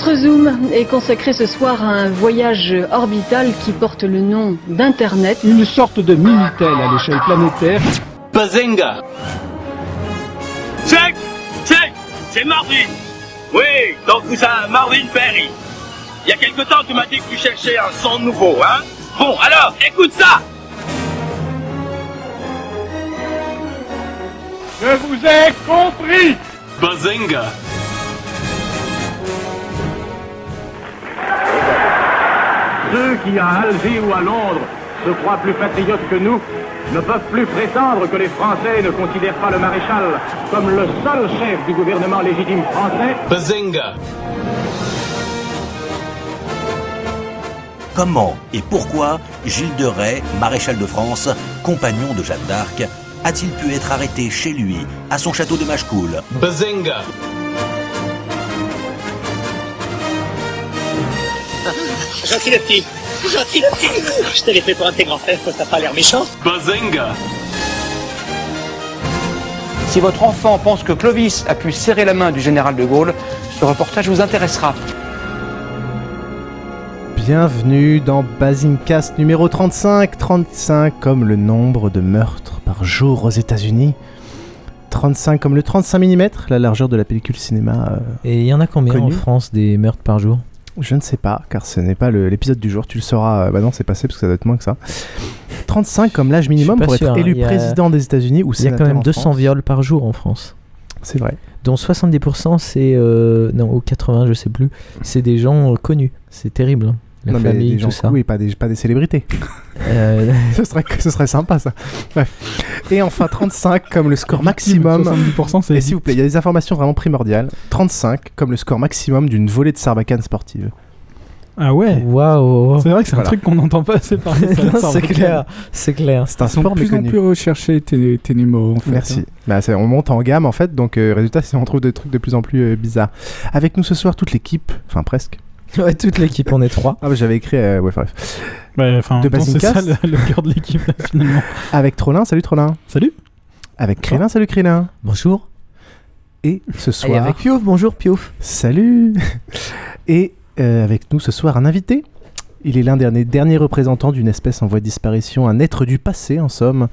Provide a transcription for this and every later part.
Notre Zoom est consacré ce soir à un voyage orbital qui porte le nom d'Internet. Une sorte de Minitel à l'échelle planétaire. Bazinga Check Check C'est Marvin Oui, donc vous êtes Marvin Perry. Il y a quelque temps, tu m'as dit que tu cherchais un son nouveau, hein? Bon, alors, écoute ça Je vous ai compris Bazinga Ceux qui, à Alger ou à Londres, se croient plus patriotes que nous, ne peuvent plus prétendre que les Français ne considèrent pas le maréchal comme le seul chef du gouvernement légitime français. Bazinga. Comment et pourquoi Gilles de Rais, maréchal de France, compagnon de Jeanne d'Arc, a-t-il pu être arrêté chez lui, à son château de Machecoul? Bazinga Gentil le petit. Gentil le petit. Je te l'ai fait pour un de tes grands frères, t'as pas l'air méchant. Bazinga Si votre enfant pense que Clovis a pu serrer la main du général de Gaulle, ce reportage vous intéressera. Bienvenue dans Basingcast numéro 35. 35 comme le nombre de meurtres par jour aux États-Unis. 35 comme le 35 mm, la largeur de la pellicule cinéma. euh, Et il y en a combien Connu. en France des meurtres par jour? Je ne sais pas, car ce n'est pas l'épisode du jour. Tu le sauras. euh, bah non, c'est passé parce que ça doit être moins que ça. 35 comme l'âge minimum pour être sûr, hein. élu a- président des États-Unis ou Il y a quand même en 200 France. viols par jour en France. C'est vrai. Dont 70% c'est. euh, non, ou 80, je sais plus. C'est des gens euh, connus. C'est terrible. La Non, mais famille, des gens, tout ça. Oui, pas des, pas des célébrités. Euh, ce, serait, ce serait sympa ça. Bref. Et enfin 35 comme le score maximum. 70% c'est Et s'il vous plaît, il y a des informations vraiment primordiales. 35 comme le score maximum d'une volée de sarbacane sportive. Ah ouais Waouh C'est vrai que c'est Voilà. un truc qu'on n'entend pas assez parler. C'est clair, c'est clair. C'est un Ils sont sport de plus en plus recherchés tes, tes numéros en fait. Merci. hein. Bah, c'est- on monte en gamme en fait, donc euh, résultat, c'est on trouve des trucs de plus en plus euh, bizarres. Avec nous ce soir toute l'équipe, enfin presque. Ouais, toute l'équipe, on est trois. Ah bah, j'avais écrit, euh, ouais, bref. Bah, enfin, c'est ça le, le cœur de l'équipe là finalement. Avec Trollin, salut Trollin. Salut Avec Crélin, salut Crélin. Bonjour. Et ce Et soir, avec Piouf, bonjour Piouf. salut. Et euh, avec nous ce soir un invité. Il est l'un des derniers représentants d'une espèce en voie de disparition, un être du passé en somme.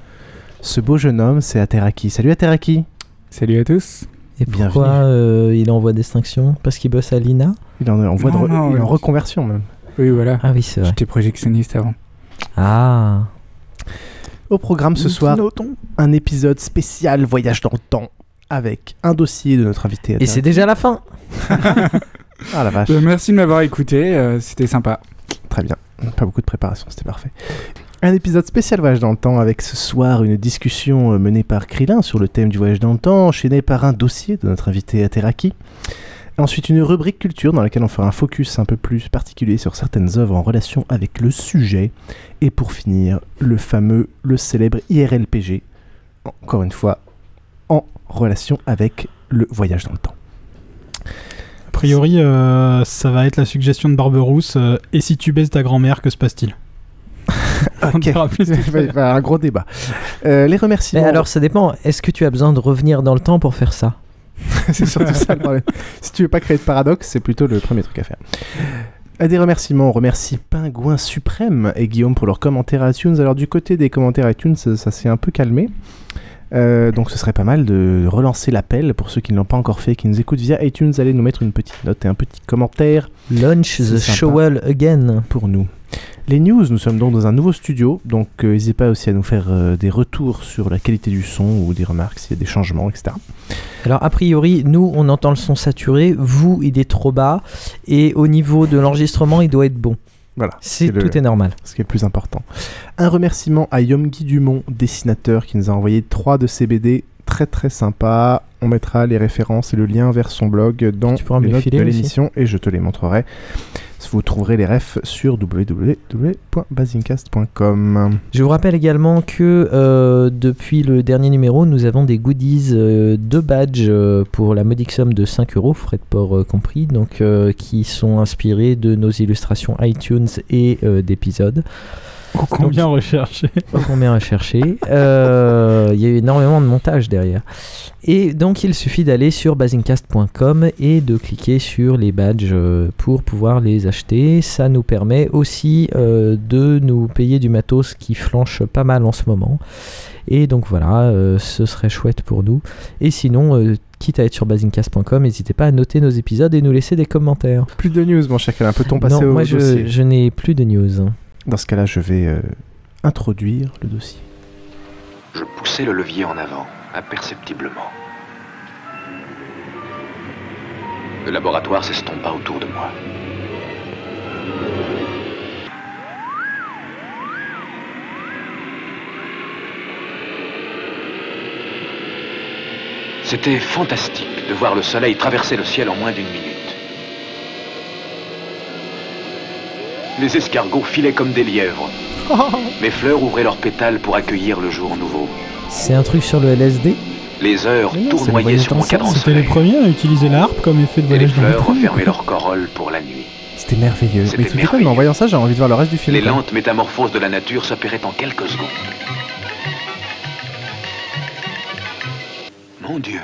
Ce beau jeune homme, c'est Ateraki. Salut Ateraki. Salut à tous. Et pourquoi euh, il envoie d'extinction Parce qu'il bosse à l'INA Il est en, en voie de Non, re- non, il est en reconversion même. Oui, voilà. Ah oui, c'est vrai. J'étais projectionniste avant. Ah. Au programme ce soir, un épisode spécial voyage dans le temps avec un dossier de notre invité. Et c'est déjà la fin. Ah la vache, Euh, merci de m'avoir écouté, euh, c'était sympa. très bien. Pas beaucoup de préparation, c'était parfait. Un épisode spécial voyage dans le temps avec ce soir une discussion euh, menée par Krillin sur le thème du voyage dans le temps, enchaînée par un dossier de notre invité Ateraki. Ensuite une rubrique culture dans laquelle on fera un focus un peu plus particulier sur certaines œuvres en relation avec le sujet. Et pour finir, le fameux, le célèbre IRLPG, encore une fois en relation avec le voyage dans le temps. A priori, euh, ça va être la suggestion de Barberousse. euh, et si tu baises ta grand-mère, que se passe-t-il? Ok. dira plus tout Il à va y l'heure. avoir un gros débat. Euh, les Mais remerciements. alors, ça dépend. Est-ce que tu as besoin de revenir dans le temps pour faire ça? C'est surtout ça le problème. Si tu veux pas créer de paradoxe, c'est plutôt le premier truc à faire. À des remerciements, on remercie Pingouin Suprême et Guillaume pour leurs commentaires iTunes. Alors du côté des commentaires iTunes, ça, ça s'est un peu calmé. Euh, donc ce serait pas mal de relancer l'appel pour ceux qui ne l'ont pas encore fait, qui nous écoutent via iTunes, allez nous mettre une petite note et un petit commentaire Launch the sympa. shovel again. pour nous. Les news, nous sommes donc dans un nouveau studio, donc euh, n'hésitez pas aussi à nous faire euh, des retours sur la qualité du son ou des remarques s'il y a des changements, etc. Alors, a priori, nous, on entend le son saturé. Vous, il est trop bas. Et au niveau de l'enregistrement, il doit être bon. Voilà, C'est tout est normal. ce qui est le plus important. Un remerciement à Yomgi Dumont, dessinateur, qui nous a envoyé trois de ses BD très très sympas. On mettra les références et le lien vers son blog dans les notes de l'émission et je te les montrerai. Vous trouverez les refs sur www.basincast.com. Je vous rappelle également que euh, depuis le dernier numéro, nous avons des goodies, euh, deux badges euh, pour la modique somme de 5 euros, frais de port euh, compris, qui sont inspirés de nos illustrations iTunes et d'épisodes. Combien recherché combien recherché Euh, Il y a eu énormément de montage derrière. Et donc il suffit d'aller sur basingcast.com et de cliquer sur les badges euh, pour pouvoir les acheter. Ça nous permet aussi euh, de nous payer du matos qui flanche pas mal en ce moment. Et donc voilà, euh, ce serait chouette pour nous. Et sinon, euh, quitte à être sur basingcast.com, n'hésitez pas à noter nos épisodes et nous laisser des commentaires. Plus de news, mon cher Calin. Peut-on passer non, au moi je, dossier? je n'ai plus de news. Dans ce cas-là, je vais euh, introduire le dossier. Je poussai le levier en avant, imperceptiblement. Le laboratoire s'estompa autour de moi. C'était fantastique de voir le soleil traverser le ciel en moins d'une minute. Les escargots filaient comme des lièvres. Mes fleurs ouvraient leurs pétales pour accueillir le jour nouveau. C'est un truc sur le LSD Les heures non, tournoyaient sur mon cadran C'était les premiers à utiliser la harpe comme effet de Et les voyage dans le fleurs temps. refermaient leur corolle pour la nuit. C'était merveilleux. Mais tu déconnes, mais en voyant ça, j'ai envie de voir le reste du film. Les quoi. lentes métamorphoses de la nature s'opéraient en quelques secondes. Mon Dieu,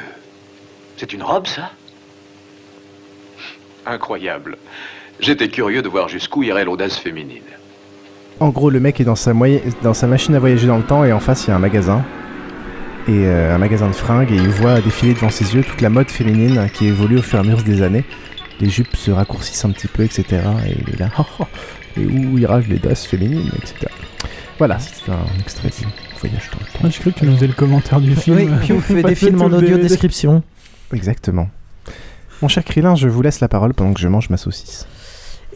c'est une robe, ça? Incroyable. J'étais curieux de voir jusqu'où irait l'audace féminine. En gros, le mec est dans sa, moye- dans sa machine à voyager dans le temps et en face, il y a un magasin. Et euh, un magasin de fringues et il voit défiler devant ses yeux toute la mode féminine qui évolue au fur et à mesure des années. Les jupes se raccourcissent un petit peu, etc. Et il est là, oh, oh, et où ira l'audace féminine, etc. Voilà, c'est un extrait du voyage dans le temps. J'ai cru que tu nous faisais le commentaire du film. Oui, puis on fait des films en audio description. Exactement. Mon cher Krillin, je vous laisse la parole pendant que je mange ma saucisse.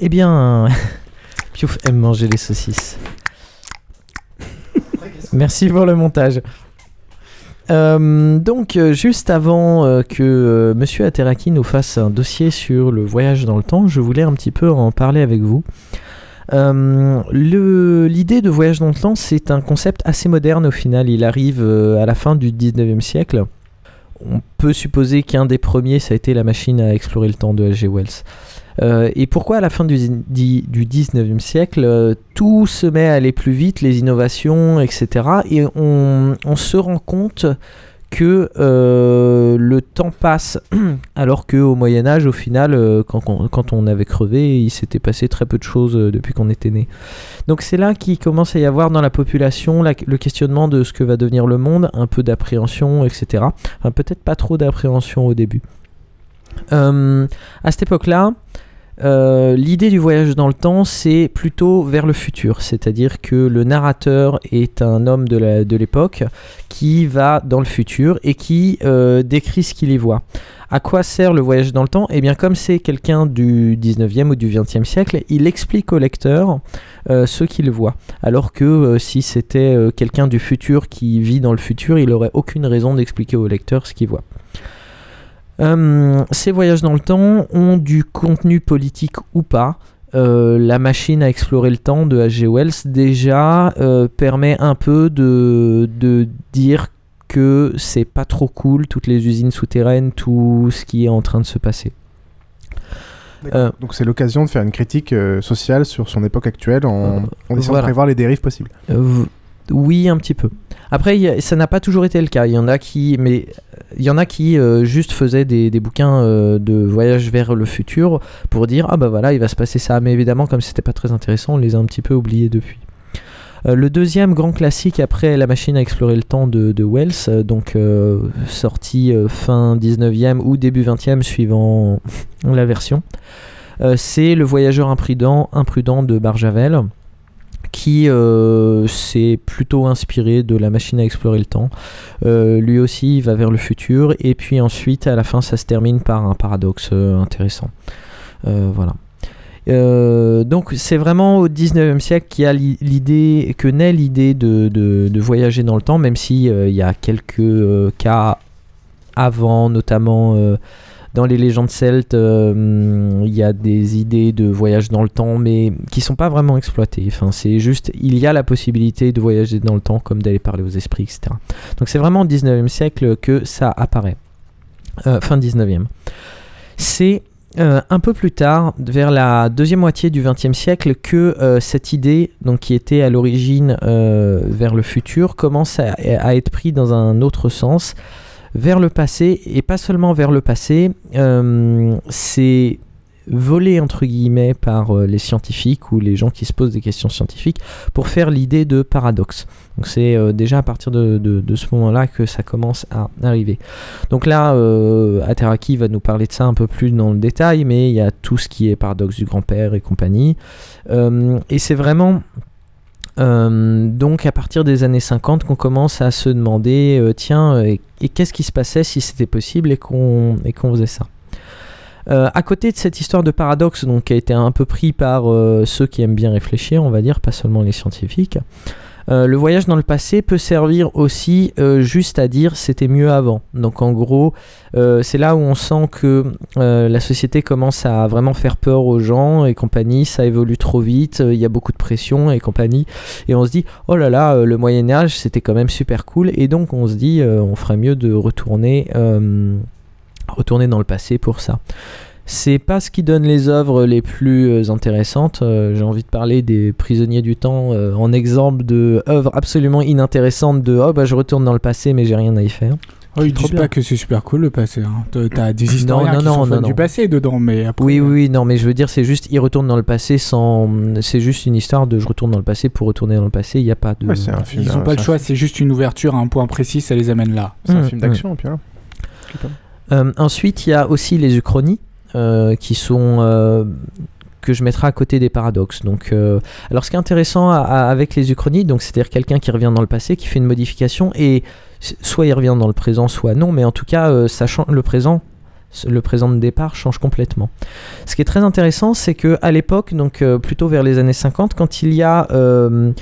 Eh bien, Piouf aime manger les saucisses. Merci pour le montage. Euh, donc, euh, juste avant euh, que Monsieur Ateraki nous fasse un dossier sur le voyage dans le temps, je voulais un petit peu en parler avec vous. L'idée de voyage dans le temps, c'est un concept assez moderne au final. Il arrive à la fin du 19e siècle. On peut supposer qu'un des premiers, ça a été la machine à explorer le temps de H.G. Wells. Euh, et pourquoi à la fin du, du 19e siècle, euh, tout se met à aller plus vite, les innovations, etc. Et on, se rend compte que euh, le temps passe, alors qu'au Moyen Âge, au final, quand, on, avait crevé, il s'était passé très peu de choses depuis qu'on était né. Donc c'est là qu'il commence à y avoir dans la population la- le questionnement de ce que va devenir le monde, un peu d'appréhension, etc. Enfin, peut-être pas trop d'appréhension au début. À cette époque-là, euh, l'idée du voyage dans le temps, c'est plutôt vers le futur, c'est-à-dire que le narrateur est un homme de l'époque qui va dans le futur et qui euh, décrit ce qu'il y voit. À quoi sert le voyage dans le temps? Eh bien, comme c'est quelqu'un du 19e ou du 20e siècle, il explique au lecteur euh, ce qu'il voit. Alors que si c'était quelqu'un du futur qui vit dans le futur, il aurait aucune raison d'expliquer au lecteur ce qu'il voit. Euh, ces voyages dans le temps ont du contenu politique ou pas. Euh, la machine à explorer le temps de H.G. Wells déjà euh, permet un peu de, de dire que c'est pas trop cool toutes les usines souterraines, tout ce qui est en train de se passer. Euh, Donc c'est l'occasion de faire une critique euh, sociale sur son époque actuelle en, en essayant voilà. de prévoir les dérives possibles. Oui, un petit peu. Après, ça n'a pas toujours été le cas. Il y en a qui, mais il y en a qui euh, juste faisaient des, bouquins euh, de voyage vers le futur pour dire ah bah voilà, il va se passer ça. Mais évidemment, comme c'était pas très intéressant, on les a un petit peu oubliés depuis. Euh, le deuxième grand classique après La machine à explorer le temps de, Wells, donc sorti fin 19e ou début 20e suivant la version, c'est Le voyageur imprudent de Barjavel qui euh, s'est plutôt inspiré de la machine à explorer le temps. Euh, lui aussi il va vers le futur et puis ensuite à la fin ça se termine par un paradoxe euh, intéressant. Euh, voilà. Donc c'est vraiment au 19e siècle qu'il a l'i- l'idée que naît l'idée de, de- voyager dans le temps, même si y a quelques cas avant, notamment dans les légendes celtes, euh, il y a des idées de voyage dans le temps, mais qui sont pas vraiment exploitées. Enfin, c'est juste, il y a la possibilité de voyager dans le temps, comme d'aller parler aux esprits, etc. Donc c'est vraiment au 19e siècle que ça apparaît. Euh, fin 19e. C'est euh, un peu plus tard, vers la deuxième moitié du XXe siècle, que cette idée, donc qui était à l'origine vers le futur, commence à, à être prise dans un autre sens, vers le passé, et pas seulement vers le passé. euh, c'est volé entre guillemets par euh, les scientifiques ou les gens qui se posent des questions scientifiques pour faire l'idée de paradoxe. Donc c'est euh, déjà à partir de, de- ce moment-là que ça commence à arriver. Donc là, euh, Ateraki va nous parler de ça un peu plus dans le détail, mais il y a tout ce qui est paradoxe du grand-père et compagnie. Et c'est vraiment... euh, donc à partir des années 50 qu'on commence à se demander euh, tiens euh, et, qu'est-ce qui se passait si c'était possible et qu'on faisait ça? Euh, à côté de cette histoire de paradoxe, donc, qui a été un peu pris par ceux qui aiment bien réfléchir, on va dire, pas seulement les scientifiques, euh, le voyage dans le passé peut servir aussi euh, juste à dire c'était mieux avant. Donc en gros, euh, c'est là où on sent que la société commence à vraiment faire peur aux gens et compagnie, ça évolue trop vite, il y a beaucoup de pression et compagnie, et on se dit oh là là, le Moyen Âge c'était quand même super cool, et donc on se dit on ferait mieux de retourner, retourner dans le passé pour ça. C'est pas ce qui donne les œuvres les plus euh, intéressantes. Euh, J'ai envie de parler des prisonniers du temps euh, en exemple de œuvres absolument inintéressantes de oh bah je retourne dans le passé mais j'ai rien à y faire. Oh, ils disent bien. pas que c'est super cool le passé. Hein. T'as- des historiens non, qui non, sont non, fans du passé dedans, mais après, Oui, oui, non, mais je veux dire, c'est juste, ils retournent dans le passé sans. C'est juste une histoire de je retourne dans le passé pour retourner dans le passé, il n'y a pas de. ils ont pas le choix, c'est juste une ouverture à un point précis, ça les amène là. C'est un Mm, film d'action, et puis voilà. Euh, ensuite, il y a aussi les uchronies qui sont euh, que je mettrai à côté des paradoxes. Donc, euh, alors, ce qui est intéressant avec les uchronies, donc c'est-à-dire quelqu'un qui revient dans le passé, qui fait une modification et soit il revient dans le présent, soit non, mais en tout cas, euh, ça le présent. Le présent de départ change complètement. Ce qui est très intéressant, c'est que à l'époque, donc euh, plutôt vers les années 50, quand il y a euh,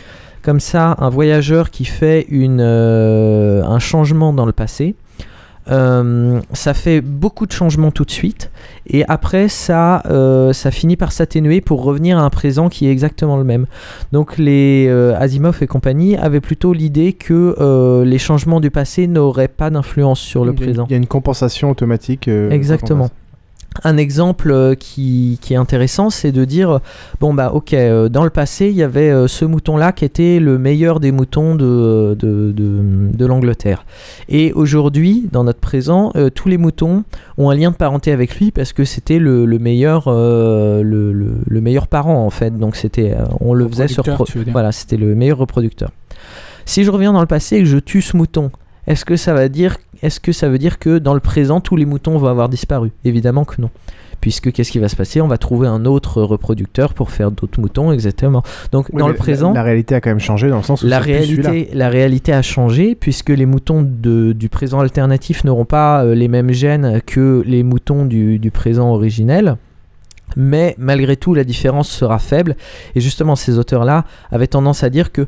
comme ça un voyageur qui fait une, euh, un changement dans le passé, euh, ça fait beaucoup de changements tout de suite et après ça, euh, ça finit par s'atténuer pour revenir à un présent qui est exactement le même. Donc les euh, Asimov et compagnie avaient plutôt l'idée que les changements du passé n'auraient pas d'influence sur le Il y a- présent. Il y a une compensation automatique. Exactement. Un exemple euh, qui, qui est intéressant, c'est de dire bon bah ok, euh, dans le passé, il y avait euh, ce mouton-là qui était le meilleur des moutons de, de, de- de l'Angleterre. Et aujourd'hui, dans notre présent, euh, tous les moutons ont un lien de parenté avec lui parce que c'était le, le meilleur euh, le, le- le meilleur parent en fait. Donc c'était on le faisait sur voilà, c'était le meilleur reproducteur. Si je reviens dans le passé et que je tue ce mouton, est-ce que ça va dire, est-ce que ça veut dire que dans le présent tous les moutons vont avoir disparu? Évidemment que non. Puisque qu'est-ce qui va se passer? On va trouver un autre reproducteur pour faire d'autres moutons, exactement. Donc Oui, dans le présent, La, la réalité a quand même changé dans le sens où la réalité, la réalité a changé puisque les moutons de- du présent alternatif n'auront pas euh, les mêmes gènes que les moutons du, du présent originel. Mais malgré tout, la différence sera faible. Et justement, ces auteurs-là avaient tendance à dire que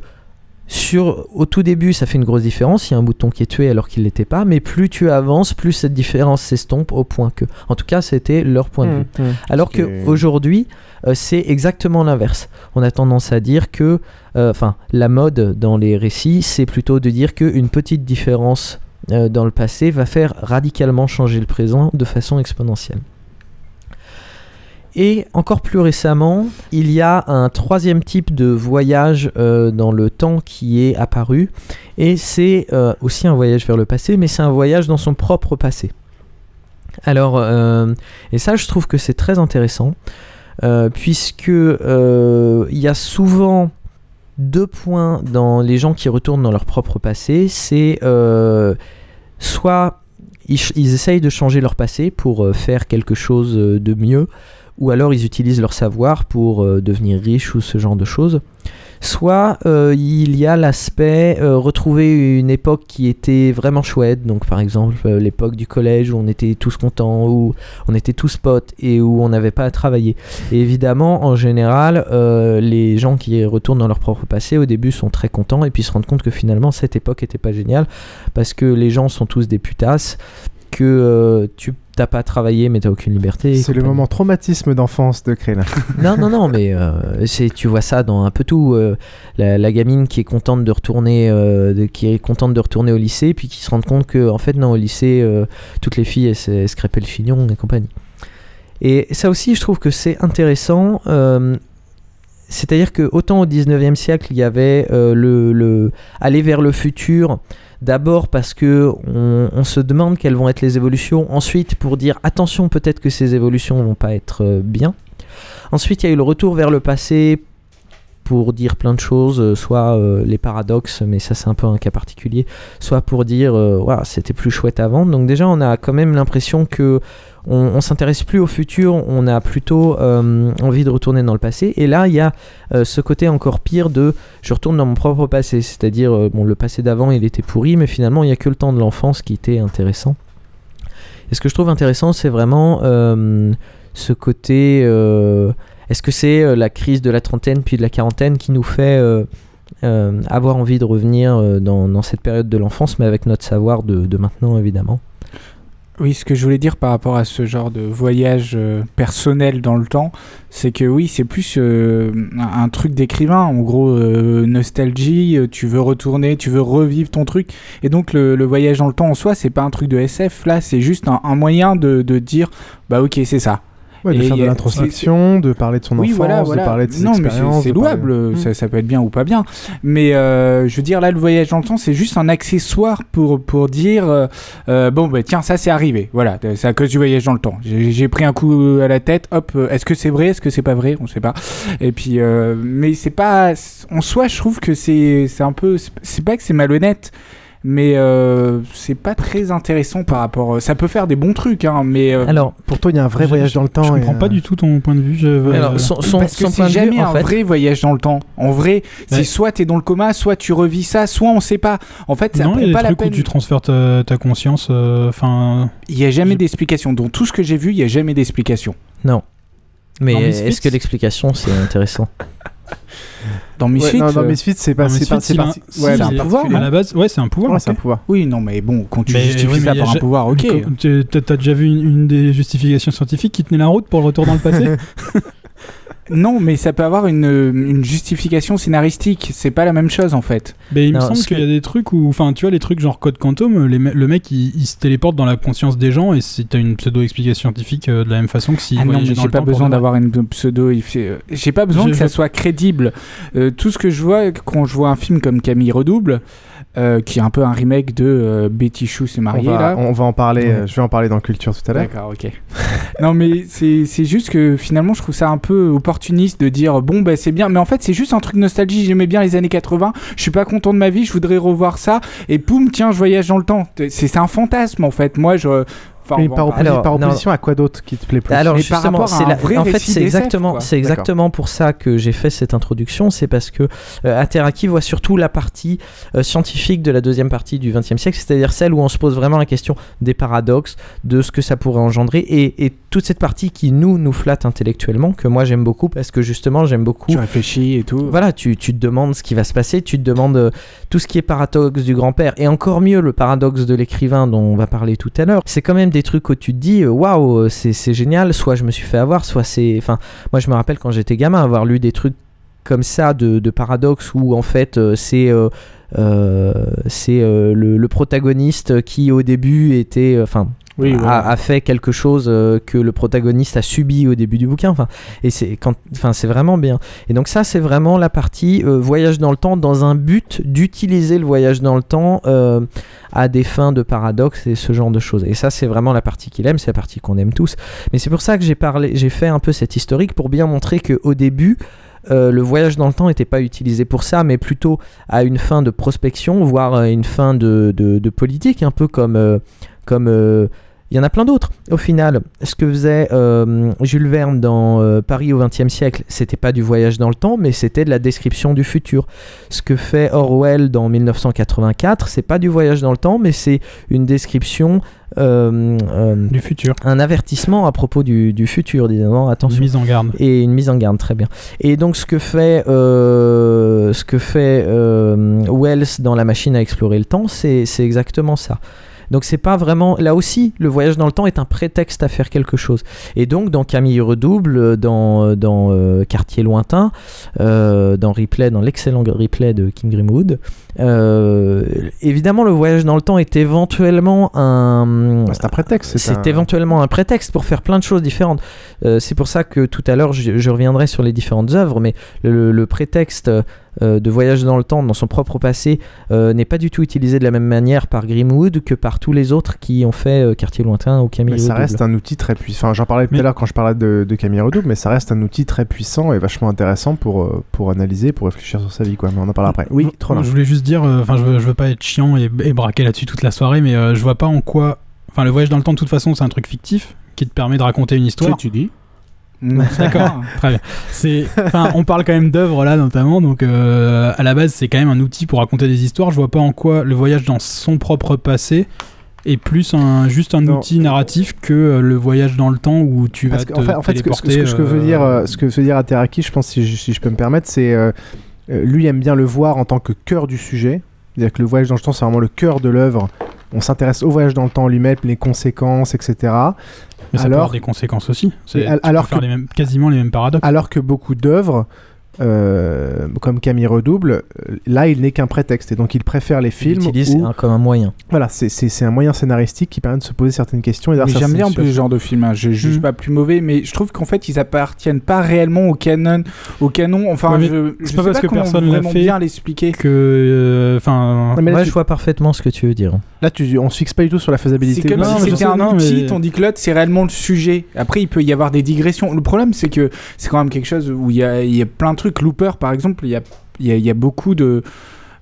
sur, au tout début, ça fait une grosse différence. Il y a un mouton qui est tué alors qu'il l'était pas. Mais plus tu avances, plus cette différence s'estompe au point que. En tout cas, c'était leur point de Mmh, vue. mmh. Alors qu'aujourd'hui, euh, c'est exactement l'inverse. On a tendance à dire que, euh, enfin, la mode dans les récits, c'est plutôt de dire qu'une petite différence euh, dans le passé va faire radicalement changer le présent de façon exponentielle. Et encore plus récemment, il y a un troisième type de voyage euh, dans le temps qui est apparu, et c'est euh, aussi un voyage vers le passé, mais c'est un voyage dans son propre passé. Alors, euh, et ça, je trouve que c'est très intéressant, puisque il y a souvent deux points dans les gens qui retournent dans leur propre passé. C'est soit ils, essayent de changer leur passé pour faire quelque chose de mieux, ou alors ils utilisent leur savoir pour euh, devenir riches ou ce genre de choses. Soit euh, il y a l'aspect euh, retrouver une époque qui était vraiment chouette, donc par exemple l'époque du collège où on était tous contents, où on était tous potes et où on n'avait pas à travailler. Évidemment, en général, les gens qui retournent dans leur propre passé au début sont très contents et puis se rendent compte que finalement cette époque était pas géniale parce que les gens sont tous des putasses, que tu t'as pas travaillé mais t'as aucune liberté. C'est le moment traumatisme d'enfance de Crélin. Non, non, non, mais euh, c'est, tu vois ça dans un peu tout. euh, la, la gamine qui est contente de retourner, euh, de- qui est contente de retourner au lycée, puis qui se rend compte que, en fait, non, au lycée, toutes les filles, elles, se- elles se le chignon et compagnie. Et ça aussi, je trouve que c'est intéressant. c'est-à-dire que autant au 19e siècle, il y avait le, le aller vers le futur, d'abord parce que on, se demande quelles vont être les évolutions, ensuite pour dire attention, peut-être que ces évolutions vont pas être euh, bien. Ensuite, il y a eu le retour vers le passé pour dire plein de choses, euh, soit euh, les paradoxes, mais ça c'est un peu un cas particulier, soit pour dire euh, c'était plus chouette avant. Donc déjà, on a quand même l'impression que on, s'intéresse plus au futur, on a plutôt euh, envie de retourner dans le passé. Et là, il y a ce côté encore pire de je retourne dans mon propre passé, c'est-à-dire bon, le passé d'avant il était pourri, mais finalement il n'y a que le temps de l'enfance qui était intéressant. Et ce que je trouve intéressant, c'est vraiment ce côté. Est-ce que c'est euh, la crise de la trentaine puis de la quarantaine qui nous fait euh, euh, avoir envie de revenir dans, cette période de l'enfance, mais avec notre savoir de, maintenant évidemment? Oui, ce que je voulais dire par rapport à ce genre de voyage personnel dans le temps, c'est que oui, c'est plus un, truc d'écrivain. En gros, nostalgie, tu veux retourner, tu veux revivre ton truc. Et donc, le, voyage dans le temps en soi, c'est pas un truc de SF. Là, c'est juste un, un moyen de, de dire, bah ok, c'est ça. Ouais, de Et faire de l'introspection, de parler de son oui, enfance, voilà, voilà. de parler de ses non, expériences. c'est- parler- louable, ça, ça peut être bien ou pas bien. Mais euh, je veux dire, là, le voyage dans le temps, c'est juste un accessoire pour, pour dire euh, euh, bon, bah tiens, ça c'est arrivé. Voilà, c'est à cause du voyage dans le temps. J'ai pris un coup à la tête, hop, est-ce que c'est vrai, est-ce que c'est pas vrai On sait pas. Et puis, euh, mais c'est pas. En soi, je trouve que c'est un peu. C'est pas que c'est malhonnête. Mais euh, c'est pas très intéressant par rapport. Ça peut faire des bons trucs, hein, mais. euh, Alors, pour toi, il y a un vrai Je- voyage dans le temps. Je et, comprends pas euh, du tout ton point de vue. Je... Alors, son- son- parce que c'est vue, jamais en un fait- vrai voyage dans le temps. En vrai, c'est Ouais. soit t'es dans le coma, soit tu revis ça, soit on sait pas. En fait, ça non, il y prend a des pas la trucs où peine. tu transfères ta, ta conscience. euh, Enfin, Il y a jamais d'explication. Dans tout ce que j'ai vu, il y a jamais d'explication. Non. Mais est-ce que l'explication c'est intéressant? Dans Ouais, Misfits, non, dans euh, Misfits, c'est pas. C'est pas- c'est parti- ouais, c'est un pouvoir, à la base, ouais, c'est un pouvoir. Ouais, c'est un pouvoir. Oui, non, mais bon, quand tu Mais justifies oui, ça par un ja- pouvoir, ok. T'as déjà vu une, une des justifications scientifiques qui tenait la route pour le retour dans le passé Non, mais ça peut avoir une, une justification scénaristique. C'est pas la même chose en fait. Mais il me Non, semble qu'il y a des trucs où, enfin, tu vois, les trucs genre code quantum, les me- le mec il, il se téléporte dans la conscience des gens et c'est t'as une pseudo-explication scientifique euh, de la même façon que s'il Ah non, mais j'ai pas besoin d'avoir une pseudo. euh, J'ai pas besoin que ça soit crédible. Euh, tout ce que je vois quand je vois un film comme Camille Redouble, euh, qui est un peu un remake de euh, Betty Chou s'est On mariée va, là. on va en parler. Ouais. euh, Je vais en parler dans Culture tout à l'heure. D'accord, ok. non, mais c'est juste que finalement, je trouve ça un peu opportuniste de dire bon, bah c'est bien, mais en fait, c'est juste un truc nostalgie. J'aimais bien les années 80, je suis pas content de ma vie, je voudrais revoir ça, et poum, tiens, je voyage dans le temps. C'est un fantasme en fait. Moi, je. Enfin, Mais bon, par, opposi- Alors, par non. opposition à quoi d'autre qui te plaît plus? Alors Mais justement, c'est la- en fait c'est exactement, c'est exactement pour ça que j'ai fait cette introduction, c'est parce que euh, Ateraki voit surtout la partie euh, scientifique de la deuxième partie du XXe siècle, c'est-à-dire celle où on se pose vraiment la question des paradoxes, de ce que ça pourrait engendrer, et, et toute cette partie qui nous nous flatte intellectuellement, que moi j'aime beaucoup parce que justement j'aime beaucoup tu réfléchis et tout. voilà, tu, tu te demandes ce qui va se passer, tu te demandes euh, tout ce qui est paradoxe du grand-père, et encore mieux le paradoxe de l'écrivain dont on va parler tout à l'heure. C'est quand même des trucs où tu te dis, euh, waouh, euh, c'est génial, soit je me suis fait avoir, soit c'est... Enfin, moi je me rappelle quand j'étais gamin avoir lu des trucs comme ça de, de paradoxes où en fait euh, c'est... c'est le, protagoniste qui au début était enfin Oui, a, fait quelque chose euh, que le protagoniste a subi au début du bouquin. Enfin et c'est quand enfin c'est vraiment bien. Et donc ça c'est vraiment la partie euh, voyage dans le temps dans un but d'utiliser le voyage dans le temps euh, à des fins de paradoxe et ce genre de choses. Et ça c'est vraiment la partie qu'il aime c'est la partie qu'on aime tous. Mais c'est pour ça que j'ai parlé j'ai fait un peu cette historique pour bien montrer que au début euh, le voyage dans le temps n'était pas utilisé pour ça, mais plutôt à une fin de prospection, voire à une fin de, de- de politique, un peu comme, comme il y en a plein d'autres. Au final, ce que faisait euh, Jules Verne dans euh, Paris au XXe siècle, c'était pas du voyage dans le temps, mais c'était de la description du futur. Ce que fait Orwell dans 1984, c'est pas du voyage dans le temps, mais c'est une description euh, euh, du futur, un avertissement à propos du, du futur, disant attention. Une mise en garde. Et une mise en garde, très bien. Et donc ce que fait, euh, ce que fait Wells dans La machine à explorer le temps, c'est exactement ça. Donc c'est pas vraiment là aussi le voyage dans le temps est un prétexte à faire quelque chose. Et donc dans Camille redouble, dans dans euh, Quartier lointain, euh, dans Replay, dans l'excellent replay de Kim Grimwood, euh, évidemment le voyage dans le temps est éventuellement un Bah, c'est un prétexte. c'est un- éventuellement un prétexte pour faire plein de choses différentes. Euh, c'est pour ça que tout à l'heure, je, je reviendrai sur les différentes œuvres, mais le, le prétexte euh, de voyage dans le temps, dans son propre passé, euh, n'est pas du tout utilisé de la même manière par Grimwood que par tous les autres qui ont fait euh, Quartier Lointain ou Camille Mais ça reste un outil très puissant. Enfin, j'en parlais tout à l'heure quand je parlais de, de Camille Redouble, mais ça reste un outil très puissant et vachement intéressant pour, pour analyser, pour réfléchir sur sa vie. Quoi. Mais on en parlera après. Oui, trop Je voulais juste dire, euh, enfin, je, veux, je veux pas être chiant et, et braquer là-dessus toute la soirée, mais euh, je vois pas en quoi. Enfin, le voyage dans le temps, de toute façon, c'est un truc fictif qui te permet de raconter une histoire. tu dis D'accord, très bien. C'est, on parle quand même d'œuvres là, notamment, donc euh, à la base, c'est quand même un outil pour raconter des histoires. Je vois pas en quoi le voyage dans son propre passé est plus un, juste un outil narratif que euh, le voyage dans le temps où tu vas Parce te qu'en fait, en fait, ce que, ce que- ce que je veux euh, dire, euh, ce que veut dire Ateraki, je pense, si je, si je peux me permettre, c'est euh, lui aime bien le voir en tant que cœur du sujet. C'est-à-dire que le voyage dans le temps, c'est vraiment le cœur de l'œuvre. On s'intéresse au voyage dans le temps lui-même, les conséquences, etc. Mais ça peut alors, avoir des conséquences aussi. C'est, alors faire que- les mêmes- quasiment les mêmes paradoxes. alors que beaucoup d'œuvres, euh, comme Camille Redouble, euh, là, il n'est qu'un prétexte. Et donc, il préfère les films. utilise où- un- comme un moyen. Voilà, c'est- c'est c'est un moyen scénaristique qui permet de se poser certaines questions. Et j'aime bien peu certaines ce genre de film, hein. je juge Hmm. pas plus mauvais, mais je trouve qu'en fait ils appartiennent pas réellement au canon, au canon. Enfin, Ouais, je, c'est je pas sais parce que personne l'a fait bien l'expliquer. que, euh, enfin, Non, mais là, Moi, tu- je vois parfaitement ce que tu veux dire. Là, tu, on se fixe pas du tout sur la faisabilité. C'est comme Non, si c'était un non, outil, mais- l'autre c'est réellement le sujet. Après, il peut y avoir des digressions. Le problème, c'est que c'est quand même quelque chose où il y a, il y a plein de trucs. Looper, par exemple, il y a, il y a, il y a beaucoup de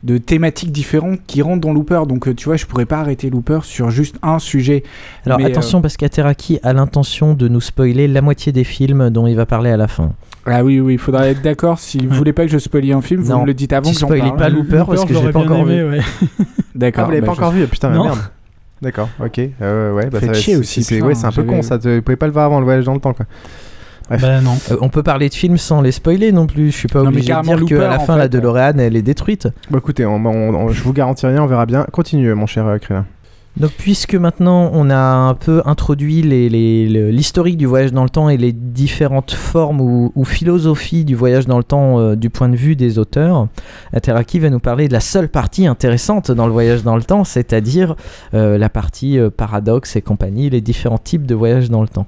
de thématiques différentes qui rentrent dans Looper donc euh, tu vois je pourrais pas arrêter Looper sur juste un sujet Alors Mais, euh, attention, parce qu'Ateraki a l'intention de nous spoiler la moitié des films dont il va parler à la fin. ah oui oui il faudrait être d'accord si vous voulez pas que je spoilie un film vous me le dites avant tu que j'en spoilez parle pas Looper parce que j'ai j'aurais pas encore aimé, vu. ouais. d'accord Ah, vous l'avez bah, pas je- encore vu Putain, mais Non. merde. D'accord, ok. Euh, ouais, bah, ça- chier aussi, C'est putain, ouais, c'est un peu con ça. Vous pouvez pas le voir avant le voyage dans le temps, quoi. Bref. Bah non. Euh, on peut parler de films sans les spoiler non plus. Je suis pas Non, obligé de dire qu'à la fin, fait, la DeLorean, elle est détruite. Bon, écoutez, on- on- on- je vous garantis rien, on verra bien. Continue, mon cher euh, Krillin. Donc, puisque maintenant on a un peu introduit les- les- le- l'historique du voyage dans le temps et les différentes formes ou, ou philosophies du voyage dans le temps euh, du point de vue des auteurs, Ateraki va nous parler de la seule partie intéressante dans le voyage dans le temps, c'est-à-dire euh, la partie euh, paradoxe et compagnie, les différents types de voyage dans le temps.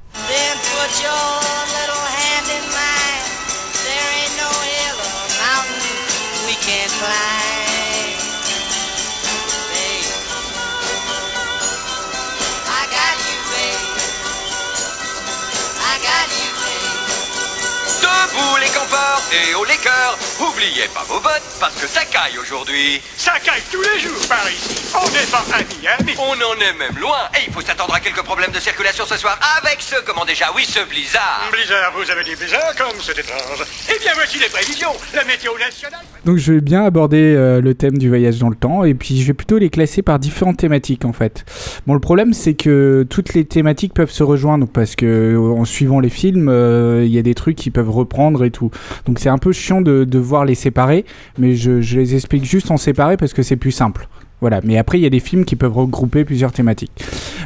Cœurs. Oubliez pas vos bottes parce que ça caille aujourd'hui. Ça caille tous les jours par ici. On n'est pas à Miami. On en est même loin et il faut s'attendre à quelques problèmes de circulation ce soir avec ce, comment déjà, oui, ce blizzard. Blizzard, vous avez dit blizzard comme c'est étrange. Eh bien, voici les prévisions. La météo nationale. Donc je vais bien aborder euh, le thème du voyage dans le temps et puis je vais plutôt les classer par différentes thématiques en fait. Bon le problème c'est que toutes les thématiques peuvent se rejoindre parce que euh, en suivant les films euh, il y a des trucs qui peuvent reprendre et tout. Donc c'est un peu chiant de devoir les séparer mais je, je les explique juste en séparer parce que c'est plus simple. Voilà, mais après il y a des films qui peuvent regrouper plusieurs thématiques.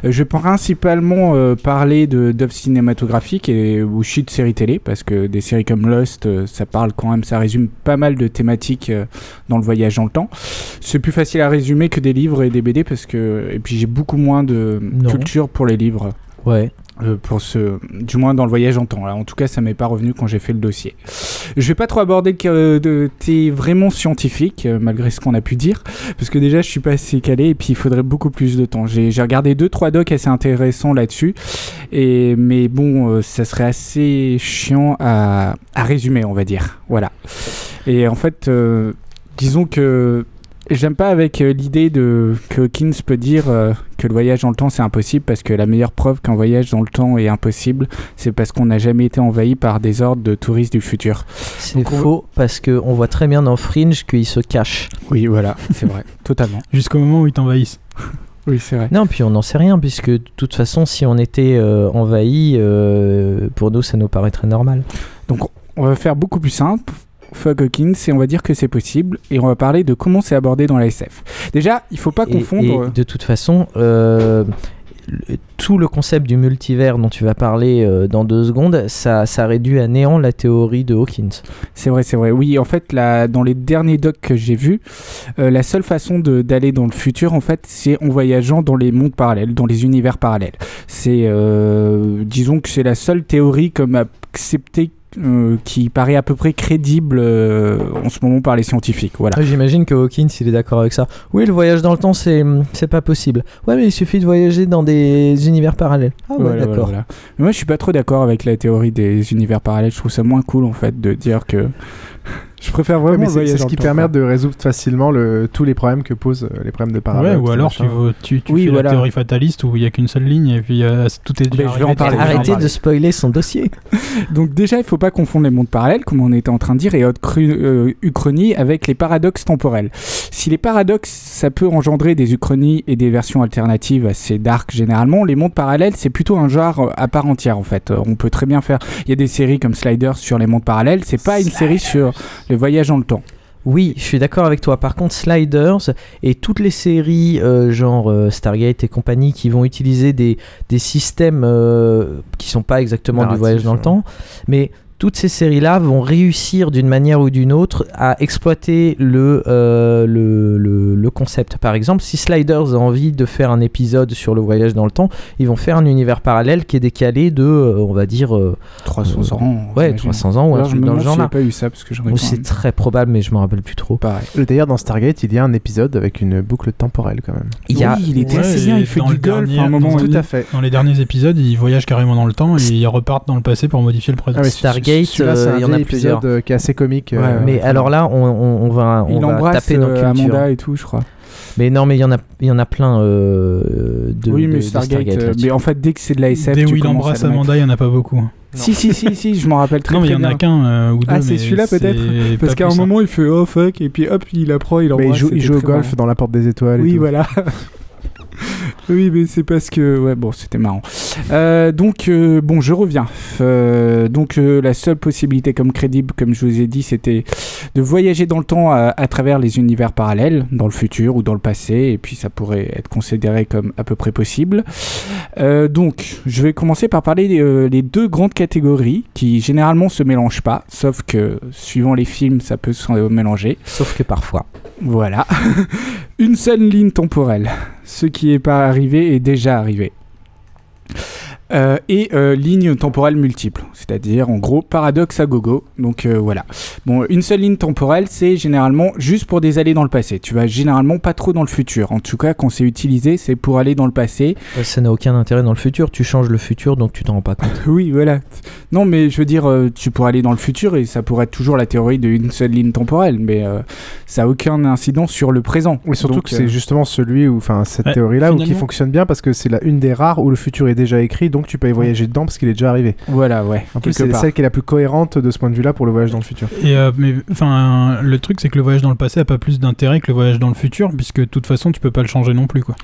Euh, je vais principalement euh, parler de d'œuvres cinématographiques et ou aussi de séries télé parce que des séries comme Lost, euh, ça parle quand même, ça résume pas mal de thématiques euh, dans le voyage dans le temps. C'est plus facile à résumer que des livres et des BD parce que et puis j'ai beaucoup moins de Non. culture pour les livres. Ouais. Euh, pour ce, du moins dans le voyage en temps. En tout cas, ça m'est pas revenu quand j'ai fait le dossier. Je vais pas trop aborder que euh, de thé vraiment scientifique, euh, malgré ce qu'on a pu dire, parce que déjà je suis pas assez calé et puis il faudrait beaucoup plus de temps. J'ai regardé deux trois docs assez intéressants là-dessus, mais bon, euh, ça serait assez chiant à, résumer, on va dire. Voilà. Et en fait, euh, disons que J'aime pas avec euh, l'idée de que Hawkins peut dire euh, que le voyage dans le temps c'est impossible parce que la meilleure preuve qu'un voyage dans le temps est impossible, c'est parce qu'on n'a jamais été envahi par des ordres de touristes du futur. C'est faux parce qu'on voit très bien dans Fringe qu'il se cache. Oui, voilà, c'est vrai, totalement. Jusqu'au moment où ils t'envahissent. Oui, c'est vrai. Non, puis on n'en sait rien, puisque de toute façon, si on était euh, envahi, euh, pour nous, ça nous paraîtrait normal. Donc, on va faire beaucoup plus simple. Fogg Hawkins et on va dire que c'est possible et on va parler de comment c'est abordé dans la SF. Déjà, il faut pas Et- confondre. et de toute façon, euh, le- tout le concept du multivers dont tu vas parler euh, dans deux secondes, ça, ça réduit à néant la théorie de Hawkins. C'est vrai, c'est vrai. Oui, en fait, dans les derniers docs que j'ai vus, euh, la seule façon d'aller dans le futur, en fait, c'est en voyageant dans les mondes parallèles, dans les univers parallèles. C'est, euh, disons que c'est la seule théorie comme acceptée euh, qui paraît à peu près crédible euh, en ce moment par les scientifiques. Voilà. Ouais, J'imagine que Hawkins, il est d'accord avec ça. Oui, le voyage dans le temps, c'est c'est pas possible. Ouais, mais il suffit de voyager dans des univers parallèles. Ah ouais, Voilà, d'accord. voilà. Mais moi, je suis pas trop d'accord avec la théorie des univers parallèles. Je trouve ça moins cool, en fait, de dire que. Je préfère Ouais, vraiment mais le c'est ce qui permet de résoudre facilement le, tous les problèmes que posent euh, les problèmes de Ouais, paradoxe. ou alors tu, veux- tu, tu Oui, fais voilà. la théorie fataliste où il n'y a qu'une seule ligne et puis euh, tout est déjà je vais en arrivé, parler, t'es déjà Arrêtez de spoiler son dossier. Donc déjà, il faut pas confondre les mondes parallèles, comme on était en train de dire, et haute euh, uchronie avec les paradoxes temporels. Si les paradoxes, ça peut engendrer des uchronies et des versions alternatives assez dark généralement, les mondes parallèles, c'est plutôt un genre euh, à part entière en fait. On peut très bien faire... Il y a des séries comme Sliders sur les mondes parallèles, c'est pas une série sur le voyage dans le temps. Oui, je suis d'accord avec toi. Par contre, Sliders et toutes les séries euh, genre euh, Stargate et compagnie qui vont utiliser des, des systèmes euh, qui sont pas exactement du voyage dans le ouais. temps, mais toutes ces séries-là vont réussir d'une manière ou d'une autre à exploiter le, euh, le, le, le concept. Par exemple, si Sliders a envie de faire un épisode sur le voyage dans le temps, ils vont faire un univers parallèle qui est décalé de, euh, on va dire, euh, 300 ans. ouais, j'imagine. 300 ans ou un truc dans le genre là. pas eu ça, parce que j'en ai c'est très probable, mais je me rappelle plus trop. Pareil. Euh, D'ailleurs, dans Stargate, il y a un épisode avec une boucle temporelle quand même. Il y a, Oui, il était Ouais, assez bien, il fait dans du golf dernier- à un moment. dans Tout oui. à fait. Dans les derniers épisodes, ils voyagent carrément dans le temps et ils repartent dans le passé pour modifier le présent. Ah, Stargate, euh, il y en a plusieurs. euh, qui est assez comique. euh, Ouais, Mais ouais. alors là, on, on- on va, on Il va embrasse taper dans euh, culture. Amanda et tout, je crois. Mais non, mais il y en a, il y en a plein euh, de. oui, mais de- de Stargate. mais en fait, dès que c'est de la SF, Dès tu où il embrasse. Amanda, il n'y en a pas beaucoup. Si, si, si, si, je m'en rappelle très non, mais il y en a bien. qu'un euh, ou deux. Ah, c'est mais celui-là peut-être Parce qu'à un hein. moment, il fait oh fuck, et puis hop, il apprend, il Mais embrasse. il joue, il joue au golf dans la porte des étoiles. et Oui, tout. voilà. oui, mais c'est parce que. Ouais, bon, c'était marrant. Euh, donc, euh, bon, je reviens. Euh, donc, la seule possibilité comme crédible, comme je vous ai dit, c'était de voyager dans le temps à, à travers les univers parallèles, dans le futur ou dans le passé, et puis ça pourrait être considéré comme à peu près possible. Donc, je vais commencer par parler euh, les deux grandes catégories qui généralement se mélangent pas, sauf que suivant les films, ça peut se mélanger. Sauf que parfois. Voilà. Une seule ligne temporelle. Ce qui n'est pas arrivé est déjà arrivé. Euh, et euh, ligne temporelle multiple, c'est-à-dire en gros paradoxe à gogo. Donc euh, voilà. Bon, une seule ligne temporelle, c'est généralement juste pour des allées dans le passé. Tu vas généralement pas trop dans le futur. En tout cas, quand c'est utilisé, c'est pour aller dans le passé. Ça n'a aucun intérêt dans le futur. Tu changes le futur, donc tu t'en rends pas compte. Oui, voilà. Non, mais je veux dire, euh, tu pourrais aller dans le futur et ça pourrait être toujours la théorie d'une seule ligne temporelle, mais euh, ça a aucun incidence sur le présent. Et surtout Donc, que c'est justement celui où, enfin, cette Ouais, théorie-là, qui fonctionne bien parce que c'est la une des rares où le futur est déjà écrit, donc tu peux y voyager dedans parce qu'il est déjà arrivé. Voilà, ouais. En plus, c'est part. celle qui est la plus cohérente de ce point de vue-là pour le voyage dans le futur. Et euh, mais enfin, le truc c'est que le voyage dans le passé a pas plus d'intérêt que le voyage dans le futur, puisque de toute façon tu peux pas le changer non plus quoi.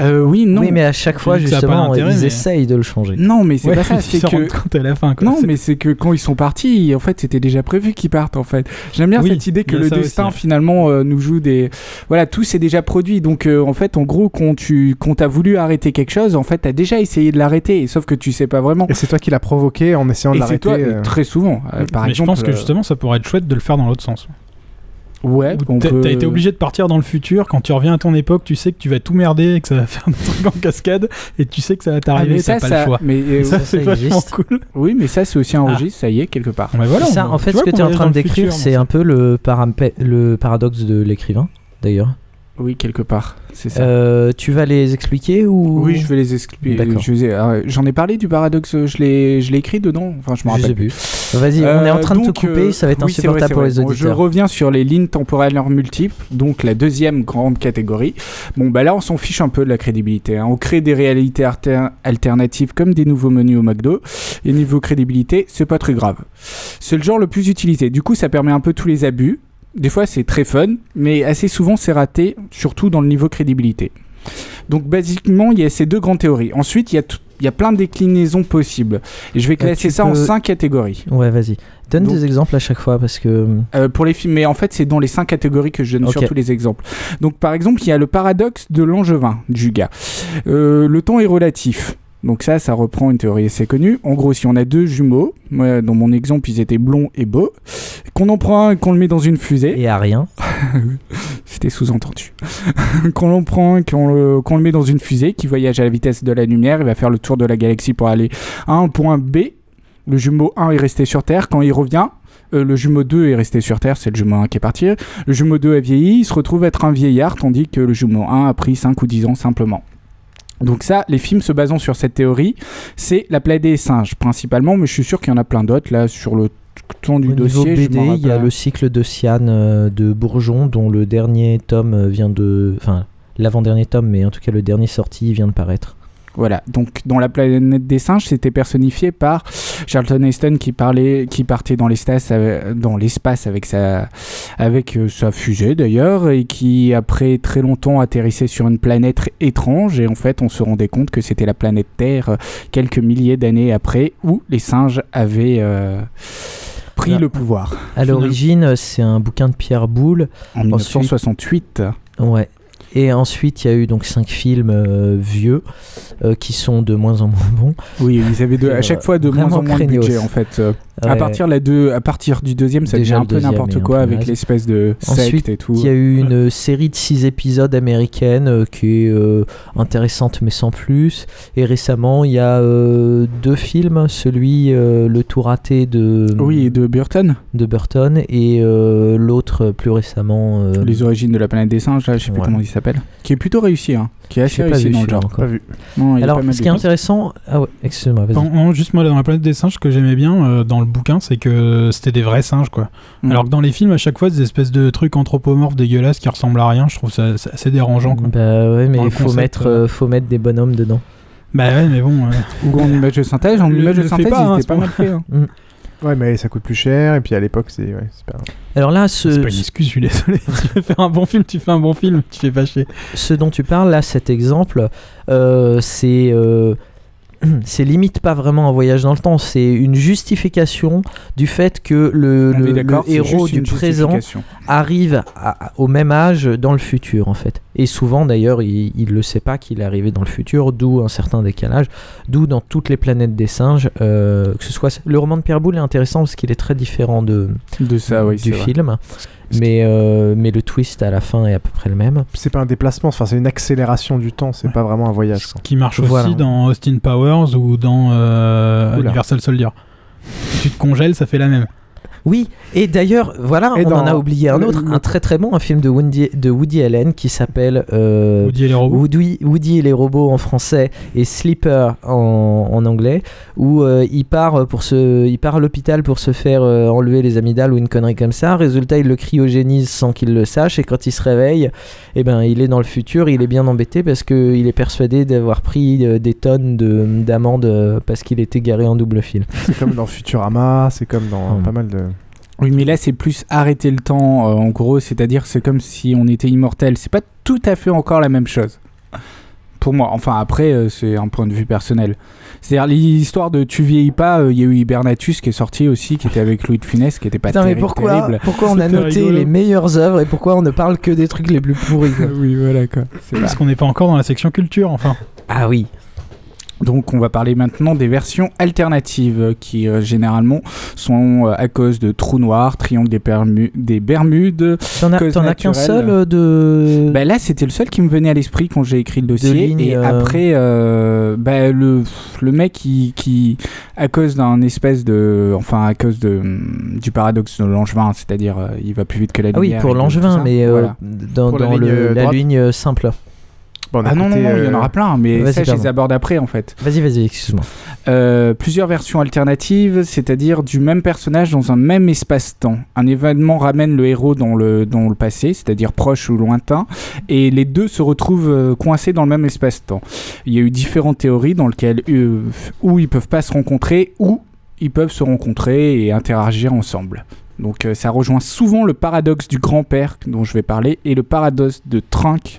Euh, oui, non. Oui, mais à chaque fois, justement, ils mais- essayent de le changer. Non, mais c'est Ouais, pas ça. C'est que à la fin. Quoi. non, mais c'est que quand ils sont partis, en fait, c'était déjà prévu qu'ils partent. En fait, j'aime bien Oui, cette idée que le destin aussi, finalement euh, nous joue des. Voilà, tout c'est déjà produit. Donc, euh, en fait, en gros, quand tu quand t'as voulu arrêter quelque chose, en fait, t'as déjà essayé de l'arrêter, et sauf que tu sais pas vraiment. Et c'est toi qui l'as provoqué en essayant de Et c'est l'arrêter. toi, euh, très souvent. euh, par mais exemple, je pense que euh, justement ça pourrait être chouette de le faire dans l'autre sens. ouais, T'as peut- été obligé de partir dans le futur, quand tu reviens à ton époque, tu sais que tu vas tout merder et que ça va faire des trucs en cascade, et tu sais que ça va Ah, t'arriver, mais t'as ça, pas ça- le choix. Mais euh, ça, ça c'est vachement existe. cool. oui, mais ça, c'est aussi un Ah. registre. Ça y est, quelque part. Mais voilà, ça, on- en fait, ce que tu es en train de décrire, c'est un peu le paradoxe de l'écrivain, d'ailleurs. Oui, quelque part. C'est ça. Euh, tu vas les expliquer ou? Oui, je vais les expliquer. Ah, J'en ai parlé du paradoxe, je l'ai je l'ai écrit dedans. Enfin, je me rappelle plus. Vas-y, on est en Euh, train de donc, te couper, euh, ça va être oui, vrai, insupportable pour vrai. les Bon, auditeurs. je reviens sur les lignes temporelles multiples, donc la deuxième grande catégorie. Bon, bah là, on s'en fiche un peu de la crédibilité. hein. On crée des réalités alter- alternatives comme des nouveaux menus au McDo. Et niveau crédibilité, c'est pas très grave. C'est le genre le plus utilisé. Du coup, ça permet un peu tous les abus. Des fois, c'est très fun, mais assez souvent, c'est raté, surtout dans le niveau crédibilité. Donc basiquement, il y a ces deux grandes théories. Ensuite, il y a, tout- il y a plein de déclinaisons possibles. Et je vais classer tu ça en cinq catégories. Ouais, vas-y. Donne Donc- des exemples à chaque fois parce que. Euh, pour les films, mais en fait, c'est dans les cinq catégories que je donne Ok. surtout les exemples. Donc, par exemple, il y a le paradoxe de l'angevin du gars. Euh, le temps est relatif. Donc ça, ça reprend une théorie assez connue. En gros, si on a deux jumeaux, moi, dans mon exemple, ils étaient blonds et beaux, qu'on en prend un et qu'on le met dans une fusée. Et à rien. C'était sous-entendu. qu'on en prend un et qu'on le, qu'on le met dans une fusée qui voyage à la vitesse de la lumière, il va faire le tour de la galaxie pour aller à un point B. Le jumeau 1 est resté sur Terre. Quand il revient, euh, le jumeau 2 est resté sur Terre, c'est le jumeau 1 qui est parti. Le jumeau 2 a vieilli, il se retrouve être un vieillard, tandis que le jumeau 1 a pris 5 ou 10 ans simplement. Donc ça, les films se basant sur cette théorie, c'est La planète des singes principalement, mais je suis sûr qu'il y en a plein d'autres là sur le temps du Au dossier. BD, il y a le cycle de Siane euh, de Bourgeon, dont le dernier tome euh, vient de. Enfin, l'avant-dernier tome, mais en tout cas le dernier sorti vient de paraître. Voilà, donc dans la planète des singes, c'était personnifié par Charlton Heston qui parlait, qui partait dans l'espace, dans l'espace avec sa, avec euh, sa fusée d'ailleurs, et qui après très longtemps atterrissait sur une planète étrange, et en fait on se rendait compte que c'était la planète Terre euh, quelques milliers d'années après, où les singes avaient euh, pris le pouvoir. À l'origine, c'est un bouquin de Pierre Boulle. En 1968. Ouais. Et ensuite, il y a eu donc cinq films euh, vieux euh, qui sont de moins en moins bons. Oui, ils avaient de, à chaque euh, fois de moins en moins de budget en fait. Euh, à, Ouais. partir la deux, à partir du deuxième, ça Déjà, devient un peu n'importe quoi avec l'espèce de Ensuite, secte et tout. il y a eu une série de six épisodes américaine euh, qui est euh, intéressante mais sans plus. Et récemment, il y a euh, deux films, celui euh, Le Tout raté de Oui, de Burton. de Burton et euh, l'autre euh, plus récemment. euh, Les origines de la planète des singes, là, je sais plus Ouais. comment il s'appelle. Qui est plutôt réussi, hein. Qui est assez pas réussi vu dans le genre. encore. Non, il est Alors, pas ce qui est intéressant, ah ouais, excuse-moi, vas-y. Non, non, juste moi dans la planète des singes, ce que j'aimais bien euh, dans le bouquin, c'est que c'était des vrais singes quoi. Mm. Alors que dans les films, à chaque fois, des espèces de trucs anthropomorphes dégueulasses qui ressemblent à rien, je trouve ça assez dérangeant quoi. Bah ouais, mais il faut concept, mettre, euh. euh, faut mettre des bonhommes dedans. Bah ouais, mais bon. Ou en image de synthèse, en image de synthèse, pas, hein, pas pas mal fait. hein. Mm. Ouais, mais ça coûte plus cher, et puis à l'époque, c'est ouais, pas. Alors là, ce, C'est pas une excuse, je suis désolé. tu veux faire un bon film, tu fais un bon film, tu fais pas chier. ce dont tu parles là, cet exemple, euh, c'est euh, c'est limite pas vraiment un voyage dans le temps, c'est une justification du fait que le, c'est héros du présent arrive à- au même âge dans le futur en fait. Et souvent d'ailleurs, il, il le sait pas qu'il est arrivé dans le futur, d'où un certain décalage, d'où dans toutes les planètes des singes, euh, que ce soit le roman de Pierre Boulle est intéressant parce qu'il est très différent de De ça, oui, c'est du vrai. film, mais euh, mais le twist à la fin est à peu près le même. C'est pas un déplacement, enfin, c'est une accélération du temps, c'est pas vraiment un voyage. quoi. Qui marche Voilà. aussi dans Austin Powers ou dans euh. Universal Soldier. Tu te congèles, ça fait la même. Oui, et d'ailleurs, voilà, Et on en a oublié un autre, un très très bon, un film de Woody, de Woody Allen qui s'appelle euh, Woody et les robots. Woody, Woody et les robots en français et Sleeper en, en anglais, où euh, il part pour se, il part à l'hôpital pour se faire euh, enlever les amygdales ou une connerie comme ça. Résultat, il le cryogénise sans qu'il le sache, et quand il se réveille, eh ben, il est dans le futur, il est bien embêté parce que il est persuadé d'avoir pris euh, des tonnes de- d'amendes euh, parce qu'il était garé en double fil. C'est comme dans Futurama, c'est comme dans Mm. pas mal de. Oui, mais là, c'est plus arrêter le temps, euh, en gros, c'est-à-dire c'est comme si on était immortel. C'est pas tout à fait encore la même chose. Pour moi, enfin après, euh, c'est un point de vue personnel. C'est-à-dire l'histoire de tu vieillis pas, euh, il y a eu Hibernatus qui est sorti aussi, qui était avec Louis de Funès, qui était pas Putain, mais terrible, pourquoi, terrible. pourquoi on a noté rigolo. les meilleures œuvres et pourquoi on ne parle que des trucs les plus pourris quoi oui, voilà quoi. Parce qu'on n'est pas encore dans la section culture, enfin. Ah oui. Donc on va parler maintenant des versions alternatives qui euh, généralement sont euh, à cause de trous noirs, triangles des, Bermu- des Bermudes. T'en as, causes t'en as qu'un seul euh, de. Bah là, c'était le seul qui me venait à l'esprit quand j'ai écrit le dossier. lignes, et euh, après, euh, bah, le, le mec qui, qui, à cause d'un espèce de. Enfin, à cause de, hum, du paradoxe de Langevin, c'est-à-dire euh, il va plus vite que la ah oui, lumière. pour et tout Langevin, mais euh, Voilà. dans, Pour la dans ligne, le- la ligne simple. Bon, on a Ah non, non, il y en euh, aura plein, mais Vas-y, ça, je les aborde après en fait. Vas-y, vas-y, excuse-moi. Euh, plusieurs versions alternatives, c'est-à-dire du même personnage dans un même espace-temps. Un événement ramène le héros dans le, dans le passé, c'est-à-dire proche ou lointain, et les deux se retrouvent euh, coincés dans le même espace-temps. Il y a eu différentes théories dans lesquelles euh, où ils peuvent pas se rencontrer, ou ils peuvent se rencontrer et interagir ensemble. Donc euh, ça rejoint souvent le paradoxe du grand-père dont je vais parler et le paradoxe de Trunk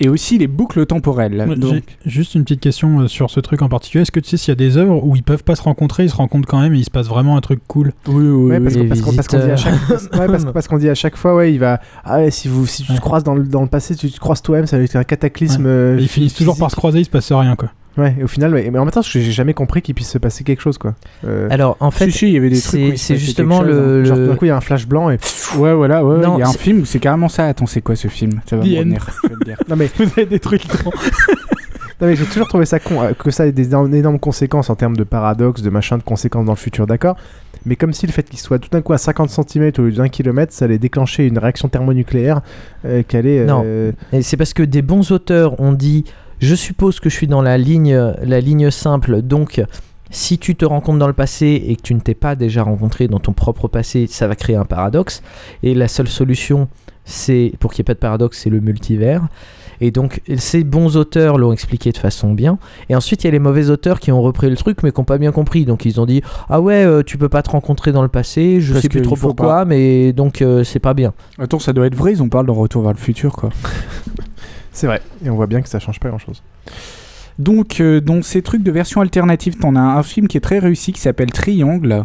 et aussi les boucles temporelles. Ouais, Donc, Juste une petite question euh, sur ce truc en particulier. Est-ce que tu sais s'il y a des œuvres où ils peuvent pas se rencontrer, ils se rencontrent quand même et il se passe vraiment un truc cool? Oui, oui, Ouais, parce qu'on parce qu'on- dit à chaque ouais, parce, parce qu'on dit à chaque fois ouais il va ah ouais, si vous si tu te croises dans le, dans le passé tu te croises toi-même ça va être un cataclysme euh, Ils finissent toujours par se croiser, il se passe rien quoi. Ouais et au final ouais, mais en même temps j'ai jamais compris qu'il puisse se passer quelque chose quoi Euh, Alors en fait, Si, si, il y avait des trucs où c'est justement chose, le, hein. genre le- tout d'un coup il y a un flash blanc et Ouais, voilà, ouais, Non, il y a un film où c'est carrément ça. Attends, c'est quoi ce film? Ça va The me revenir, non mais Vous avez détruit le temps. Non mais j'ai toujours trouvé ça con, euh, que ça ait des énormes, conséquences en termes de paradoxes, de machin, de conséquences dans le futur, d'accord? Mais comme si le fait qu'il soit tout d'un coup à 50 cm au lieu d'un kilomètre, ça allait déclencher une réaction thermonucléaire euh, qui allait... euh, Non. Et c'est parce que des bons auteurs ont dit je suppose que je suis dans la ligne, la ligne simple, donc si tu te rencontres dans le passé et que tu ne t'es pas déjà rencontré dans ton propre passé, ça va créer un paradoxe. Et la seule solution, c'est pour qu'il n'y ait pas de paradoxe, c'est le multivers. Et donc, ces bons auteurs l'ont expliqué de façon bien. Et ensuite, il y a les mauvais auteurs qui ont repris le truc, mais qui n'ont pas bien compris. Donc, ils ont dit Ah ouais, euh, tu peux pas te rencontrer dans le passé, je Parce sais plus trop pourquoi, pas. mais donc euh, c'est pas bien. Attends, ça doit être vrai, ils en parlent dans Retour vers le futur, quoi. C'est vrai, et on voit bien que ça change pas grand-chose. Donc, euh, dans ces trucs de version alternative, t'en as un film qui est très réussi qui s'appelle Triangle.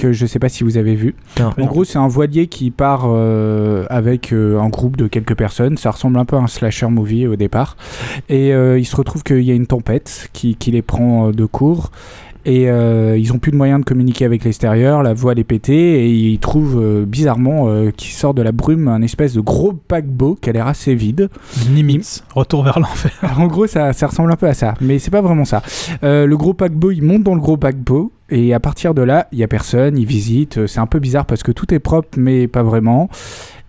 Que je sais pas si vous avez vu. Non. En gros, c'est un voilier qui part euh, avec euh, un groupe de quelques personnes. Ça ressemble un peu à un slasher movie au départ. Et euh, il se retrouve qu'il y a une tempête qui, qui les prend euh, de court. Et euh, ils ont plus de moyens de communiquer avec l'extérieur, la voile est pétée, et ils trouvent euh, bizarrement euh, qui sort de la brume un espèce de gros paquebot qui a l'air assez vide. Nimitz, retour vers l'enfer. En gros, ça, ça ressemble un peu à ça, mais c'est pas vraiment ça. Euh, le gros paquebot, il monte dans le gros paquebot, et à partir de là, il y a personne, il visite. euh, C'est un peu bizarre parce que tout est propre, mais pas vraiment.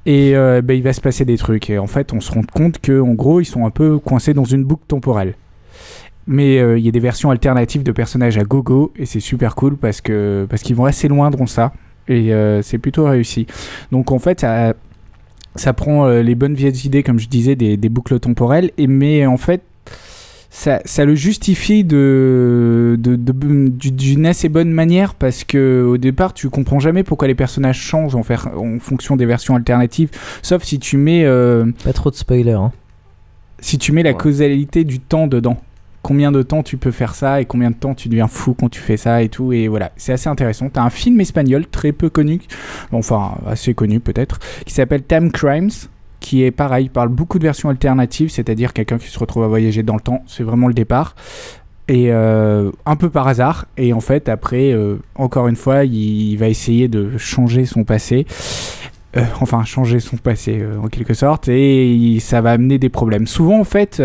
Et ben, il va se passer des trucs. Et en fait, on se rend compte que, en gros, ils sont un peu coincés dans une boucle temporelle. Mais euh, il y a des versions alternatives de personnages à gogo, et c'est super cool parce que parce qu'ils vont assez loin dans ça. Et euh, c'est plutôt réussi. Donc en fait, ça, ça prend euh, les bonnes vieilles idées, comme je disais, des, des boucles temporelles, et, mais en fait, ça, ça le justifie de, de- de- du- d'une assez bonne manière parce que au départ, tu comprends jamais pourquoi les personnages changent en, faire, en fonction des versions alternatives, sauf si tu mets, euh, Pas trop de spoilers. Hein. si tu mets la causalité du temps dedans. Combien de temps tu peux faire ça et combien de temps tu deviens fou quand tu fais ça et tout. Et voilà, c'est assez intéressant. T'as un film espagnol très peu connu, enfin assez connu peut-être, qui s'appelle Time Crimes, qui est pareil, parle beaucoup de versions alternatives, c'est-à-dire quelqu'un qui se retrouve à voyager dans le temps. C'est vraiment le départ. Et euh, un peu par hasard. Et en fait, après, euh, encore une fois, il, il va essayer de changer son passé. Euh, enfin, changer son passé euh, en quelque sorte. Et ça va amener des problèmes. Souvent, en fait,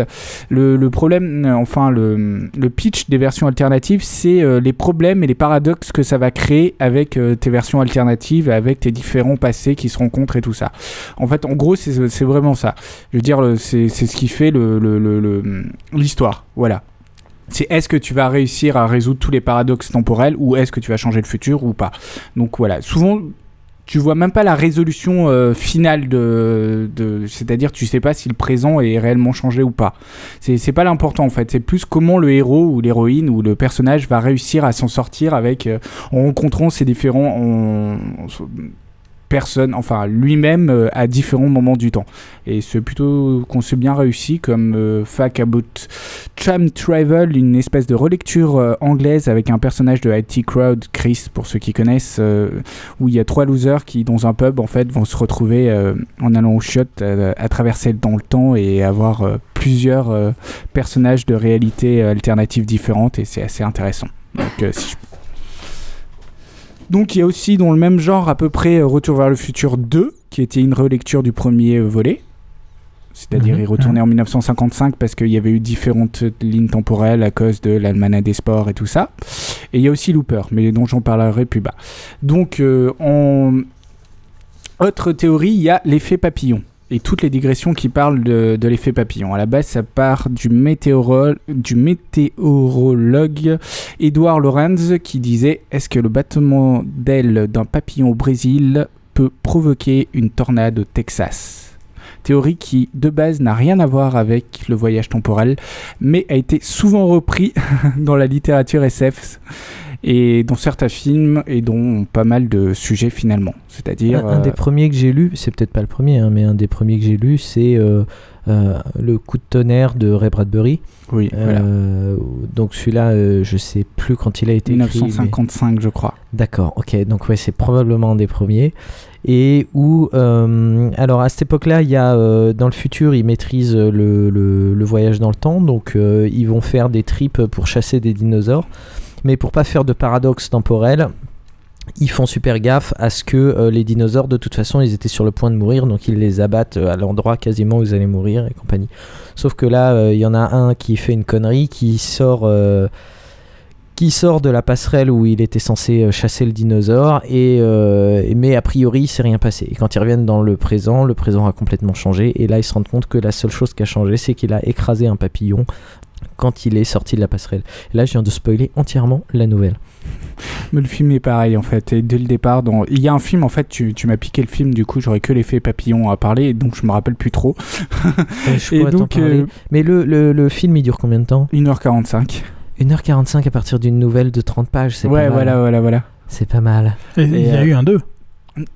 le, problème, euh, enfin, le, pitch des versions alternatives, c'est les problèmes et les paradoxes que ça va créer avec tes versions alternatives, avec tes différents passés qui se rencontrent et tout ça. En fait, en gros, c'est vraiment ça. Je veux dire, c'est ce qui fait l'histoire. Voilà. C'est est-ce que tu vas réussir à résoudre tous les paradoxes temporels ou est-ce que tu vas changer le futur ou pas. Donc voilà, souvent tu vois même pas la résolution euh, finale de, de c'est-à-dire tu sais pas si le présent est réellement changé ou pas. C'est pas l'important en fait, c'est plus comment le héros ou l'héroïne ou le personnage va réussir à s'en sortir avec euh, en rencontrant ces différents en- personnes, enfin lui-même euh, à différents moments du temps. Et c'est plutôt qu'on s'est bien réussi comme euh, About Tram Travel, une espèce de relecture euh, anglaise avec un personnage de IT Crowd, Chris pour ceux qui connaissent, euh, où il y a trois losers qui dans un pub en fait vont se retrouver en allant au shot à traverser dans le temps et avoir plusieurs personnages de réalités alternatives différentes et c'est assez intéressant. Donc si je donc il y a aussi dans le même genre à peu près euh, Retour vers le futur 2, qui était une relecture du premier euh, volet. C'est-à-dire Mhm, il retournait en 1955 parce qu'il y avait eu différentes euh, lignes temporelles à cause de l'almanach des sports et tout ça. Et il y a aussi Looper, mais dont j'en parlerai plus bas. Donc euh, en autre théorie, il y a l'effet papillon. Et toutes les digressions qui parlent de, l'effet papillon. À la base, ça part du, du météorologue Edouard Lorenz qui disait Est-ce que le battement d'aile d'un papillon au Brésil peut provoquer une tornade au Texas? Théorie qui, de base, n'a rien à voir avec le voyage temporel, mais a été souvent repris dans la littérature SF. Et dont certains films et dont pas mal de sujets finalement. C'est-à-dire Un, un des euh, premiers que j'ai lu, c'est peut-être pas le premier, hein, mais un des premiers que j'ai lu, c'est euh, euh, Le coup de tonnerre de Ray Bradbury. Oui, Euh, Donc celui-là, euh, je sais plus quand il a été écrit. mais- 1955, je crois. D'accord, ok, donc ouais, c'est probablement un des premiers. Et où, alors à cette époque-là, il y a dans le futur, ils maîtrisent le, le- le voyage dans le temps, donc ils vont faire des trips pour chasser des dinosaures. Mais pour pas faire de paradoxe temporel, ils font super gaffe à ce que euh, les dinosaures, de toute façon, ils étaient sur le point de mourir, donc ils les abattent euh, à l'endroit quasiment où ils allaient mourir et compagnie. Sauf que là, euh, il y en a un qui fait une connerie, qui sort, de la passerelle où il était censé chasser le dinosaure, et, mais a priori, il s'est rien passé. Et quand ils reviennent dans le présent, le présent a complètement changé, et là, ils se rendent compte que la seule chose qui a changé, c'est qu'il a écrasé un papillon quand il est sorti de la passerelle. Et là, je viens de spoiler entièrement la nouvelle. Mais le film est pareil en fait. Et dès le départ, dans... il y a un film en fait, tu, tu m'as piqué le film, du coup j'aurais que l'effet papillon à parler, et donc je me rappelle plus trop. Euh, je pourrais t'en parler. Mais le, le, le film, il dure combien de temps? 1h45. 1h45 à partir d'une nouvelle de 30 pages, c'est Ouais, pas mal. voilà, voilà, voilà. C'est pas mal. Et il y a euh, eu un 2.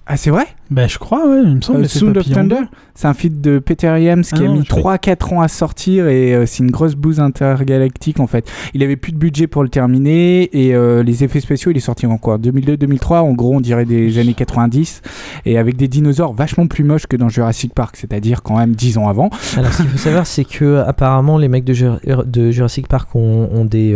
Ah, c'est vrai? Ben, je crois, ouais, il me semble. Euh, Sound of Thunder? 2. C'est un film de Peter Iams qui Ah a mis je croyais- 3-4 ans à sortir et euh, c'est une grosse bouse intergalactique en fait. Il avait plus de budget pour le terminer et euh, les effets spéciaux il est sorti en quoi? 2002-2003 en gros on dirait des années 90 et avec des dinosaures vachement plus moches que dans Jurassic Park c'est-à-dire quand même 10 ans avant. Alors, ce qu'il faut savoir, c'est que apparemment, les mecs de, Jur- de Jurassic Park ont, ont des,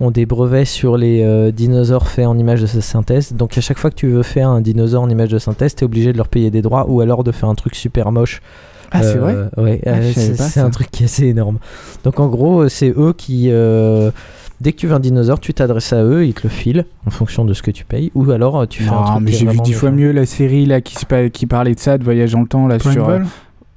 ont des brevets sur les euh, dinosaures faits en images de synthèse. Donc, à chaque fois que tu veux faire un dinosaure en image de synthèse, tu es obligé de leur payer des droits ou alors de faire un truc super moche. Ah, c'est vrai Ouais, Ah, euh, c'est un truc qui est assez énorme. Donc, en gros, c'est eux qui. euh, Dès que tu veux un dinosaure, tu t'adresses à eux, ils te le filent en fonction de ce que tu payes, ou alors euh, tu fais un Non, truc. mais j'ai vu 10 fois mieux la série là qui, se pa- qui parlait de ça, de voyage dans le temps là sur. Euh,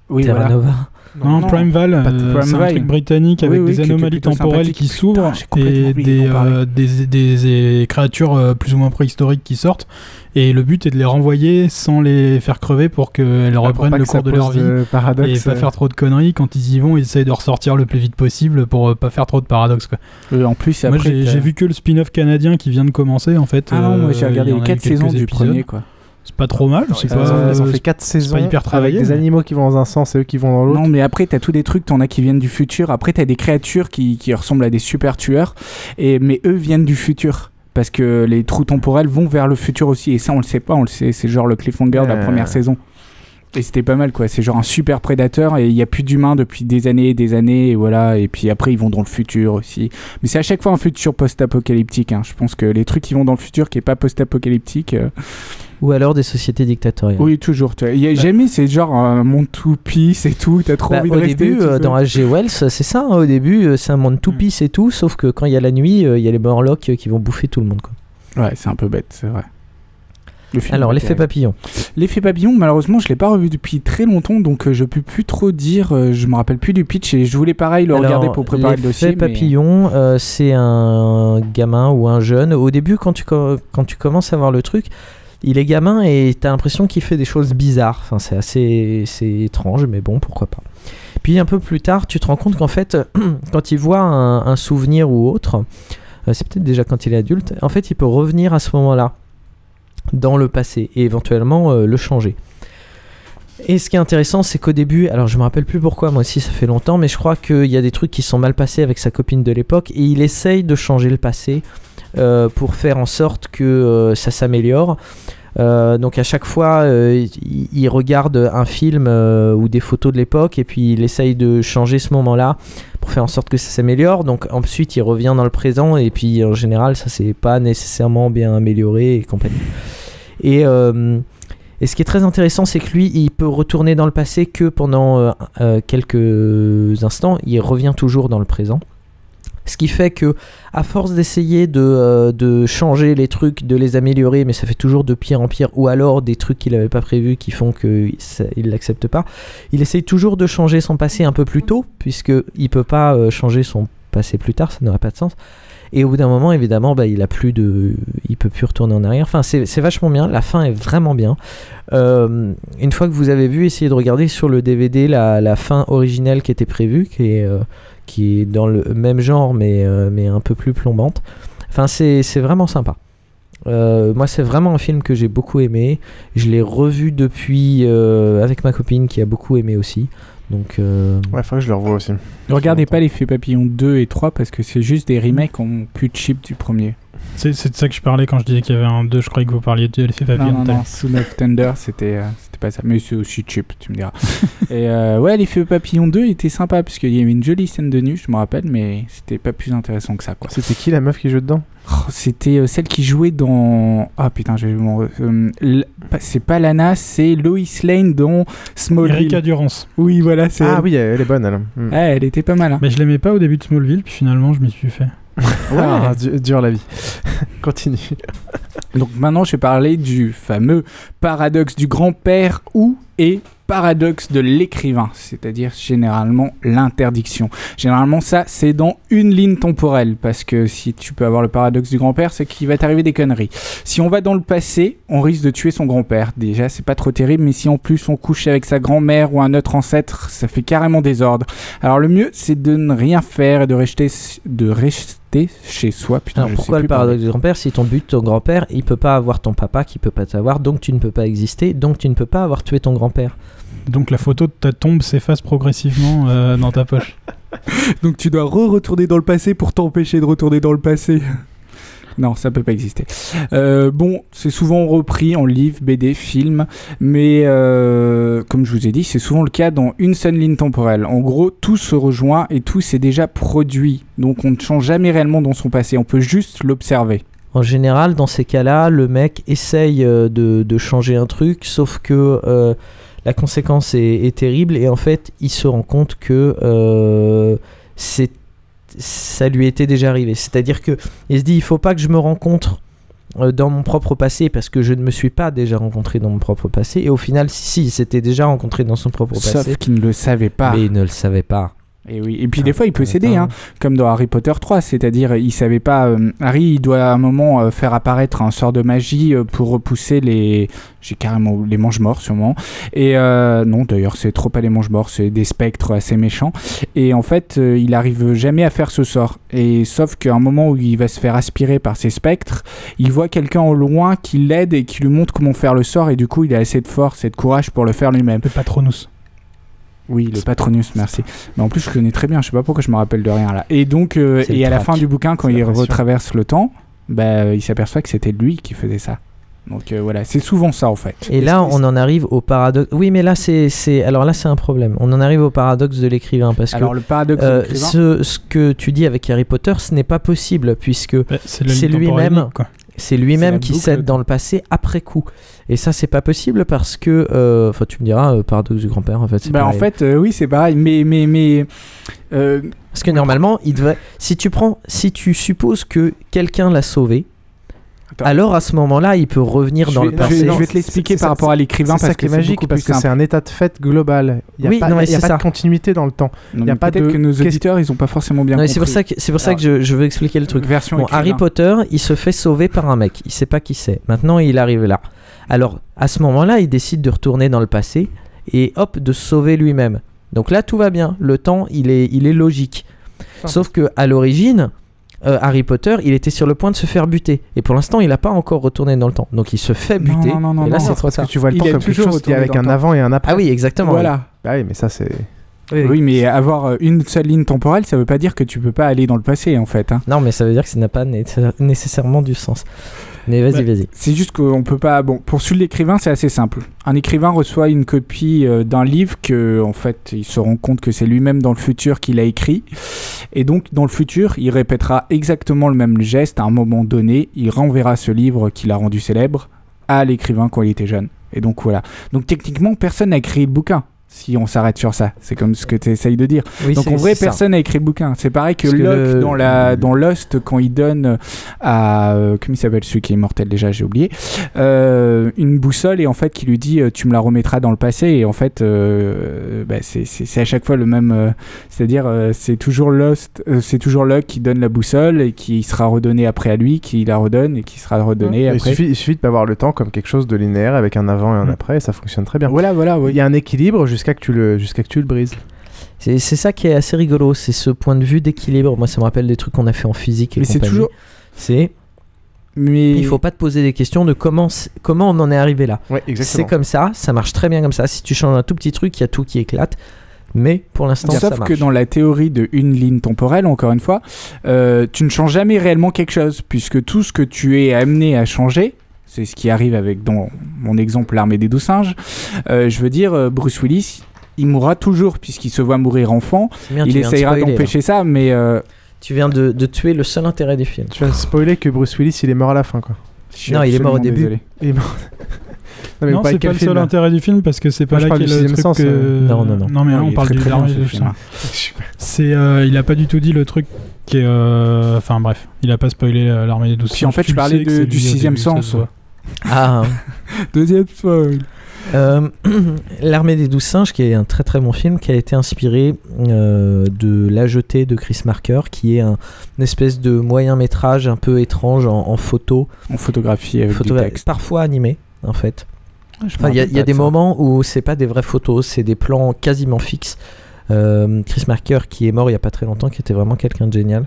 Oui, Terra voilà. Nova. Non, Primeval, euh, c'est un truc britannique avec Oui, oui, des anomalies temporelles qui s'ouvrent et des, euh, des, des- des créatures euh, plus ou moins préhistoriques qui sortent. Et le but est de les renvoyer sans les faire crever pour qu'elles Ah, reprennent le que cours de leur vie. et pas faire trop de conneries. Quand ils y vont, ils essayent de ressortir le plus vite possible pour pas faire trop de paradoxes. Quoi. En plus, Moi après, j'ai vu que le spin-off canadien qui vient de commencer en fait. Ah non, moi j'ai regardé les en a 4 eu quelques saisons du premier quoi. C'est pas trop mal. c'est Ils ont- pas- ils ont fait c'est 4 pas saisons hyper avec travaillé. des mais- animaux qui vont dans un sens et eux qui vont dans l'autre. Non, mais après, t'as tous des trucs, t'en as qui viennent du futur. Après, t'as des créatures qui, qui ressemblent à des super tueurs. Et, mais eux viennent du futur. Parce que les trous temporels vont vers le futur aussi. Et ça, on le sait pas, on le sait. C'est genre le cliffhanger de la première saison. Et c'était pas mal, quoi. C'est genre un super prédateur. Et il y a plus d'humains depuis des années et des années. Et voilà. Et puis après, ils vont dans le futur aussi. Mais c'est à chaque fois un futur post-apocalyptique. hein. Je pense que les trucs qui vont dans le futur qui est pas post-apocalyptique. euh, Ou alors des sociétés dictatoriales. Oui, toujours. Il y a jamais, c'est genre un monde tout peace et tout. T'as trop Bah, envie de au rester. début, tu euh, dans H.G. Wells, c'est ça. hein, au début, euh, c'est un monde Mm. tout pisse et tout, sauf que quand il y a la nuit, euh, il y a les Morlocks euh, qui vont bouffer tout le monde. Quoi. Ouais, c'est un peu bête, c'est vrai. Le film Alors, l'effet papillon. L'effet papillon, malheureusement, je l'ai pas revu depuis très longtemps, donc euh, je peux plus trop dire. euh, je me rappelle plus du pitch et je voulais pareil le Alors, regarder pour préparer le dossier. L'effet mais- papillon, euh, c'est un gamin ou un jeune. Au début, quand tu, quand tu commences à voir le truc, il est gamin et t'as l'impression qu'il fait des choses bizarres. Enfin, c'est assez étrange, mais bon, pourquoi pas. Puis un peu plus tard, tu te rends compte qu'en fait, quand il voit un, souvenir ou autre, euh, c'est peut-être déjà quand il est adulte, en fait, il peut revenir à ce moment-là, dans le passé, et éventuellement euh, le changer. Et ce qui est intéressant, c'est qu'au début, alors je me rappelle plus pourquoi, moi aussi ça fait longtemps, mais je crois qu'il y a des trucs qui sont mal passés avec sa copine de l'époque, et il essaye de changer le passé pour faire en sorte que euh, ça s'améliore. Euh, donc à chaque fois, euh, il, regarde un film euh, ou des photos de l'époque et puis il essaye de changer ce moment-là pour faire en sorte que ça s'améliore. Donc ensuite, il revient dans le présent et puis en général, ça s'est pas nécessairement bien amélioré et compagnie. Et, euh, et ce qui est très intéressant, c'est que lui, il peut retourner dans le passé que pendant euh, euh, quelques instants. Il revient toujours dans le présent. Ce qui fait que, à force d'essayer de, euh, de changer les trucs, de les améliorer, mais ça fait toujours de pire en pire, ou alors des trucs qu'il n'avait pas prévus qui font qu'il ne l'accepte pas, il essaye toujours de changer son passé un peu plus tôt, puisqu'il ne peut pas euh, changer son passé plus tard, ça n'aurait pas de sens. Et au bout d'un moment, évidemment, bah, il a plus de, il peut plus retourner en arrière. Enfin, c'est vachement bien. La fin est vraiment bien. Euh, une fois que vous avez vu, essayez de regarder sur le DVD la, la fin originelle qui était prévue, qui est, qui est dans le même genre, mais, euh, mais un peu plus plombante. Enfin, c'est c'est vraiment sympa. Euh, moi, c'est vraiment un film que j'ai beaucoup aimé. Je l'ai revu depuis euh, avec ma copine qui a beaucoup aimé aussi. Donc, euh, Ouais, faudrait que je le revoie aussi. Ne regardez pas l'effet papillon 2 et 3 parce que c'est juste des remakes en plus cheap du premier. C'est c'est de ça que je parlais quand je disais qu'il y avait un 2. Je croyais que vous parliez de l'effet papillon. Non, non, non, of Thunder, c'était euh, c'était pas ça. Mais c'est aussi cheap, tu me diras. et euh, ouais, l'effet papillon 2 était sympa parce qu'il y avait une jolie scène de nu, je me rappelle, mais c'était pas plus intéressant que ça, quoi. C'était qui la meuf qui joue dedans? Oh, C'était euh, celle qui jouait dans. Ah putain, je vais m'en- euh, l- c'est pas Lana, c'est Lois Lane dans Smallville. Erika Durance. Oui, voilà, c'est. Ah oui, elle est bonne, elle. Mm. Ouais, elle était pas mal. Hein. Mais je l'aimais pas au début de Smallville, puis finalement je m'y suis fait. Ah, du- dur la vie. Continue. Donc maintenant, je vais parler du fameux paradoxe du grand-père ou et paradoxe de l'écrivain, c'est-à-dire généralement l'interdiction. Généralement, ça, c'est dans une ligne temporelle, parce que si tu peux avoir le paradoxe du grand-père, c'est qu'il va t'arriver des conneries. Si on va dans le passé, on risque de tuer son grand-père. Déjà, c'est pas trop terrible, mais si en plus on couche avec sa grand-mère ou un autre ancêtre, ça fait carrément désordre. Alors le mieux, c'est de ne rien faire et de rester, de rester chez soi. Putain, Alors je sais pourquoi le plus parler. paradoxe du grand-père Si ton but, ton grand-père, il peut pas avoir ton papa qui peut pas t'avoir, donc tu ne peux pas exister, donc tu ne peux pas avoir tué ton grand-père. Donc la photo de ta tombe s'efface progressivement euh, dans ta poche. Donc tu dois re-retourner dans le passé pour t'empêcher de retourner dans le passé. Non, ça peut pas exister. Euh, bon, c'est souvent repris en livre, BD, film, mais euh, comme je vous ai dit, c'est souvent le cas dans une seule ligne temporelle. En gros, tout se rejoint et tout s'est déjà produit. Donc on ne change jamais réellement dans son passé, on peut juste l'observer. En général, dans ces cas-là, le mec essaye euh, de, de changer un truc, sauf que euh, la conséquence est, est terrible et en fait, il se rend compte que euh, c'est ça lui était déjà arrivé. C'est-à-dire que il se dit, il faut pas que je me rencontre dans mon propre passé parce que je ne me suis pas déjà rencontré dans mon propre passé. Et au final, si, si il s'était déjà rencontré dans son propre Sauf passé, qu'il ne le savait pas. mais il ne le savait pas. Et oui, et puis des fois il peut céder, hein, comme dans Harry Potter 3, c'est-à-dire il savait pas. euh, Harry il doit à un moment euh, faire apparaître un sort de magie euh, pour repousser les. J'ai carrément les mange-morts sûrement. Et non, d'ailleurs c'est trop pas les mange-morts, c'est des spectres assez méchants. Et en fait il arrive jamais à faire ce sort. Et sauf qu'à un moment où il va se faire aspirer par ces spectres, il voit quelqu'un au loin qui l'aide et qui lui montre comment faire le sort. Et du coup il a assez de force et de courage pour le faire lui-même. Le Patronus. Oui, le Patronus, merci. Mais en plus, je connais très bien, je sais pas pourquoi je me rappelle de rien là. Et donc, euh, et à la fin du bouquin, quand il retraverse le temps, bah, euh, il s'aperçoit que c'était lui qui faisait ça. Donc euh, voilà, c'est souvent ça en fait. Et là, on en arrive au paradoxe. Oui, mais là, c'est, c'est, alors là, c'est un problème. On en arrive au paradoxe de l'écrivain parce Alors, que le paradoxe euh, ce, ce que tu dis avec Harry Potter, ce n'est pas possible puisque c'est le c'est lui-même. C'est lui-même qui boucle. cède dans le passé après coup. Et ça, c'est pas possible parce que, euh, enfin, tu me diras, euh, paradoxe du grand-père, en fait. Bah, en fait, euh, oui, c'est pareil, mais. mais, mais euh, Parce que normalement, il devrait. Si tu prends, si tu supposes que quelqu'un l'a sauvé, alors à ce moment-là, il peut revenir Je dans vais- le passé. je vais- je vais te l'expliquer par rapport à l'écrivain parce que est c'est magique parce que c'est un état de fait global. Il n'y a Oui, pas, non, mais il y a pas ça. de continuité dans le temps. Non, Il y a pas de que nos auditeurs, ils ont pas forcément bien Non, compris. c'est pour ça que c'est pour ça que je, je veux expliquer le truc. Version Bon. Harry Potter, il se fait sauver par un mec. Il sait pas qui c'est. Maintenant, il arrive là. Alors, à ce moment-là, il décide de retourner dans le passé et hop, de se sauver lui-même. Donc là, tout va bien. Le temps, il est, il est logique. Sauf que à l'origine, euh, Harry Potter, il était sur le point de se faire buter. Et pour l'instant, il n'a pas encore retourné dans le temps. Donc il se fait buter. non, non, non, et là, c'est trop Parce que tard. tu vois le Il temps comme quelque chose qui est avec un temps. avant et un après. Ah oui, exactement. Voilà. Bah oui, mais ça c'est. Oui, oui. Oui, mais avoir euh, une seule ligne temporelle, ça veut pas dire que tu peux pas aller dans le passé en fait. hein. Non, mais ça veut dire que ça n'a pas né- nécessairement du sens. Mais vas-y, Bah, vas-y. C'est juste qu'on peut pas. Bon, pour suivre l'écrivain, c'est assez simple. Un écrivain reçoit une copie euh, d'un livre que, en fait, il se rend compte que c'est lui-même dans le futur qu'il a écrit. Et donc, dans le futur, il répétera exactement le même geste à un moment donné. Il renverra ce livre qu'il a rendu célèbre à l'écrivain quand il était jeune. Et donc, voilà. Donc, techniquement, personne n'a écrit le bouquin. Si on s'arrête sur ça, c'est comme ce que tu essayes de dire. Oui, Donc en vrai, personne n'a écrit le bouquin. C'est pareil que que Locke le- dans, la, dans Lost, quand il donne à. euh, comment il s'appelle celui qui est mortel déjà, j'ai oublié. euh, une boussole et en fait qui lui dit euh, Tu me la remettras dans le passé. Et en fait, euh, bah, c'est- à chaque fois le même. euh, C'est-à-dire, euh, c'est toujours Lost, euh, c'est toujours Locke qui donne la boussole et qui sera redonnée après à lui, qui la redonne et qui sera redonnée Il après. suffit, il suffit de pas voir le temps comme quelque chose de linéaire avec un avant et un après, et ça fonctionne très bien. Voilà, voilà. Il y a un équilibre jusqu'à que tu le, que tu le brises. C'est ça qui est assez rigolo, c'est ce point de vue d'équilibre. Moi, ça me rappelle des trucs qu'on a fait en physique et Mais c'est toujours- C'est. Mais il faut pas te poser des questions de comment comment on en est arrivé là. Ouais, exactement. C'est comme ça, ça marche très bien comme ça. Si tu changes un tout petit truc, il y a tout qui éclate. Mais pour l'instant, ça Sauf marche. que dans la théorie de une ligne temporelle, encore une fois, euh, tu ne changes jamais réellement quelque chose, puisque tout ce que tu es amené à changer, c'est ce qui arrive avec dans mon exemple l'armée des douze singes. euh, je veux dire, euh, Bruce Willis, il mourra toujours puisqu'il se voit mourir enfant. Bien, il essayera d'empêcher ça, mais euh, Tu viens de, de tuer le seul intérêt du film. Tu viens de spoiler que Bruce Willis il est mort à la fin quoi. je Non, il est mort au début. désolé. Il est mort. non, mais Non, c'est pas le seul là intérêt du film parce que c'est pas Moi, là qu'il du y a le sixième truc sens, que- euh. Non, non, non. Non, mais là on parle très, du dernier ce du film, hein. C'est, euh, il a pas du tout dit le truc qui est. euh, Enfin bref, il a pas spoilé l'armée des douze. Puis en fait, je parlais du sixième sens. Ah, Deuxième spoil. Euh, L'armée des douze singes, qui est un très très bon film, qui a été inspiré euh, de La Jetée de Chris Marker, qui est un, une espèce de moyen métrage un peu étrange en, en photo, En photographie avec photo du texte. parfois animé en fait. Enfin, Il y a, y des ça. moments où c'est pas des vraies photos, c'est des plans quasiment fixes. Euh, Chris Marker, qui est mort il y a pas très longtemps, qui était vraiment quelqu'un de génial.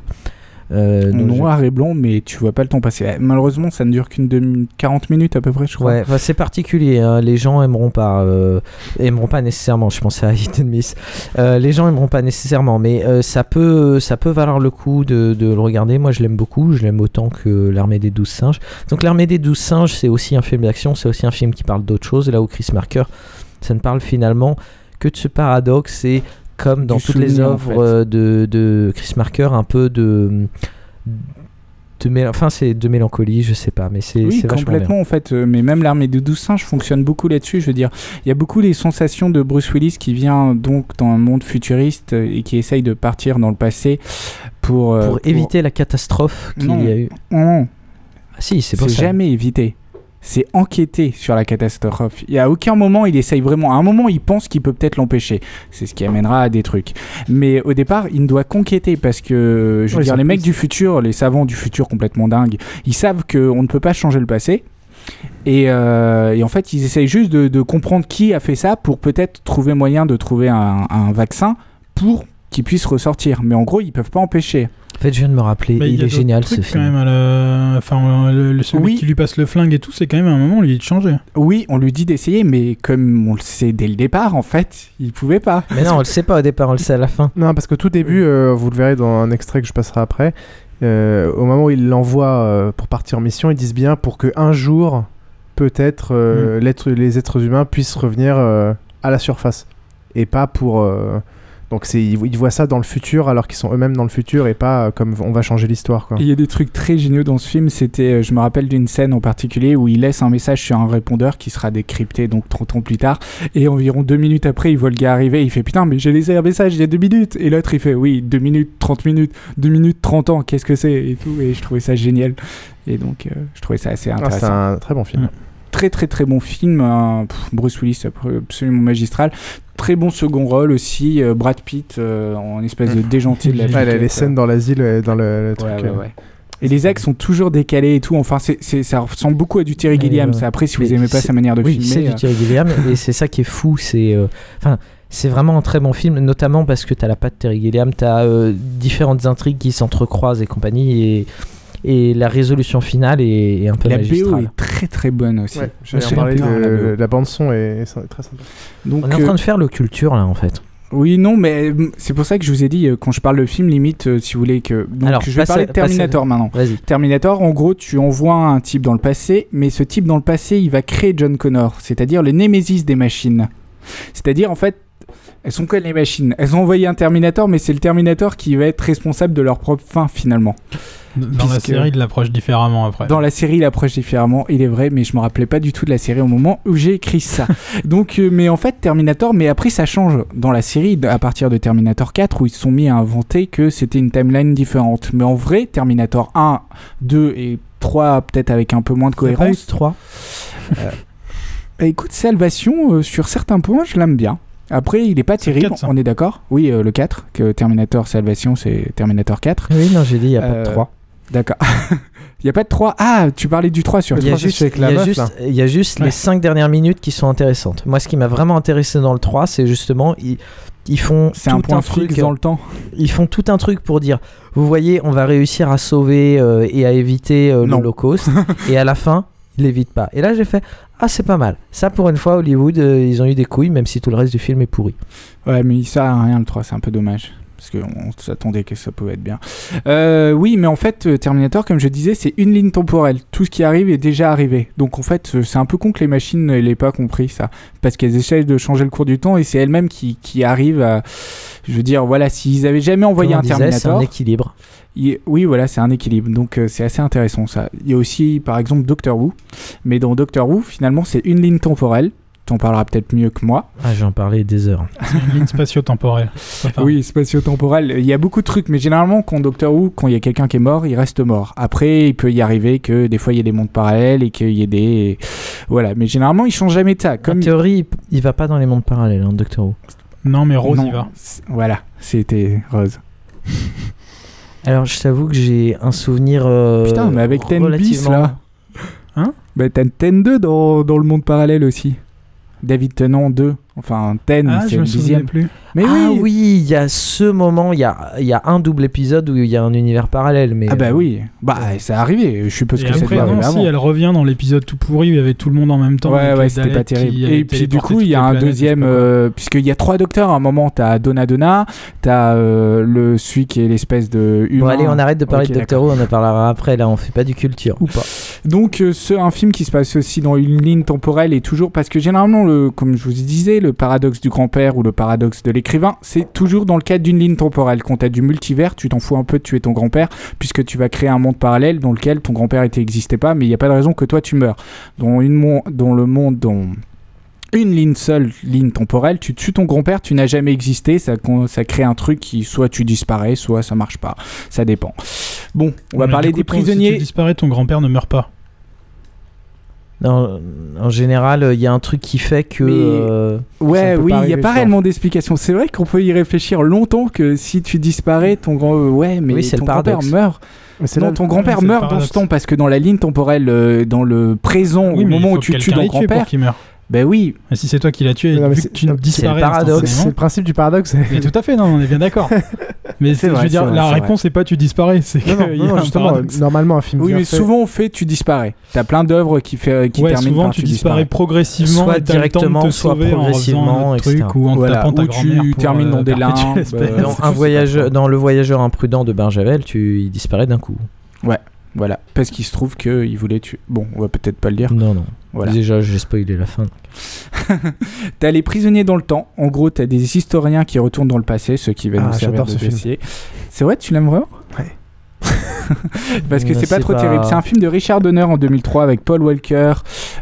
Euh, noir et blanc, mais tu vois pas le temps passer. Eh, Malheureusement, ça ne dure qu'une demi- 40 minutes à peu près, je crois. Ouais, enfin, c'est particulier. hein. Les gens aimeront pas, euh, aimeront pas nécessairement. Je pensais à Hit and Miss. Euh, les gens aimeront pas nécessairement, mais ça peut, ça peut valoir le coup de, de le regarder. Moi, je l'aime beaucoup. Je l'aime autant que l'armée des douze singes. Donc, l'armée des douze singes, c'est aussi un film d'action. C'est aussi un film qui parle d'autre chose. Là où Chris Marker, ça ne parle finalement que de ce paradoxe. Et comme dans Du toutes les en œuvres fait. euh, de, de Chris Marker, un peu de de mél- enfin c'est de mélancolie je sais pas mais c'est Oui, complètement bien. en fait. euh, Mais même l'armée de 12 singes fonctionne beaucoup là-dessus. Je veux dire, il y a beaucoup les sensations de Bruce Willis qui vient donc dans un monde futuriste euh, et qui essaye de partir dans le passé pour, euh, pour éviter la catastrophe qu'il y a eu. Non, Ah si, c'est jamais éviter. C'est enquêter sur la catastrophe. Il y a aucun moment il essaye vraiment. À un moment, il pense qu'il peut peut-être l'empêcher. C'est ce qui amènera à des trucs. Mais au départ, il ne doit qu'enquêter parce que, je veux Ouais, dire, les mecs du futur, les savants du futur complètement dingues, ils savent qu'on ne peut pas changer le passé. Et, euh, et en fait, ils essayent juste de, de comprendre qui a fait ça pour peut-être trouver moyen de trouver un, un vaccin pour qu'il puisse ressortir. Mais en gros, ils peuvent pas empêcher. En fait, je viens de me rappeler, Bah, il est génial ce quand film. même à la- Enfin, le, le- celui Oui. qui lui passe le flingue et tout, c'est quand même à un moment, lui, de changer. Oui, on lui dit d'essayer, mais comme on le sait dès le départ, en fait, il pouvait pas. Mais non, on le sait pas au départ, on le sait à la fin. Non, parce que tout début, euh, vous le verrez dans un extrait que je passerai après, euh, au moment où il l'envoie euh, pour partir en mission, ils disent bien pour que un jour, peut-être, euh, l'être- les êtres humains puissent revenir euh, à la surface. Et pas pour... Donc c'est, ils, ils voient ça dans le futur alors qu'ils sont eux-mêmes dans le futur et pas euh, comme on va changer l'histoire. Il y a des trucs très géniaux dans ce film. C'était, euh, je me rappelle d'une scène en particulier où il laisse un message sur un répondeur qui sera décrypté donc 30 ans plus tard. Et environ deux minutes après, il voit le gars arriver. Il fait putain, mais j'ai laissé un message il y a deux minutes. Et l'autre, il fait oui, deux minutes, 30 minutes, deux minutes, 30 ans. Qu'est-ce que c'est et tout. Et je trouvais ça génial. Et donc, euh, je trouvais ça assez Ah, intéressant. c'est un très bon film. Très très très bon film. pff, Bruce Willis absolument magistral. Très bon second rôle aussi. euh, Brad Pitt euh, en espèce de déjanté de la Ouais, vie. les, les scènes dans l'asile, euh, dans le, le truc. Ouais, ouais, euh, ouais. Et les actes sont toujours décalés et tout. Enfin, c'est, ça ressemble beaucoup à du Terry Gilliam. Euh, C'est Après, si vous aimez pas sa manière de oui, filmer. c'est euh, du Thierry Gilliam et c'est ça qui est fou. C'est euh, enfin. c'est vraiment un très bon film, notamment parce que tu as la patte Terry Gilliam, tu as différentes intrigues qui s'entrecroisent et compagnie, et, et la résolution finale est, est un peu La BO magistrale. est très très bonne aussi. Ouais, j'allais en parler de- la BO. la bande son est, est très sympa. Donc, On est en euh, train de faire le culture là en fait. Oui, non, mais euh, c'est pour ça que je vous ai dit, euh, quand je parle de film, limite, euh, si vous voulez que. Donc, Alors, je vais parler de Terminator passez- maintenant. Vas-y. Terminator, en gros, tu envoies un type dans le passé, mais ce type dans le passé, il va créer John Connor, c'est-à-dire le némésis des machines. C'est-à-dire, en fait, elles sont quoi les machines Elles ont envoyé un Terminator, mais c'est le Terminator qui va être responsable de leur propre fin, finalement. Dans la série, il l'approche différemment après. Dans la série, il approche différemment, il est vrai, mais je me rappelais pas du tout de la série au moment où j'ai écrit ça. Donc, euh, mais en fait, Terminator, mais après ça change dans la série à partir de Terminator 4 où ils se sont mis à inventer que c'était une timeline différente. Mais en vrai, Terminator 1, 2 et 3, peut-être avec un peu moins de pas eu cohérence. de 3. Bah, écoute, Salvation, euh, sur certains points, je l'aime bien. Après, il est pas C'est le terrible, 4, ça. on est d'accord? Oui, euh, le 4, que Terminator Salvation, c'est Terminator 4. Oui, non, j'ai dit il n'y a pas Euh, de 3. D'accord. Il y a pas de 3. Ah, tu parlais du 3 sur Il y a 3 juste, il y a juste, il y a juste les Ouais. 5 dernières minutes qui sont intéressantes. Moi, ce qui m'a vraiment intéressé dans le 3, c'est justement, ils, ils font C'est un tout point truc fixe dans le temps. Ils font tout un truc pour dire, vous voyez, on va réussir à sauver euh, et à éviter euh, l'Holocauste, et à la fin, ils l'évitent pas. Et là, j'ai fait, ah, c'est pas mal. Ça, pour une fois, Hollywood, euh, ils ont eu des couilles, même si tout le reste du film est pourri. Ouais, mais il sert à rien le 3, c'est un peu dommage. Parce qu'on s'attendait que ça pouvait être bien. Euh, oui, mais en fait, euh, Terminator, comme je disais, c'est une ligne temporelle. Tout ce qui arrive est déjà arrivé. Donc en fait, euh, c'est un peu con que les machines ne l'aient pas compris, ça. Parce qu'elles essayent de changer le cours du temps et c'est elles-mêmes qui, qui arrivent à. Je veux dire, voilà, s'ils avaient jamais envoyé Comme on un disait, c'est Terminator. un équilibre. Il- Oui, voilà, c'est un équilibre. Donc euh, c'est assez intéressant ça. Il y a aussi, par exemple, Doctor Who. Mais dans Doctor Who, finalement, c'est une ligne temporelle. T'en parleras peut-être mieux que moi. Ah, j'en parlais des heures. C'est une ligne spatio-temporelle. Oui, spatio-temporel. Il y a beaucoup de trucs, mais généralement, quand Doctor Who, quand il y a quelqu'un qui est mort, il reste mort. Après, il peut y arriver que des fois, il y a des mondes parallèles et qu'il y ait des. Voilà, mais généralement, il change jamais de ça. Comme En théorie, il, il va pas dans les mondes parallèles, hein, Doctor Who. Non, mais Rose Non, y va. Voilà, c'était Rose. Alors, je t'avoue que j'ai un souvenir. euh, Putain, mais avec Ten bis relativement- là. Hein? Bah, t'as Ten 2 dans, dans le monde parallèle aussi. David Tennant 2. Enfin, Ten, Ah, c'est je le dixième. plus. Mais ah oui. oui, il y a ce moment, il y a, il y a un double épisode où il y a un univers parallèle. Mais Ah bah euh, oui. Bah, c'est arrivé. Je suppose Et que c'est après, arrivé non, si, avant. elle revient dans l'épisode tout pourri où il y avait tout le monde en même temps. Ouais, ouais, c'était pas terrible. Et puis du coup, il y a un deuxième, euh, puisqu'il y a trois docteurs à un moment. T'as Donna Donna, t'as euh, le celui qui est l'espèce de humain. Bon, allez, on arrête de parler Ok, de Doctor Who, on en parlera après. Là, on fait pas du culture. Ou pas. Donc, euh, ce, un film qui se passe aussi dans une ligne temporelle et toujours parce que généralement, le, comme je vous disais, le paradoxe du grand-père ou le paradoxe de l'écrivain, c'est toujours dans le cadre d'une ligne temporelle. Quand t'as du multivers, tu t'en fous un peu de tuer ton grand-père puisque tu vas créer un monde parallèle dans lequel ton grand-père n'existait pas, mais il n'y a pas de raison que toi tu meurs. Dans, une dans le monde, dans une ligne seule, ligne temporelle, tu tues ton grand-père, tu n'as jamais existé, ça, crée un truc qui soit tu disparais, soit ça marche pas. Ça dépend. Bon, on va Mais parler coup, des ton- Si prisonniers. tu disparais, ton grand-père ne meurt pas. En général, il y a un truc qui fait que. Mais- euh, Ouais, oui, il n'y a pas réellement d'explication. C'est vrai qu'on peut y réfléchir longtemps que si tu disparais, ton grand. euh, Ouais, mais Oui, ton grand-père meurt. Non, là- ton grand-père meurt dans ce temps parce que dans la ligne temporelle, euh, dans le présent, Oui, au moment où tu tues ton grand-père. Ben oui. Mais si c'est toi qui l'as tué, Non, mais vu c'est- que tu non, disparais paradoxe, C'est le principe du paradoxe. Mais tout à fait, non, on est bien d'accord. Mais c'est- je veux dire, c'est vrai, la c'est réponse c'est pas tu disparais, c'est Non, justement, paradoxe. normalement, un film Oui, mais fait- souvent on fait tu disparais. T'as plein d'œuvres qui, fait, qui ouais, terminent souvent par tu disparais progressivement, Soit le directement, te soit progressivement, truc ou en Voilà, tapant ta tu termines dans euh, des l'espèce. euh, dans, c'est un juste voyageur, dans le voyageur imprudent de Barjavel, tu il disparaît d'un coup. Ouais, voilà. Parce qu'il se trouve qu'il voulait tuer. Bon, on va peut-être pas le dire. Non, non. Voilà. Déjà, j'ai spoilé la fin. T'as les prisonniers dans le temps. En gros, t'as des historiens qui retournent dans le passé, ceux qui viennent Ah, nous servir j'adore de ce dossier. C'est vrai, tu l'aimes vraiment? Ouais. Parce que Euh, c'est pas trop pas- terrible. C'est un film de Richard Donner en 2003 avec Paul Walker,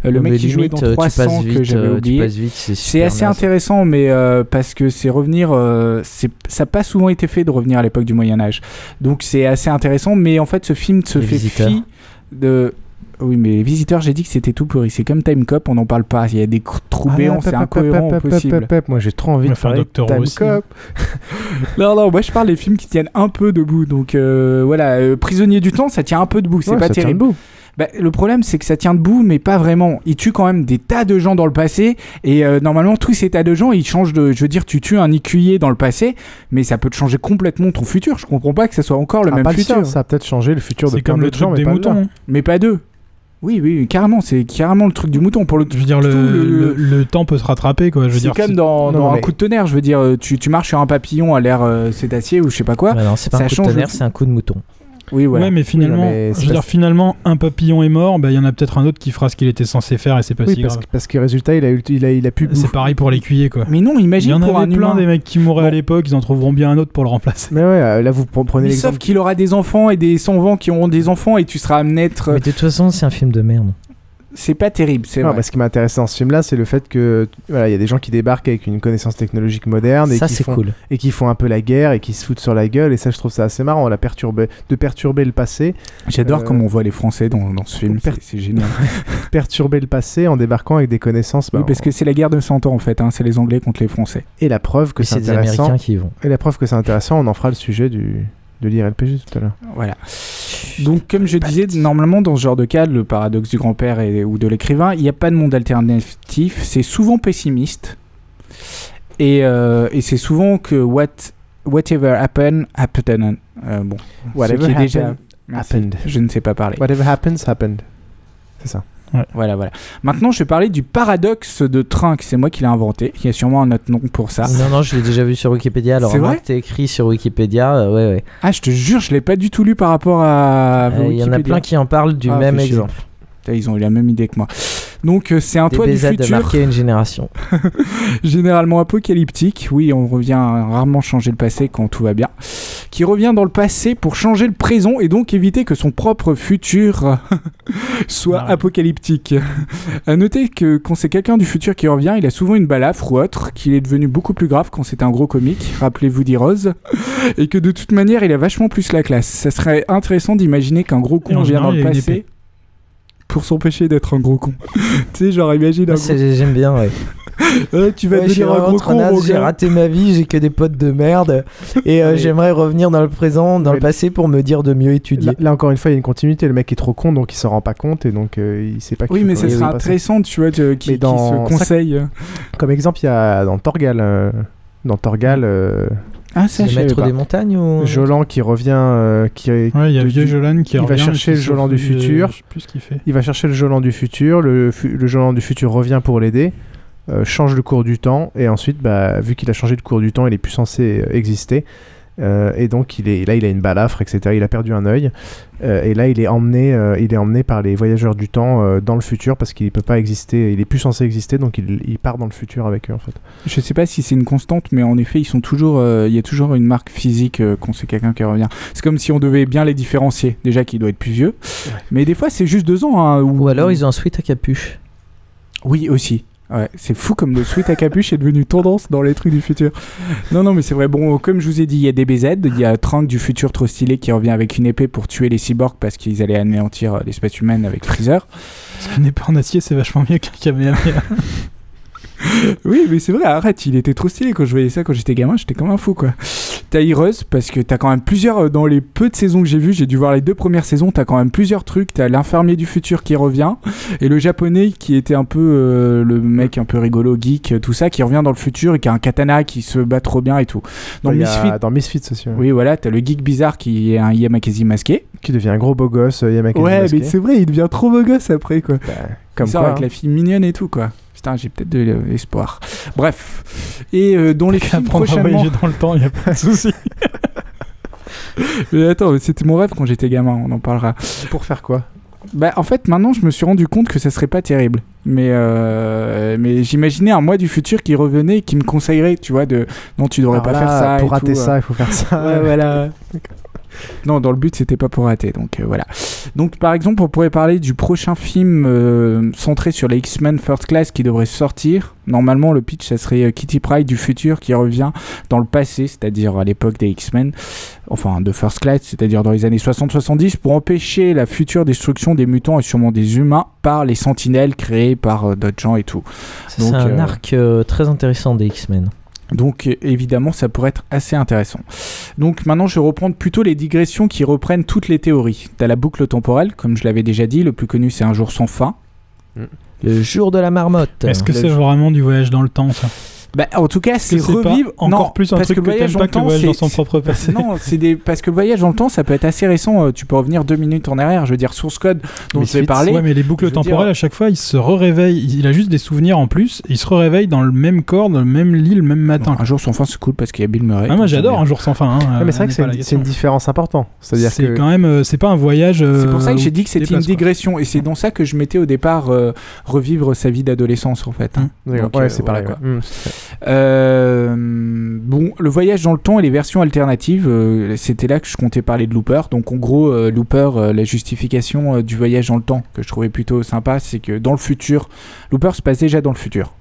euh, le mec qui jouait dans euh, tu 300 passes que vite, j'avais euh, tu oublié. c'est assez naze. intéressant, mais euh, parce que c'est revenir. euh, ça n'a pas souvent été fait de revenir à l'époque du Moyen Âge. Donc c'est assez intéressant, mais en fait ce film se Les fait visiteurs. fi de. Oui, mais les visiteurs, j'ai dit que c'était tout pourri. C'est comme Time Cop, on n'en parle pas. Il y a des trous Ah, béants, pep, c'est incohérent possible. Moi, j'ai trop envie de faire Time. Cop. Non, non, moi je parle des films qui tiennent un peu debout. Donc euh, voilà, euh, Prisonnier du temps, ça tient un peu debout. C'est pas terrible. Bah, le problème, c'est que ça tient debout, mais pas vraiment. Il tue quand même des tas de gens dans le passé. Et euh, normalement, tous ces tas de gens, ils changent de. Je veux dire, tu tues un écuyer dans le passé, mais ça peut te changer complètement ton futur. Je comprends pas que ça soit encore le Ah, même pas le futur. sien, ça a peut-être changé le futur de C'est plein comme le gens, truc mais des pas le moutons. hein. Mais pas deux. Oui, oui, carrément. C'est carrément le truc du mouton. Pour le, Je veux dire, le, le, le temps peut se rattraper, quoi. Je veux C'est dire, comme dans, Non, dans non, un mais- coup de tonnerre. Je veux dire, euh, tu, tu marches sur un papillon à l'air euh, cétacé ou je sais pas quoi. Non, c'est pas ça un coup de tonnerre, c'est un coup de mouton. Oui, voilà. Ouais, mais finalement, mais je veux dire, finalement, un papillon est mort, bah, il y en a peut-être un autre qui fera ce qu'il était censé faire et c'est pas Oui, si parce, grave. que- parce que résultat, il a, eu, il a, il a pu. C'est pareil pour l'écuyer, quoi. Mais non, Il y imagine en pour avait un plein humain. des mecs qui mouraient à l'époque, ils en trouveront bien un autre pour le remplacer. Mais ouais, euh, là, vous pre- prenez Mais l'exemple. sauf qu'il aura des enfants et des sans-vents qui auront des enfants et tu seras amené à être. Mais de toute façon, c'est un film de merde. C'est pas terrible, c'est vrai. bah, ce qui m'a intéressé dans ce film-là, c'est le fait que voilà, il y a des gens qui débarquent avec une connaissance technologique moderne et Ça, qui c'est font cool. et qui font un peu la guerre et qui se foutent sur la gueule et ça, je trouve ça assez marrant, la perturber, de perturber le passé, J'adore Euh, comment on voit les Français dans, dans ce film, per- c'est- c'est génial. perturber le passé en débarquant avec des connaissances. bah, oui, parce que c'est la guerre de 100 ans en fait, hein, c'est les Anglais contre les Français. Et la preuve que Et c'est c'est des intéressant. Américains qui y vont. Et la preuve que c'est intéressant, on en fera le sujet du de l'IRLPG tout à l'heure. Voilà. Donc, comme je disais, normalement, dans ce genre de cas, le paradoxe du grand-père ou de l'écrivain, il n'y a pas de monde alternatif. C'est souvent pessimiste. Et, euh, et c'est souvent que what, whatever happened, happened. Euh, bon, Whatever déjà. happened, Merci. happened. Je ne sais pas parler. Whatever happens, happened. C'est ça. Voilà, voilà. Maintenant, je vais parler du paradoxe de Trunks. C'est moi qui l'ai inventé. Il y a sûrement un autre nom pour ça. Non, non, je l'ai déjà vu sur Wikipédia. Alors, C'est vrai t'es écrit sur Wikipédia. euh, ouais, ouais. Ah, je te jure, je l'ai pas du tout lu par rapport à. Euh, Il y en a plein qui en parlent du Ah, même exemple. Ils ont eu la même idée que moi. Donc, euh, c'est un toit du DBZ de futur. marquer une génération. généralement apocalyptique. Oui, on revient à rarement changer le passé quand tout va bien. Qui revient dans le passé pour changer le présent et donc éviter que son propre futur soit apocalyptique. à noter que quand c'est quelqu'un du futur qui revient, il a souvent une balafre ou autre, qu'il est devenu beaucoup plus grave quand c'est un gros comique, rappelez-vous d'Irose, et que de toute manière, il a vachement plus la classe. Ça serait intéressant d'imaginer qu'un gros con vient dans le passé épée. Pour s'empêcher d'être un gros con. tu sais, genre imagine un J'aime bien, ouais. Tu vas Ouais, je suis devenir un gros con, J'ai raté ma vie, j'ai que des potes de merde. Et euh, j'aimerais revenir dans le présent, dans le passé pour me dire de mieux étudier. Là, là, encore une fois, il y a une continuité. Le mec est trop con, donc il s'en rend pas compte et donc euh, il sait pas. qu'il Oui, mais ça passer. intéressant, tu vois, de- qui, dans qui se conseille. Comme exemple, il y a dans Torgal. euh, dans Torgal. Ah, C'est le maître des montagnes ou Jolan qui revient. euh, qui, Ouais, il y a de- vieux du- Jolan qui Il va revient et chercher qui le Jolan du futur. Je sais plus ce qu'il fait. Il va chercher le Jolan du futur. Le, le Jolan du futur revient pour l'aider. euh, change le cours du temps. Et ensuite, bah, vu qu'il a changé le cours du temps, il est plus censé euh, exister. Euh, et donc il est là, il a une balafre, etc. Il a perdu un œil. Euh, et là, il est emmené, euh, il est emmené par les voyageurs du temps euh, dans le futur parce qu'il peut pas exister. Il est plus censé exister, donc il, il part dans le futur avec eux en fait. Je sais pas si c'est une constante, mais en effet, ils sont toujours. euh, Il y a toujours une marque physique euh, quand c'est quelqu'un qui revient. C'est comme si on devait bien les différencier. Déjà qu'il doit être plus vieux. Mais des fois, c'est juste deux ans. hein, Ou alors ils ont un sweat à capuche. Oui, aussi. Ouais, c'est fou comme le sweat à capuche est devenu tendance dans les trucs du futur. Non, non, mais c'est vrai. Bon, comme je vous ai dit, il y a des BZ, il y a Trunks du futur trop stylé qui revient avec une épée pour tuer les cyborgs parce qu'ils allaient anéantir euh, l'espèce humaine avec Freezer. Parce qu'une épée en acier, c'est vachement mieux qu'un Kamehameha. Oui, mais c'est vrai, arrête, il était trop stylé quand je voyais ça quand j'étais gamin, j'étais comme un fou quoi. T'as Heroes, parce que t'as quand même plusieurs, euh, dans les peu de saisons que j'ai vues, j'ai dû voir les deux premières saisons, t'as quand même plusieurs trucs. T'as l'infirmier du futur qui revient, et le japonais qui était un peu euh, le mec un peu rigolo, geek, tout ça, qui revient dans le futur et qui a un katana qui se bat trop bien et tout. Dans a- Misfits, dans Misfits aussi. ouais. oui, voilà, t'as le geek bizarre qui est un Yamakasi masqué. Qui devient un gros beau gosse, euh, Yamakasi Ouais, masqué. mais c'est vrai, il devient trop beau gosse après quoi. comme il sort quoi, avec hein. la fille mignonne et tout quoi. Putain, j'ai peut-être de l'espoir. Bref. Et euh, dans les films prochainement. dans le temps, il y a pas de souci. Mais attends, c'était mon rêve quand j'étais gamin, on en parlera. Pour faire quoi? Bah, en fait, maintenant, je me suis rendu compte que ça serait pas terrible. Mais, euh, mais j'imaginais un moi du futur qui revenait et qui me conseillerait, tu vois, de non, tu devrais Alors pas là, faire ça. Pour rater tout, ça, euh. il faut faire ça. Ouais, voilà. Non, dans le but, c'était pas pour rater, donc euh, voilà. Donc, par exemple, on pourrait parler du prochain film euh, centré sur les X-Men First Class qui devrait sortir. Normalement, le pitch, ça serait euh, Kitty Pryde du futur qui revient dans le passé, c'est-à-dire à l'époque des X-Men, enfin de First Class, c'est-à-dire dans les années 60-70, pour empêcher la future destruction des mutants et sûrement des humains par les sentinelles créées par d'autres gens et tout. Ça, C'est un arc très intéressant des X-Men. Donc évidemment, ça pourrait être assez intéressant. Donc maintenant, je vais reprendre plutôt les digressions qui reprennent toutes les théories. T'as la boucle temporelle, comme je l'avais déjà dit, le plus connu c'est un jour sans fin. Le jour de la marmotte. Est-ce que Le- c'est vraiment du voyage dans le temps, ça? Bah, en tout cas, c'est revivre encore non, plus un parce truc que que le voyage pas que le voyage c'est dans son propre passé. non, c'est des parce que le voyage dans le temps, ça peut être assez récent. euh, Tu peux revenir deux minutes en arrière. Je veux dire, source code dont je vais parler. Ouais, mais les boucles dire- temporelles, à chaque fois, il se réveille. Il a juste des souvenirs en plus. Il se réveille dans le même corps, dans le même lit, le même matin. Un jour sans fin, c'est cool parce qu'il y a Bill Murray. Ah, moi j'adore un jour sans fin. hein, Ouais, euh, mais c'est vrai on que c'est une, différence importante. C'est-à-dire C'est que quand même, euh, c'est pas un voyage. C'est pour ça que euh, j'ai dit que c'était une digression et c'est dans ça que je mettais au départ euh, revivre sa vie d'adolescence en fait. euh, c'est pareil. Euh, bon, le voyage dans le temps et les versions alternatives, euh, c'était là que je comptais parler de Looper. Donc en gros, euh, Looper, la justification du voyage dans le temps que je trouvais plutôt sympa, c'est que dans le futur, Looper se passe déjà dans le futur.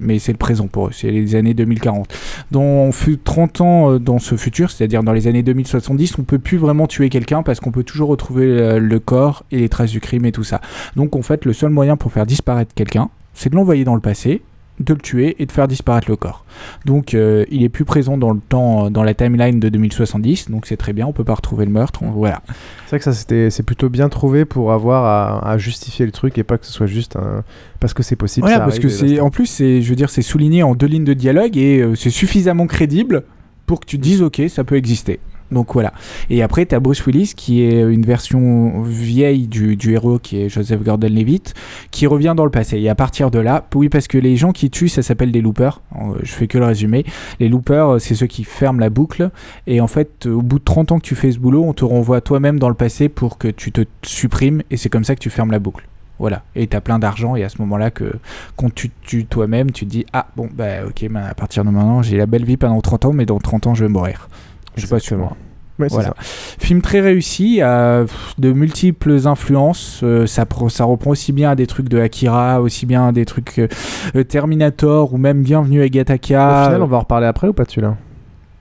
Mais c'est le présent pour eux, c'est les années 2040. Dans on fut 30 ans dans ce futur, c'est-à-dire dans les années 2070, on peut plus vraiment tuer quelqu'un parce qu'on peut toujours retrouver le corps et les traces du crime et tout ça. Donc en fait, le seul moyen pour faire disparaître quelqu'un, c'est de l'envoyer dans le passé de le tuer et de faire disparaître le corps. Donc euh, il est plus présent dans le temps, dans la timeline de 2070, donc c'est très bien, on peut pas retrouver le meurtre, on- voilà. C'est vrai que ça c'était c'est plutôt bien trouvé pour avoir à, à justifier le truc et pas que ce soit juste un... parce que c'est possible. Voilà, ça parce que c'est, en plus, c'est, je veux dire, c'est souligné en deux lignes de dialogue et euh, c'est suffisamment crédible pour que tu te dises, ok, ça peut exister. Donc voilà. Et après, tu as Bruce Willis qui est une version vieille du, héros qui est Joseph Gordon-Levitt qui revient dans le passé. Et à partir de là, oui, parce que les gens qui tuent, ça s'appelle des loopers. Euh, Je fais que le résumé. Les loopers, euh, c'est ceux qui ferment la boucle. Et en fait, euh, au bout de 30 ans que tu fais ce boulot, on te renvoie toi-même dans le passé pour que tu te supprimes. Et c'est comme ça que tu fermes la boucle. Voilà. Et tu as plein d'argent. Et à ce moment-là, que quand tu tues toi-même, tu te dis Ah, bon, bah ok, à partir de maintenant, j'ai la belle vie pendant 30 ans, mais dans 30 ans, je vais mourir. Je sais pas sur moi. Ouais, c'est voilà. ça. Film très réussi, euh, de multiples influences. euh, ça, pro- ça reprend aussi bien à des trucs de Akira, aussi bien à des trucs euh, euh, Terminator ou même Bienvenue à Gataka. Au final, on va en reparler après ou pas de celui-là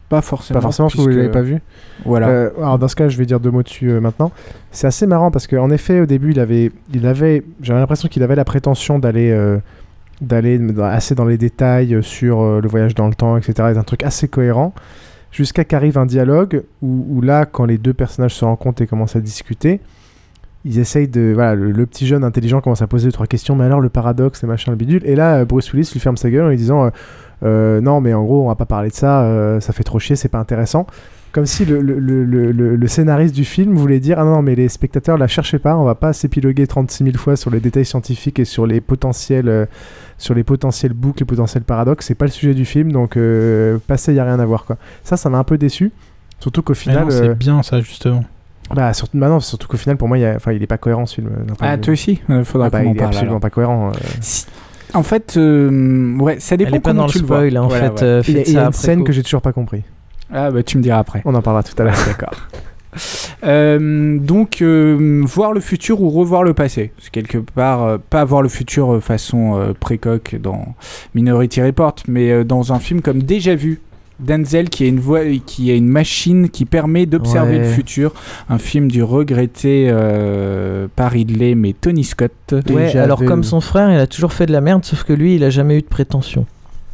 Pas forcément. Pas forcément parce que vous puisque- l'avez pas vu. Voilà. Alors dans ce cas, je vais dire deux mots dessus maintenant. C'est assez marrant parce qu'en effet, au début, il avait, il avait, j'avais l'impression qu'il avait la prétention d'aller, d'aller assez dans les détails sur le voyage dans le temps, etc. Et un truc assez cohérent. Jusqu'à qu'arrive un dialogue où, là, quand les deux personnages se rencontrent et commencent à discuter, ils essayent de. Voilà, le, petit jeune intelligent commence à poser deux, trois questions, mais alors le paradoxe, les machins, le bidule. Et là, euh, Bruce Willis lui ferme sa gueule en lui disant euh, Euh, Non, mais en gros, on va pas parler de ça, ça fait trop chier, c'est pas intéressant. Comme si le, le, le, le- le- le scénariste du film voulait dire Ah non, mais les spectateurs, la cherchez pas, on va pas s'épiloguer 36 000 fois sur les détails scientifiques et sur les potentiels, euh, sur les potentiels boucles, les potentiels paradoxes, c'est pas le sujet du film, donc euh, passez, y a rien à voir quoi. Ça, ça m'a un peu déçu. Surtout qu'au final. c'est euh, bien ça justement. bah, surtout, bah non, surtout qu'au final, pour moi, il y a- enfin, il est pas cohérent ce film. euh, Ah, toi aussi Il faudra Ah bah, il est parle, absolument alors. pas cohérent. euh. En fait, euh, ouais, ça dépend Elle est pas comment dans le tu le vois. spoil, en Voilà, fait, ouais. euh, Il y a, il y une scène coup. que j'ai toujours pas compris. Ah, bah tu me diras après. On en parlera tout à l'heure. D'accord. Euh, donc, euh, voir le futur ou revoir le passé. C'est quelque part, euh, pas voir le futur euh, façon euh, précoque dans Minority Report, mais euh, dans un film comme Déjà Vu. Denzel qui a une voix, qui a une machine qui permet d'observer Ouais. le futur. Un film du regretté euh, pas Ridley mais Tony Scott. Ouais, alors comme son frère, il a toujours fait de la merde, sauf que lui, il a jamais eu de prétention.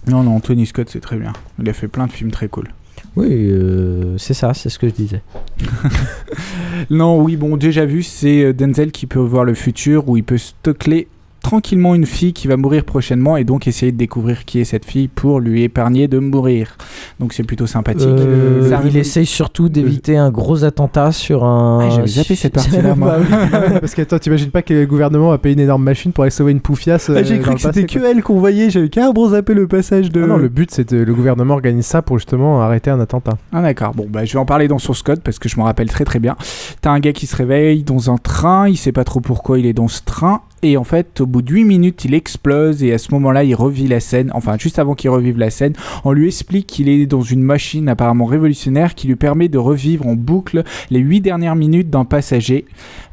Non, non, Tony Scott c'est très bien. Il a fait plein de films très cool. Oui, euh, c'est ça, c'est ce que je disais. Non, oui, bon, déjà vu, c'est euh, Denzel qui peut voir le futur où il peut stocker tranquillement une fille qui va mourir prochainement et donc essayer de découvrir qui est cette fille pour lui épargner de mourir. Donc c'est plutôt sympathique. Euh, il essaye surtout d'éviter un gros attentat sur un. Ah, j'avais zappé cette partie-là, moi. Bah oui. Parce que toi, t'imagines pas que le gouvernement va payer une énorme machine pour aller sauver une poufiasse Ah, j'ai euh, cru que c'était que elle qu'on voyait, j'avais carrément zappé le passage de. Ah non, le but c'est le gouvernement organise ça pour justement arrêter un attentat. Ah d'accord, bon bah je vais en parler dans Source Code parce que je me rappelle très très bien. T'as un gars qui se réveille dans un train, il sait pas trop pourquoi il est dans ce train, et en fait au bout de 8 minutes il explose et à ce moment là il revit la scène, enfin juste avant qu'il revive la scène, on lui explique qu'il est dans une machine apparemment révolutionnaire qui lui permet de revivre en boucle les 8 dernières minutes d'un passager.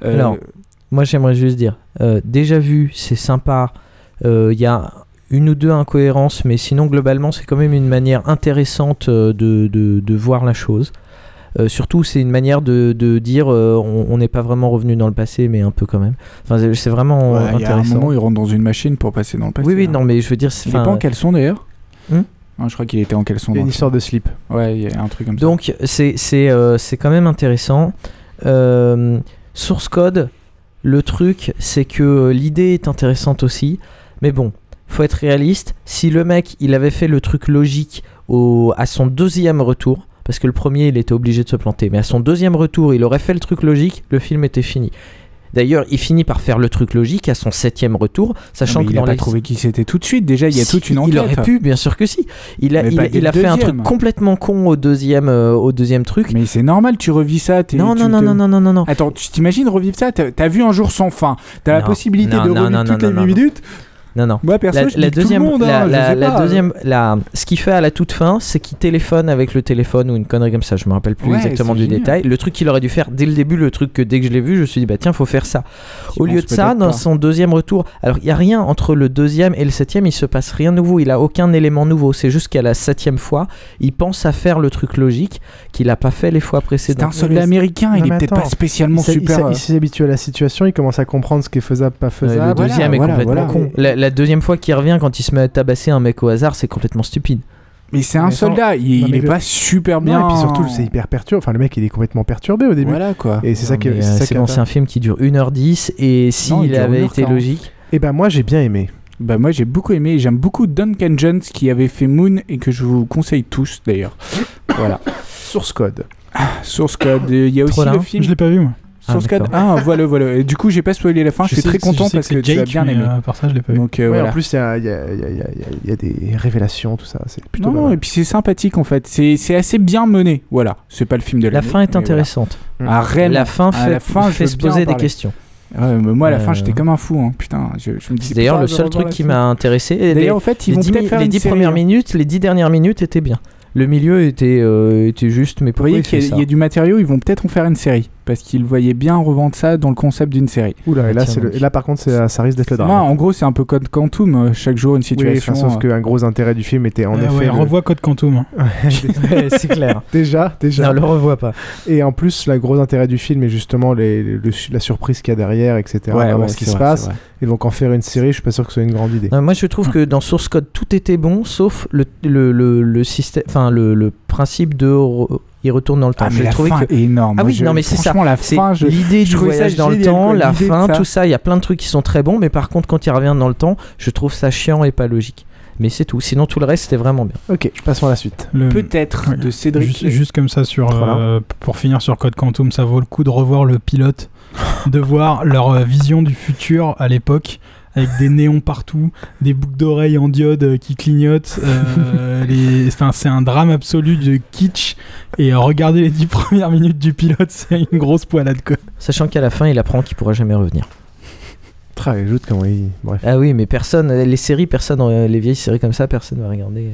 Euh, Alors, moi j'aimerais juste dire, euh, déjà vu, c'est sympa, euh, il y a une ou deux incohérences, mais sinon globalement c'est quand même une manière intéressante de, de voir la chose. Euh, surtout, c'est une manière de, de dire euh, on n'est pas vraiment revenu dans le passé, mais un peu quand même. Enfin, c'est- vraiment ouais, euh, il y a un intéressant. moment il rentre dans une machine pour passer dans le passé. oui, oui, hein. non, mais je veux dire, pas enfin, en caleçon d'ailleurs Hmm Non, Je crois qu'il était en caleçon. Il y a une histoire de slip. Ouais, il y a un truc comme ça. Donc c'est c'est euh, c'est quand même intéressant. Euh, source code, le truc c'est que l'idée est intéressante aussi, mais bon, faut être réaliste. Si le mec il avait fait le truc logique au, à son deuxième retour, parce que le premier il était obligé de se planter, mais à son deuxième retour il aurait fait le truc logique, le film était fini. D'ailleurs, il finit par faire le truc logique à son septième retour, sachant mais que il dans a pas les trouvé qui c'était tout de suite. Déjà, il y a si, toute une enquête. Il aurait pu, bien sûr que si. Il a, Mais il, a- il fait un truc complètement con au deuxième, euh, au deuxième truc. Mais c'est normal, tu revis ça. Non, tu non, non, te- non, non, non, non, non. Attends, tu t'imagines revivre ça? T'as vu un jour sans fin. T'as la possibilité non, de non, revivre non, toutes non, les non, 8 non. minutes Non, non. Moi, perso, la, je la dis tout le deuxième, monde, la, hein, la- la pas. deuxième, la, ce qu'il fait à la toute fin, c'est qu'il téléphone avec le téléphone ou une connerie comme ça. Je me rappelle plus Ouais, exactement c'est du génial. détail. Le truc qu'il aurait dû faire dès le début, le truc que dès que je l'ai vu, je me suis dit bah tiens, faut faire ça. Au lieu de ça, dans pas. son deuxième retour, alors il y a rien entre le deuxième et le septième, il se passe rien de nouveau. Il a aucun élément nouveau. C'est juste qu'à la septième fois, il pense à faire le truc logique qu'il a pas fait les fois C'est précédentes. un soldat américain, il attends. pas spécialement Il s'est- il super. s'est- euh, Il s'est habitué à la situation, il commence à comprendre ce qui est faisable, pas faisable. le deuxième est complètement con. La, deuxième fois qu'il revient quand il se met à tabasser un mec au hasard, c'est complètement stupide. Mais c'est un Mais sans- soldat, il, Non, il mais est le- pas super Non, bien. et puis surtout, c'est hyper perturbé. Enfin, le mec, il est complètement perturbé au début. Voilà quoi. Et c'est ça Non, qui mais, c'est euh, c'est qui est bon, c'est un film qui dure 1h10 et s'il Non, il dure avait été 1h40. logique. Et ben moi, j'ai bien aimé. Bah moi j'ai beaucoup aimé, j'aime beaucoup Duncan Jones qui avait fait Moon et que je vous conseille tous d'ailleurs. voilà. Source code. Source code, il y a aussi le film Je l'ai pas vu, moi. Source Ah, code. Ah voilà voilà. Et du coup j'ai pas spoilé la fin, je, suis sais très content parce que que, c'est tu as Jake, bien aimé. euh, à part ça, je l'ai pas vu. Donc euh, Ouais, voilà. En plus, il y a, y, y, y, des révélations, tout ça. C'est plutôt. non, non, et puis c'est sympathique en fait. C'est c'est assez bien mené. Voilà. C'est pas le film de La fin est voilà. intéressante. Ah. La fin À fait, la fin, fait se poser des questions. Ouais, mais moi à la fin Euh, j'étais comme un fou. Hein. Putain, je, je me d'ailleurs le seul truc qui m'a intéressé. Et D'ailleurs, les- en fait, ils les vont dix peut-être mi- faire les une 10 série, premières hein. minutes, les 10 dernières minutes étaient bien. Le milieu était, euh, était juste, mais Vous pourquoi voyez il qu'il y, y a du matériau, ils vont peut-être en faire une série. Parce qu'ils voyaient bien revendre ça dans le concept d'une série. Oula, et là, tiens, c'est le- et là, par contre, ça risque d'être le drame. Non, en gros, c'est un peu Code Quantum. euh, Chaque jour, une Oui, situation. enfin, sauf euh, qu'un gros intérêt du film était en Ah effet. ouais, le- revois Code Quantum. hein. C'est clair. Déjà, déjà. Non, le revois pas. Et en plus, le gros intérêt du film est justement les, le- la surprise qu'il y a derrière, etc. Ouais, ce qui se vrai, passe. Et donc en faire une série, je suis pas sûr que ce soit une grande idée. Euh, moi, je trouve que dans Source Code, tout était bon, sauf le, le, le, le système, enfin le, le principe de re- il retourne dans le temps. Ah, mais la fin que- est énorme. Ah oui, je- non mais c'est ça. franchement, la fin, je- l'idée du ça voyage dans le temps, la fin, ça. tout ça. Il y a plein de trucs qui sont très bons, mais par contre, quand il revient dans le temps, je trouve ça chiant et pas logique. Mais c'est tout. Sinon, tout le reste, c'était vraiment bien. Ok, passons à la suite. Le- Peut-être de Cédric. Juste, juste comme ça, sur, euh, pour finir sur Code Quantum, ça vaut le coup de revoir le pilote, de voir leur euh, vision du futur à l'époque, avec des néons partout, des boucles d'oreilles en diode euh, qui clignotent. euh, les- enfin, c'est un drame absolu de kitsch. Et regardez les 10 premières minutes du pilote, c'est une grosse poilade. Quoi. Sachant qu'à la fin, il apprend qu'il pourra jamais revenir. Très ajoute comment il. Bref. Ah oui, mais personne, les séries, personne, les vieilles séries comme ça, personne va regarder.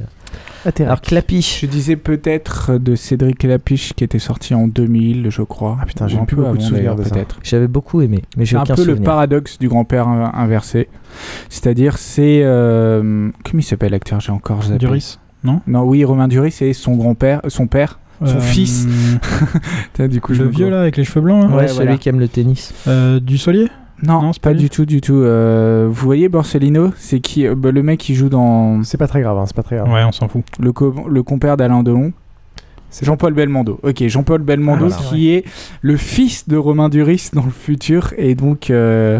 Atterri. Alors Clapiche, Je disais peut-être de Cédric Lapiche qui était sorti en 2000, je crois. Ah putain, j'ai plus beaucoup de souvenirs peut-être. j'avais beaucoup aimé, mais un peu le paradoxe du grand-père in- inversé. C'est-à-dire, c'est. euh, comment il s'appelle l'acteur J'ai encore zappé. Duris, non? Non, oui, Romain Duris, c'est son grand-père, son père, son Euh, fils. Du coup, Le vieux là, avec les cheveux blancs. là Ouais, Ouais, celui voilà. qui aime le tennis. Euh, du Solier Non, Non, c'est pas du tout, du tout. Euh, vous voyez Borsellino C'est qui euh, bah, Le mec qui joue dans C'est pas très grave, hein, c'est pas très grave. Ouais, on s'en fout. le, co- le compère d'Alain Delon. C'est Jean-Paul Belmondo. Ok, Jean-Paul Belmondo Ah, qui est le fils de Romain Duris dans le futur. Et donc, euh,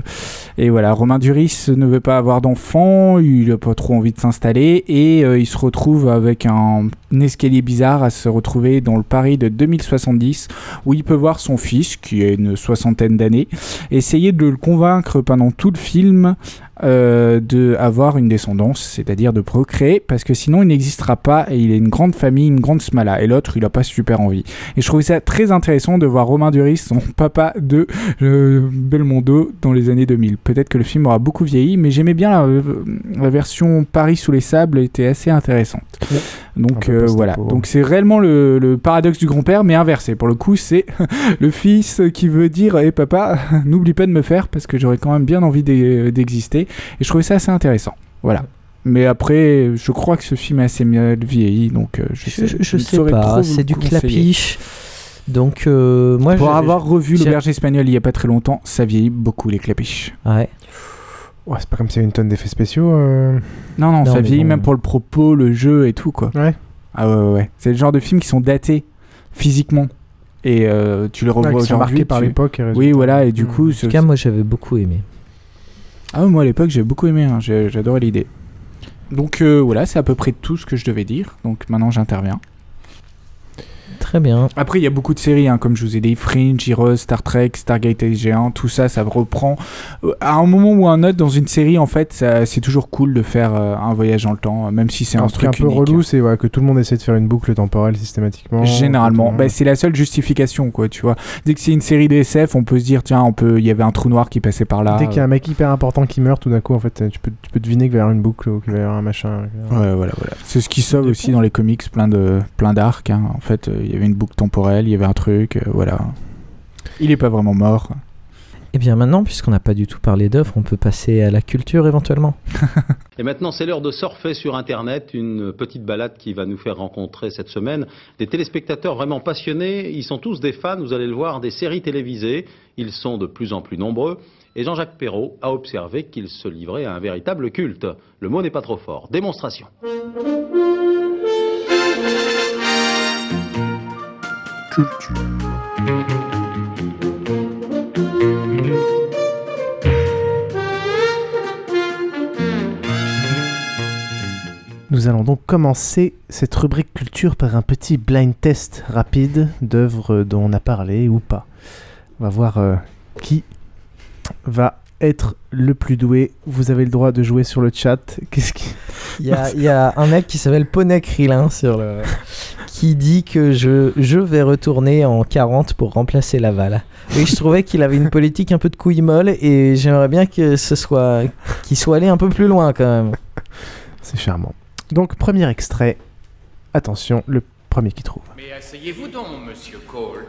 et voilà, Romain Duris ne veut pas avoir d'enfant, il n'a pas trop envie de s'installer. Et euh, il se retrouve avec un, un escalier bizarre à se retrouver dans le Paris de 2070 où il peut voir son fils, qui a une soixantaine d'années, essayer de le convaincre pendant tout le film euh, de avoir une descendance, c'est-à-dire de procréer, parce que sinon il n'existera pas et il a une grande famille, une grande smala. Et l'autre, il a pas super envie. Et je trouvais ça très intéressant de voir Romain Duris, son papa de euh, Belmondo, dans les années 2000. Peut-être que le film aura beaucoup vieilli, mais j'aimais bien la, la version Paris sous les sables, était assez intéressante. Ouais. Donc euh, voilà. Donc c'est réellement le, le paradoxe du grand-père, mais inversé. Pour le coup, c'est le fils qui veut dire "Eh papa, n'oublie pas de me faire parce que j'aurais quand même bien envie d'e- d'exister." Et je trouvais ça assez intéressant. Voilà. Mais après, je crois que ce film est assez mal vieilli, donc euh, je, Je, sais, je ne sais pas, c'est du clapiche. Donc euh, moi, Pour avoir revu l'auberge espagnole il y a pas très longtemps, ça vieillit beaucoup les clapiches. Ouais. Ouais, c'est pas comme s'il y avait une tonne d'effets spéciaux. euh. Non, non, Non, ça vieillit bon. même pour le propos, le jeu et tout quoi. Ouais. Ah ouais, ouais, ouais. C'est le genre de films qui sont datés physiquement et euh, tu les revois Ouais, aujourd'hui. marqués par tu- l'époque. et Oui, voilà, et du Hmm. coup, En ce- tout cas, moi, j'avais beaucoup aimé. Ah, moi à l'époque, j'ai beaucoup aimé, hein. J'adorais l'idée. Donc euh, voilà, c'est à peu près tout ce que je devais dire. Donc maintenant, j'interviens. Très bien. Après, il y a beaucoup de séries, hein, comme je vous ai dit, Fringe, Heroes, Star Trek, Stargate SG1, tout ça, ça reprend. euh, À un moment ou à un autre, dans une série, en fait, c'est toujours cool de faire euh, un voyage dans le temps, même si c'est un qui est truc un peu unique. relou, c'est ouais, que tout le monde essaie de faire une boucle temporelle systématiquement. Généralement, bah, monde- c'est la seule justification, quoi, tu vois. Dès que c'est une série de SF, on peut se dire, tiens, on peut, il y avait un trou noir qui passait par là. Dès qu'il y a un mec hyper important qui meurt, tout d'un coup, en fait, tu peux, tu peux deviner qu'il va y avoir une boucle ou qu'il va y avoir un machin. Ouais, voilà, voilà. C'est ce qui sauve aussi dans les comics, plein de plein d'arcs. hein. En fait, euh, il y avait une boucle temporelle, il y avait un truc, euh, voilà. Il est pas vraiment mort. Et bien maintenant, puisqu'on n'a pas du tout parlé d'œuvres, on peut passer à la culture éventuellement. Et maintenant, c'est l'heure de surfer sur Internet, une petite balade qui va nous faire rencontrer cette semaine des téléspectateurs vraiment passionnés. Ils sont tous des fans, vous allez le voir, des séries télévisées. Ils sont de plus en plus nombreux. Et Jean-Jacques Perrault a observé qu'il se livrait à un véritable culte. Le mot n'est pas trop fort. Démonstration. Nous allons donc commencer cette rubrique culture par un petit blind test rapide d'œuvres dont on a parlé ou pas. On va voir euh, qui va être le plus doué. Vous avez le droit de jouer sur le chat. Il y a, un mec qui s'appelle Poney sur le... qui dit que je, je vais retourner en 40 pour remplacer Laval. Et je trouvais qu'il avait une politique un peu de couille molle et j'aimerais bien que ce soit qu'il soit allé un peu plus loin quand même. C'est charmant. Donc, premier extrait. Attention, le premier qui trouve. Mais asseyez-vous donc, monsieur Cole.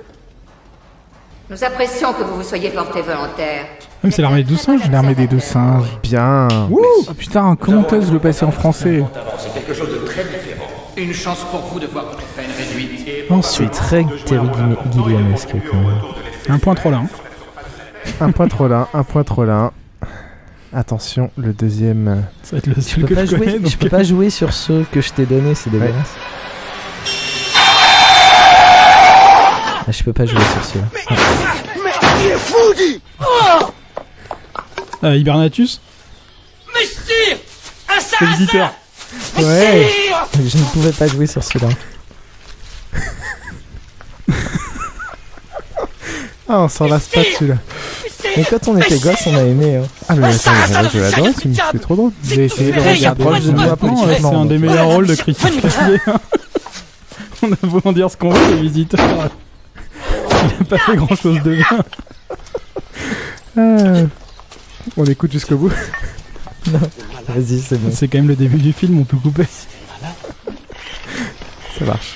Nous apprécions que vous vous soyez porté volontaire. Même c'est l'armée des douze singes. L'armée des douze singes. Bien. Ouh oh, putain, comment t'oses le passer en français C'est quelque chose de très différent. Une chance pour vous de voir votre peine réduite. Et Ensuite, très Terry Gilli- Gilliamesque quand même. Un point trop là. hein. Un point trop là, un point trop là. Attention, le deuxième. euh, Ça va être le Je seul peux, que pas je connais. jouer, donc- je peux pas jouer sur ceux que je t'ai donnés, c'est dégueulasse. Ah, je peux pas jouer sur ceux-là. Mais il est fou, dit Euh, Hibernatus Mais sire Un Le visiteur. Ouais, je ne pouvais pas jouer sur celui-là. Ah, on s'en lasse pas de celui-là. Mais quand on était gosse, on a aimé. hein. Ah, mais attends, je, je l'adore, c'est trop drôle. J'ai essayé de regarder. proche de Maintenant, c'est un des meilleurs rôles de critique. On a beau en dire ce qu'on veut, le visiteur. Il a pas fait grand chose de bien. Ah. On écoute jusqu'au bout. Vas-y, c'est bon. C'est quand même le début du film, on peut couper. Ça marche.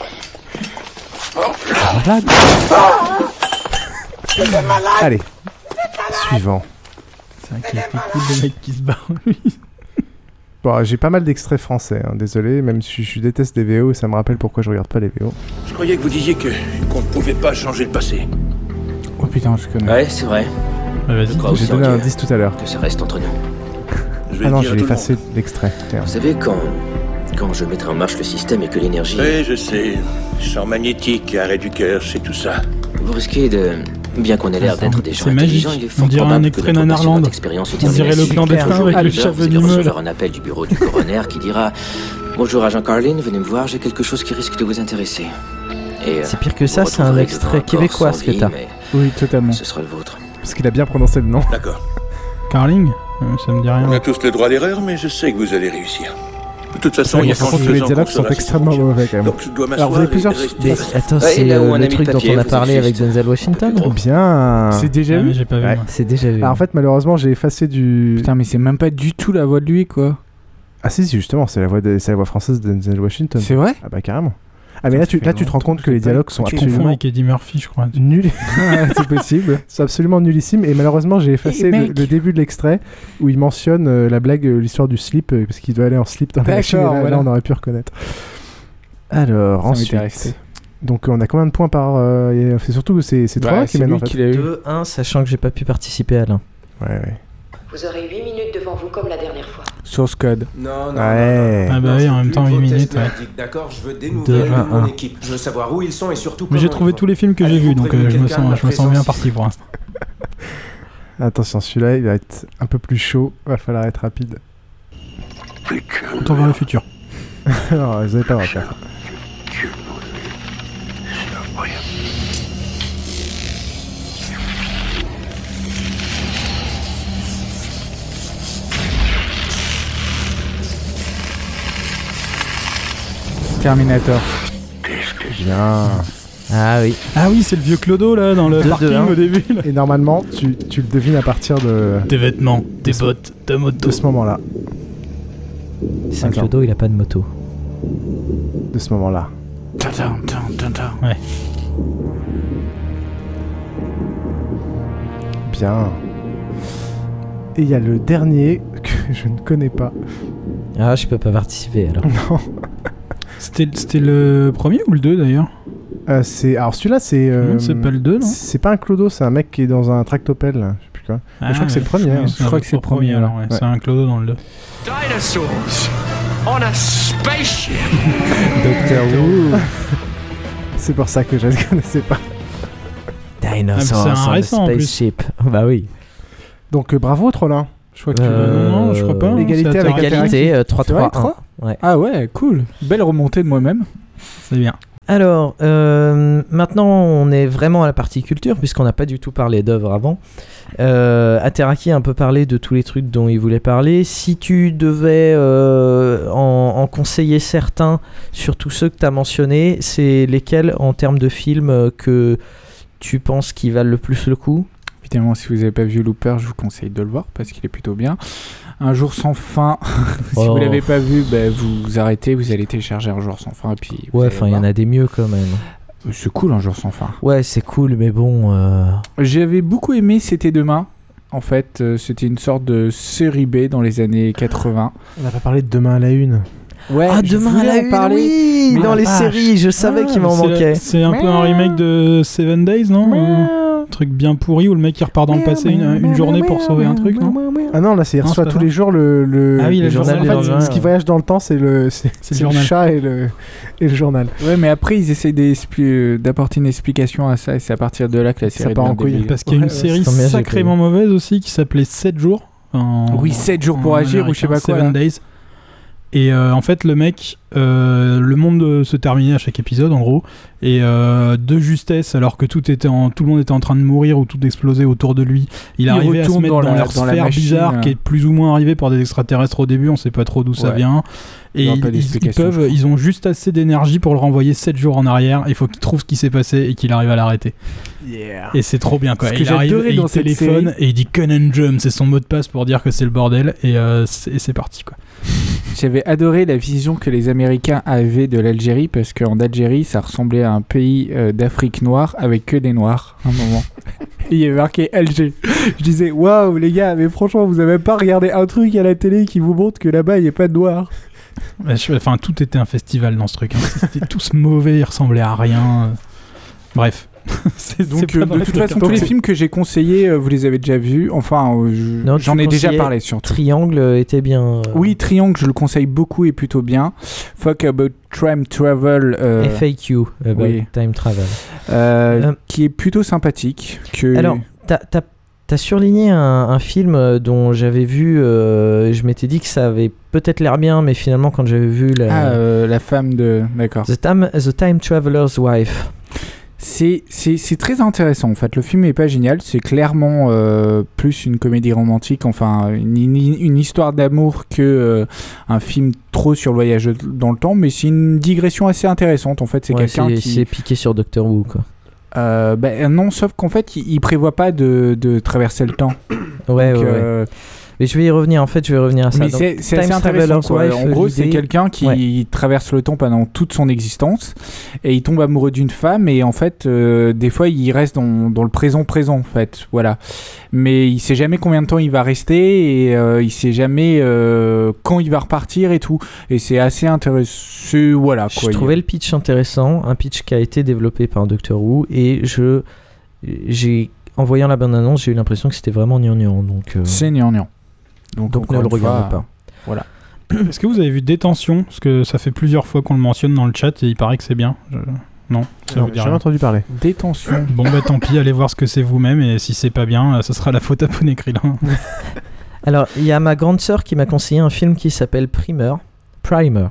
Allez. Suivant. C'est vrai qu'il cool le mec qui se barre. Bon, j'ai pas mal d'extraits français, hein, désolé, même si je déteste les VO, ça me rappelle pourquoi je regarde pas les VO. Je croyais que vous disiez que qu'on ne pouvait pas changer le passé. Oh putain, je connais. Ouais, c'est vrai. Bah, vas-y. crois J'ai aussi donné un indice tout à l'heure. Que ça reste entre nous. Je vais Ah non, j'ai effacé l'extrait. Vous savez, quand, quand je mettrai en marche le système et que l'énergie... Oui, je sais. Champ magnétique, arrêt du cœur, c'est tout ça. Vous risquez de... Bien qu'on ait l'air d'être des gens c'est magique. intelligents, il est On fort dirait un extrait passionnante expérience On dirait le Un jour, avec à le chef venimeux, un appel du bureau du coroner qui dira Bonjour agent Carlin, venez me voir, j'ai quelque chose qui risque de vous intéresser. Et, euh, C'est pire que ça, c'est un extrait québécois ce que t'as. Oui, totalement. Ce sera le vôtre. Parce qu'il a bien prononcé le nom. D'accord. Carling Ça me dit rien. On a tous le droit d'erreur, mais je sais que vous allez réussir. De toute façon, il y a les dialogues sont extrêmement mauvais quand même. Donc je dois Alors, vous avez plusieurs. Mais attends, Ouais, c'est et là où euh, un le truc dont on a parlé avec. Denzel Washington Bien. C'est déjà Ah, mais vu j'ai pas vu. C'est déjà vu. En fait, malheureusement, j'ai effacé du. Putain, mais c'est même pas du tout la voix de lui, quoi. Ah si, si, justement, c'est la voix, de- c'est la voix française de Denzel Washington. C'est vrai? Ah bah carrément. Ah mais Ça là, tu, là, tu te rends compte que les dialogues sont Tu confonds absolument avec Eddie Murphy, je crois. nuls. c'est possible. C'est absolument nullissime. Et malheureusement, j'ai effacé Hey, le, début de l'extrait où il mentionne euh, la blague, euh, l'histoire du slip, euh, parce qu'il doit aller en slip dans la machine. Et là, on aurait pu reconnaître. Alors, Ça ensuite. Donc, on a combien de points par. euh, C'est surtout que c'est c'est Bah, toi qui c'est mène lui en fait. qui l'a eu. 2-1, sachant que j'ai pas pu participer à l'un. Ouais, ouais. Vous aurez 8 minutes devant vous comme la dernière fois. Source code. Non, non, Ouais. Ah bah non, oui, en même temps, de 8 vos tests minutes, ouais. D'accord, je veux des nouvelles de mon équipe. Je veux savoir où ils sont et surtout Mais j'ai trouvé tous les films que j'ai vus, donc euh, je me sens, je me sens bien parti pour l'instant. Attention, celui-là, il va être un peu plus chaud. Va falloir être rapide. Retour vers le futur. Alors, vous avez pas le droit Terminator. Bien. Ah oui. Ah oui, c'est le vieux Clodo là dans le parking un. au début. là. Et normalement, tu, tu le devines à partir de, Tes vêtements, tes bottes, ta moto. de ce moment-là. Saint-Clodo, il a pas de moto. De ce moment-là. Ouais. Bien. Et il y a le dernier que je ne connais pas. Ah, je peux pas participer alors. Non. C'était c'était le premier ou le 2 d'ailleurs Euh, c'est alors celui-là c'est. euh, c'est pas le 2, non C'est pas un clodo, c'est un mec qui est dans un tractopelle. là. Je sais plus quoi. Mais je crois que c'est le premier. hein. Je crois que c'est le premier. alors, ouais. C'est un clodo dans le 2. Dinosaurs on a spaceship. Docteur Who. c'est pour ça que je ne connaissais pas. Dinosaurs Ah, c'est un on a spaceship. Bah oui. Donc euh, bravo Trollin. Je crois que tu Euh, non, je crois pas. Égalité C'est avec. Égalité, euh, C'est vrai, 3-3-1. trois Ouais. Ah ouais, cool. Belle remontée de moi-même. C'est bien. Alors, euh, maintenant, on est vraiment à la partie culture, puisqu'on n'a pas du tout parlé d'œuvres avant. Euh, Ateraki a un peu parlé de tous les trucs dont il voulait parler. Si tu devais euh, en, en conseiller certains sur tous ceux que tu as mentionnés, c'est lesquels en termes de films euh, que tu penses qui valent le plus le coup? Évidemment, si vous n'avez pas vu Looper, je vous conseille de le voir parce qu'il est plutôt bien. Un jour sans fin, si Oh. vous l'avez pas vu, ben, vous, vous arrêtez, vous allez télécharger Un jour sans fin et puis. Ouais, enfin, il y en a des mieux quand même. C'est cool Un jour sans fin. Ouais, c'est cool, mais bon. euh, J'avais beaucoup aimé C'était demain. En fait, euh, c'était une sorte de série B dans les années 80. On n'a pas parlé de Demain à la une. Ouais, Ah, demain à la une, parler. oui, mais dans les vache. séries, je savais qu'il m'en manquait. C'est un peu un remake de Seven Days, non truc bien pourri où le mec il repart dans le passé une, une journée pour sauver un truc, non Ah non, là, c'est reçoit tous ça. les jours le. le Ah oui, le le journal En fait, ce qui voyage dans le temps, c'est le, c'est, le chat et le, et le journal. Ouais, mais après, ils essaient euh, d'apporter une explication à ça, et c'est à partir de là que la série part devient en couille. Parce qu'il y a une série sacrément mauvaise aussi qui s'appelait 7 jours. En- Oui, 7 jours pour agir ou je sais pas quoi. Seven là. Days. Et euh, en fait, le mec, euh, le monde se terminait à chaque épisode, en gros, et euh, de justesse, alors que tout était en, tout le monde était en train de mourir ou tout explosait autour de lui, il, Il arrivait à se mettre dans dans, la- leur dans sphère machine, bizarre, qui est plus ou moins arrivée par des extraterrestres au début, on sait pas trop d'où ça vient. Et ils, peuvent, ils ont juste assez d'énergie pour le renvoyer 7 jours en arrière. Il faut qu'il trouve ce qui s'est passé et qu'il arrive à l'arrêter. Et c'est trop bien quoi. Il arrive et il téléphone série- et il dit Conundrum, c'est son mot de passe pour dire que c'est le bordel et c'est parti quoi. J'avais adoré la vision que les Américains avaient de l'Algérie parce qu'en Algérie, ça ressemblait à un pays euh, d'Afrique noire avec que des noirs à un moment. Il y avait marqué Alger. Je disais, waouh les gars, mais franchement, vous avez pas regardé un truc à la télé qui vous montre que là-bas il n'y a pas de noirs. Enfin, tout était un festival dans ce truc. hein. C'était tous mauvais, ils ressemblaient à rien. Bref. Donc, euh, de toute façon, tous les films que j'ai conseillés, euh, vous les avez déjà vus. Enfin, euh, je- j'en ai déjà parlé surtout. Triangle était bien. euh, Oui, Triangle, je le conseille beaucoup et plutôt bien. Fuck About Time Travel. euh, FAQ, about oui. Time Travel. euh, Euh, qui est plutôt sympathique. Que... Alors, t'as t'as- t'as surligné un, un film dont j'avais vu, euh, je m'étais dit que ça avait peut-être l'air bien, mais finalement, quand j'avais vu la, Ah, euh, la femme de. D'accord. The, Time, The Time Traveler's Wife. C'est, très intéressant en fait. Le film est pas génial. C'est clairement euh, plus une comédie romantique, enfin une, histoire d'amour que euh, un film trop sur le voyage dans le temps. Mais c'est une digression assez intéressante en fait. C'est Ouais, quelqu'un qui. c'est piqué sur Doctor Who, quoi. Euh, ben, non, sauf qu'en fait, il, il prévoit pas de, de traverser le temps. Ouais, Donc, ouais, ouais. Mais je vais y revenir, en fait, je vais revenir à ça. Mais c'est assez intéressant. Quoi. Wife, En gros, c'est quelqu'un qui Ouais. traverse le temps pendant toute son existence et il tombe amoureux d'une femme et en fait, euh, des fois, il reste dans, dans le présent présent en fait. Voilà. Mais il sait jamais combien de temps il va rester et euh, il sait jamais euh, quand il va repartir et tout. Et c'est assez intéressant. Voilà. Je Quoi. trouvais le pitch intéressant, un pitch qui a été développé par Doctor Who, et je, j'ai, en voyant la bande-annonce, j'ai eu l'impression que c'était vraiment gnangnan. Donc, euh, C'est gnangnan. Donc, donc ne le regardez fois, pas. Voilà. Est-ce que vous avez vu Détention? Parce que ça fait plusieurs fois qu'on le mentionne dans le chat et il paraît que c'est bien. Je- Non, ça vous dit j'ai jamais entendu parler. Détention. Bon bah tant pis, allez voir ce que c'est vous-même et si c'est pas bien, euh, ça sera la faute à Ponecrilin. Alors, il y a ma grande sœur qui m'a conseillé un film qui s'appelle Primer. Primer.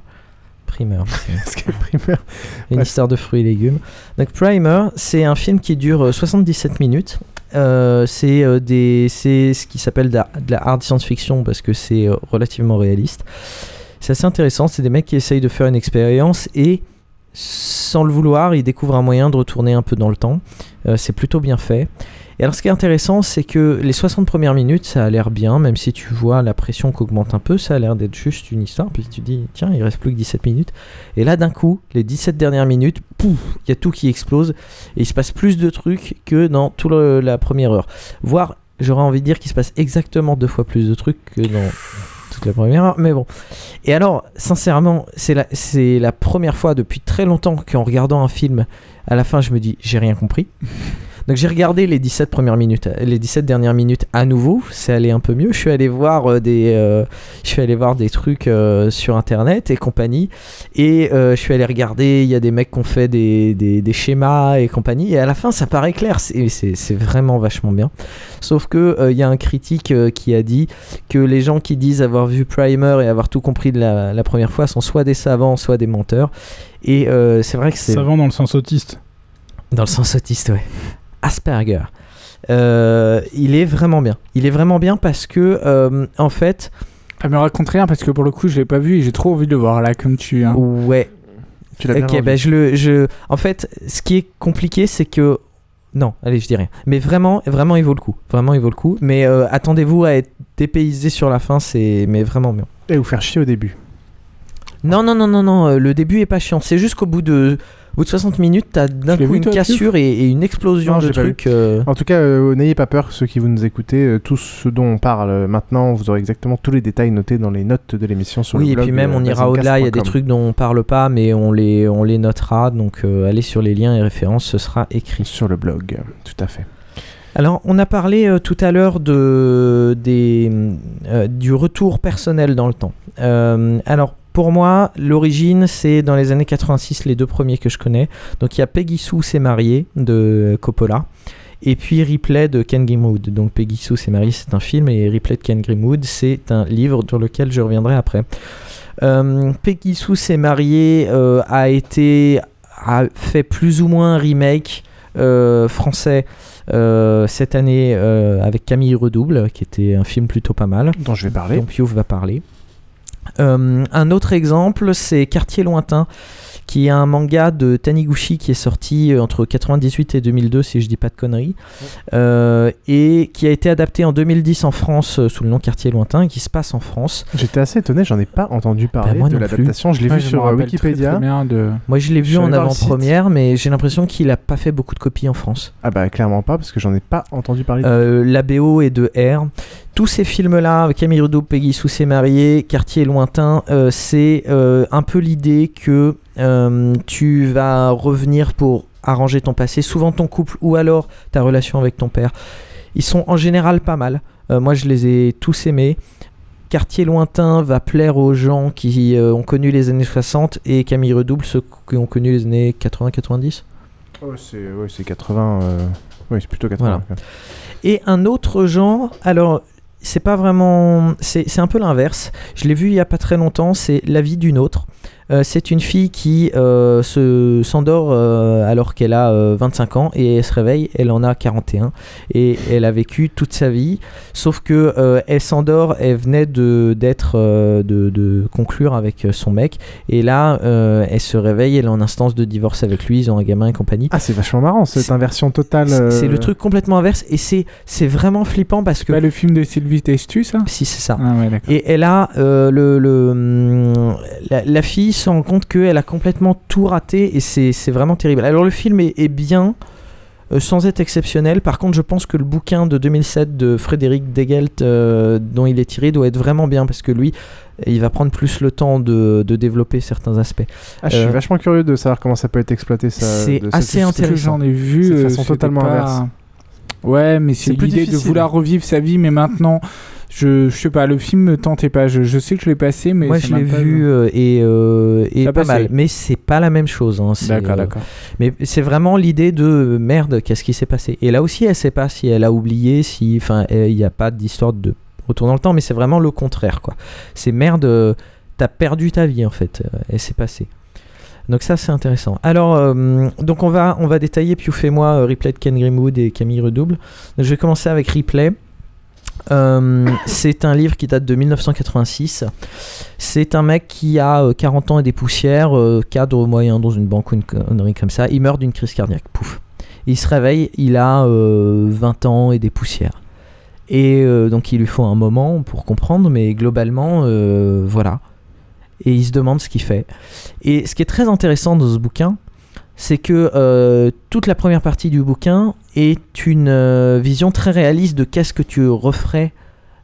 Primer. Primer. Une Ouais. histoire de fruits et légumes. Donc, Primer, c'est un film qui dure euh, 77 minutes. Euh, c'est euh, c'est ce qui s'appelle de, la- hard science-fiction parce que c'est euh, relativement réaliste. C'est assez intéressant. C'est des mecs qui essayent de faire une expérience et sans le vouloir, ils découvrent un moyen de retourner un peu dans le temps. C'est plutôt bien fait. Et alors, ce qui est intéressant, c'est que les 60 premières minutes, ça a l'air bien, même si tu vois la pression qu'augmente un peu, ça a l'air d'être juste une histoire. Puis tu dis, tiens, il reste plus que 17 minutes. Et là, d'un coup, les 17 dernières minutes, pouf, il y a tout qui explose. Et il se passe plus de trucs que dans toute la première heure. Voire, j'aurais envie de dire qu'il se passe exactement deux fois plus de trucs que dans toute la première heure. Mais bon. Et alors, sincèrement, c'est la, c'est la première fois depuis très longtemps qu'en regardant un film, à la fin, je me dis, j'ai rien compris. Donc j'ai regardé les 17 premières minutes, les 17 dernières minutes à nouveau. C'est allé un peu mieux. Je suis allé voir euh, des, euh, je suis allé voir des trucs euh, sur internet et compagnie. Et euh, je suis allé regarder. Il y a des mecs qui ont fait des, des, des schémas et compagnie. Et à la fin, ça paraît clair. C'est- vraiment vachement bien. Sauf que il y a un critique qui a dit que les gens qui disent avoir vu Primer et avoir tout compris de la, la première fois sont soit des savants, soit des menteurs. Et c'est vrai que c'est Savant dans le sens autiste. dans le sens autiste, ouais. Asperger. Euh, il est vraiment bien. Il est vraiment bien parce que, euh, en fait. Ah, me raconte rien parce que pour le coup, je l'ai pas vu et j'ai trop envie de le voir là, comme tu. Hein. Ouais. Tu l'as Ok, vendu. bah je le, je. En fait, ce qui est compliqué, c'est que. Non, allez, je dis rien. Mais vraiment, vraiment, il vaut le coup. Vraiment, il vaut le coup. Mais euh, attendez-vous à être dépaysé sur la fin, c'est mais vraiment bien. Et vous faire chier au début. Non, non, non, non, non. Le début est pas chiant. C'est juste qu'au bout de, bout de 60 minutes, t'as d'un coup vu, une toi, cassure et, et une explosion Non, de trucs. euh, En tout cas, euh, n'ayez pas peur, ceux qui vous nous écoutez, euh, tout ce dont on parle euh, maintenant, vous aurez exactement tous les détails notés dans les notes de l'émission sur oui, le et blog. puis même on ira au-delà, il y a des trucs dont on parle pas, mais on les, on les notera, donc allez sur les liens et références, ce sera écrit. Sur le blog, tout à fait. Alors, on a parlé euh, tout à l'heure de, des, euh, du retour personnel dans le temps. Euh, alors, pour moi, l'origine, c'est dans les années 86, les deux premiers que je connais. Donc, il y a Peggy Sue s'est mariée de Coppola. Et puis Ripley de Ken Grimwood. Donc Peggy Sue s'est mariée, c'est un film, et Ripley de Ken Grimwood, c'est un livre sur lequel je reviendrai après. Euh, Peggy Sue s'est mariée euh, a été a fait plus ou moins un remake euh, français euh, cette année euh, avec Camille Redouble, qui était un film plutôt pas mal. Dont je vais parler. Dont Piouf va parler. Euh, un autre exemple, c'est Quartier lointain, qui est un manga de Taniguchi qui est sorti euh, entre 98 et 2002, si je dis pas de conneries, euh, et qui a été adapté en 2010 en France sous le nom Quartier lointain, et qui se passe en France. J'étais assez étonné, j'en ai pas entendu parler Bah, moi de l'adaptation. Je l'ai Ouais, vu je sur très, Wikipédia. très bien de- Moi, je l'ai vu en avant-première, mais j'ai l'impression qu'il a pas fait beaucoup de copies en France. Ah bah clairement pas, parce que j'en ai pas entendu parler. Euh, la BO est de R. Tous ces films-là, Camille Redouble, Peggy Sue s'est mariée, Quartier lointain, euh, c'est euh, un peu l'idée que euh, tu vas revenir pour arranger ton passé, souvent ton couple ou alors ta relation avec ton père. Ils sont en général pas mal. Moi, je les ai tous aimés. Quartier lointain va plaire aux gens qui ont connu les années 60 et Camille Redouble, ceux qui ont connu les années 80-90. Ouais, c'est ouais, c'est 80. euh, Oui, c'est plutôt 80. Voilà. Et un autre genre, alors c'est pas vraiment. C'est un peu l'inverse. Je l'ai vu il y a pas très longtemps, c'est La vie d'une autre. Euh, c'est une fille qui euh, se s'endort euh, alors qu'elle a euh, 25 ans et elle se réveille, elle en a 41 et elle a vécu toute sa vie. Sauf que elle s'endort, elle venait de d'être de, de conclure avec son mec et là elle se réveille, elle est en instance de divorce avec lui, ils ont un gamin et compagnie. Ah, c'est vachement marrant, cette inversion totale. C'est- C'est le truc complètement inverse et c'est c'est vraiment flippant parce que Pas le film de Sylvie Testu, ça si c'est ça. Ah ouais. Et elle a le, le, hum, la, la fille se rend compte qu'elle a complètement tout raté et c'est c'est vraiment terrible. Alors le film est, est bien euh, sans être exceptionnel. Par contre, je pense que le bouquin de 2007 de Frédéric Degelt euh, dont il est tiré doit être vraiment bien parce que lui, il va prendre plus le temps de, de développer certains aspects. Ah, je suis Euh, vachement curieux de savoir comment ça peut être exploité. ça, C'est assez intéressant. J'en ai vu. De façon totalement pas- inverse. Ouais, mais c'est l'idée de vouloir revivre sa vie, mais maintenant, je, je sais pas, le film me tentait pas. Je, je sais que je l'ai passé, mais Moi, ça je l'ai vu euh, et, euh, et pas passé. mal, mais c'est pas la même chose. hein, D'accord, euh, d'accord. Mais c'est vraiment l'idée de merde, qu'est-ce qui s'est passé? Et là aussi, elle sait pas si elle a oublié, si, enfin, euh, il n'y a pas d'histoire de retour dans le temps, mais c'est vraiment le contraire, quoi. C'est merde, t'as perdu ta vie en fait, euh, et c'est passé. Donc ça c'est intéressant. Alors euh, donc on va on va détailler Piouf et moi euh, de Ken Grimwood et Camille Redouble. Je vais commencer avec Ripley. Euh, c'est un livre qui date de 1986. C'est un mec qui a euh, 40 ans et des poussières, euh, cadre moyen dans une banque ou une connerie comme ça. Il meurt d'une crise cardiaque. Pouf. Il se réveille, il a euh, 20 ans et des poussières. Et euh, donc il lui faut un moment pour comprendre, mais globalement, euh, voilà. Et il se demande ce qu'il fait. Et ce qui est très intéressant dans ce bouquin, c'est que euh, toute la première partie du bouquin est une euh, vision très réaliste de qu'est-ce que tu referais.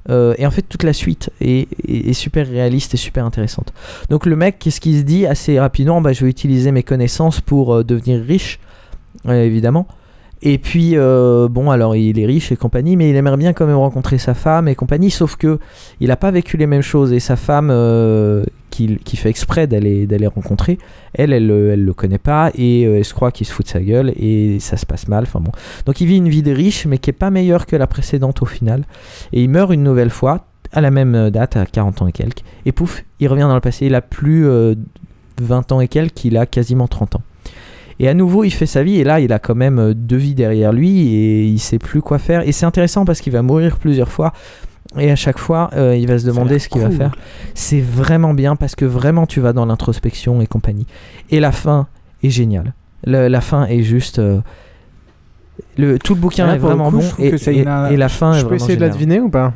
Euh, et en fait, toute la suite est, super réaliste et super intéressante. Donc le mec, qu'est-ce qu'il se dit assez rapidement? Bah, Je vais utiliser mes connaissances pour devenir riche, évidemment. Et puis, bon, alors il est riche et compagnie, mais il aimerait bien quand même rencontrer sa femme et compagnie, sauf que il n'a pas vécu les mêmes choses. Et sa femme, euh, qui, qui fait exprès d'aller rencontrer, elle, elle, le- elle le connaît pas et euh, elle se croit qu'il se fout de sa gueule et ça se passe mal. Enfin bon. Donc il vit une vie de riche, mais qui est pas meilleure que la précédente au final. Et il meurt une nouvelle fois, à la même euh, date, à 40 ans et quelques. Et pouf, il revient dans le passé. Il a plus euh, 20 ans et quelques, il a quasiment 30 ans. Et à nouveau, il fait sa vie, et là, il a quand même euh, deux vies derrière lui, et il sait plus quoi faire. Et c'est intéressant parce qu'il va mourir plusieurs fois, et à chaque fois, euh, il va se demander ce qu'il va faire. C'est vraiment bien parce que vraiment, tu vas dans l'introspection et compagnie. Et la fin est géniale. Le- la fin est juste. euh, le, tout le bouquin Là, est vraiment coup, bon, et, et- et la fin est Je peux vraiment essayer de la deviner ou pas?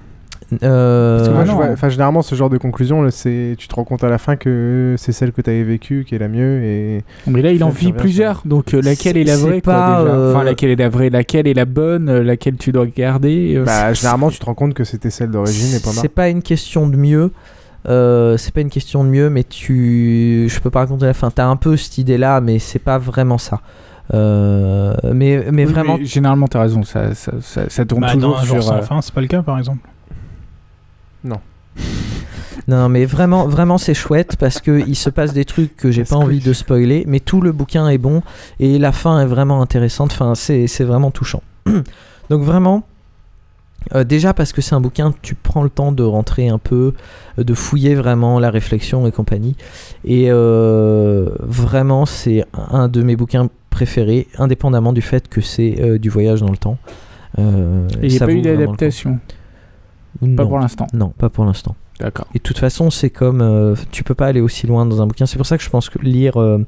Euh, Parce que moi, je non. vois- enfin, généralement, ce genre de conclusion, là, c'est tu te rends compte à la fin que c'est celle que tu avais vécue qui est la mieux. Et Mais là, il en vit plusieurs. Donc, euh, laquelle est, la vraie quoi, pas, déjà euh, Enfin, laquelle est la vraie, laquelle est la bonne, laquelle tu dois garder euh, Bah, généralement, tu te rends compte que c'était celle d'origine et pas C'est pas une question de mieux. Euh, c'est pas une question de mieux, mais tu. Je peux pas raconter la fin. T'as un peu cette idée-là, mais c'est pas vraiment ça. Euh, mais mais Oui, vraiment. mais généralement, t'as raison. Ça, ça, ça, ça tourne Bah, toujours dans un jour sur. sans euh, fin, c'est pas le cas par exemple. Non. Non, mais vraiment, vraiment, c'est chouette parce que il se passe des trucs que j'ai pas envie de spoiler, mais tout le bouquin est bon et la fin est vraiment intéressante. Enfin, c'est c'est vraiment touchant. Donc vraiment. euh, déjà parce que c'est un bouquin, tu prends le temps de rentrer un peu, euh, de fouiller vraiment la réflexion et compagnie. Et euh, vraiment, c'est un de mes bouquins préférés, indépendamment du fait que c'est euh, du voyage dans le temps. Euh, Et il n'y a ça pas eu d'adaptation. Pas Non. pour l'instant. Non, pas pour l'instant. D'accord. Et de toute façon, c'est comme euh, tu peux pas aller aussi loin dans un bouquin. C'est pour ça que je pense que lire euh,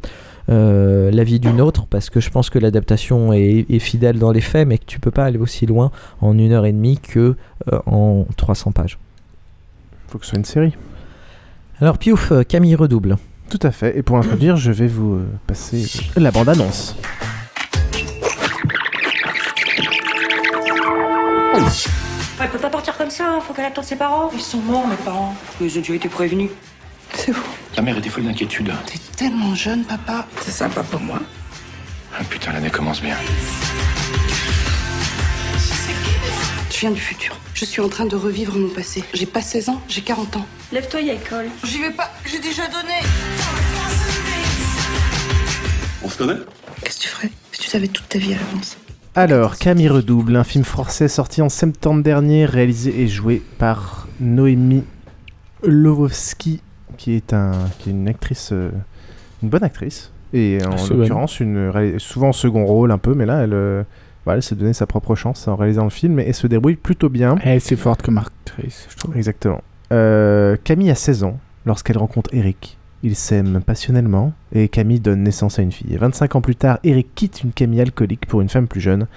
euh, La vie d'une autre, parce que je pense que l'adaptation est, est fidèle dans les faits, mais que tu peux pas aller aussi loin en une heure et demie que euh, en 300 pages. Faut que ce soit une série. Alors Piouf, euh, Camille redouble. Tout à fait. Et pour introduire, je vais vous passer la bande-annonce. Elle peut pas partir comme ça, faut qu'elle attende ses parents. Ils sont morts, mes parents. Ils ont déjà été prévenus. C'est vous. Ta mère était folle d'inquiétude. T'es tellement jeune, papa. C'est sympa pour moi. Ah putain, l'année commence bien. Je viens du futur. Je suis en train de revivre mon passé. J'ai pas 16 ans, j'ai 40 ans. Lève-toi, y a école. J'y vais pas, j'ai déjà donné. On se connaît? Qu'est-ce que tu ferais si tu savais toute ta vie à l'avance? Alors, Camille Redouble, un film français sorti en septembre dernier, réalisé et joué par Noémie Lovowski, qui est, un, qui est une actrice, euh, une bonne actrice, et en l'occurrence, souvent en second rôle un peu, mais là, elle, euh, elle s'est donné sa propre chance en réalisant le film, et se débrouille plutôt bien. Elle est forte comme actrice, je trouve. Exactement. Euh, Camille a 16 ans lorsqu'elle rencontre Eric. Ils s'aiment passionnellement et Camille donne naissance à une fille. 25 ans plus tard, Eric quitte une Camille alcoolique pour une femme plus jeune.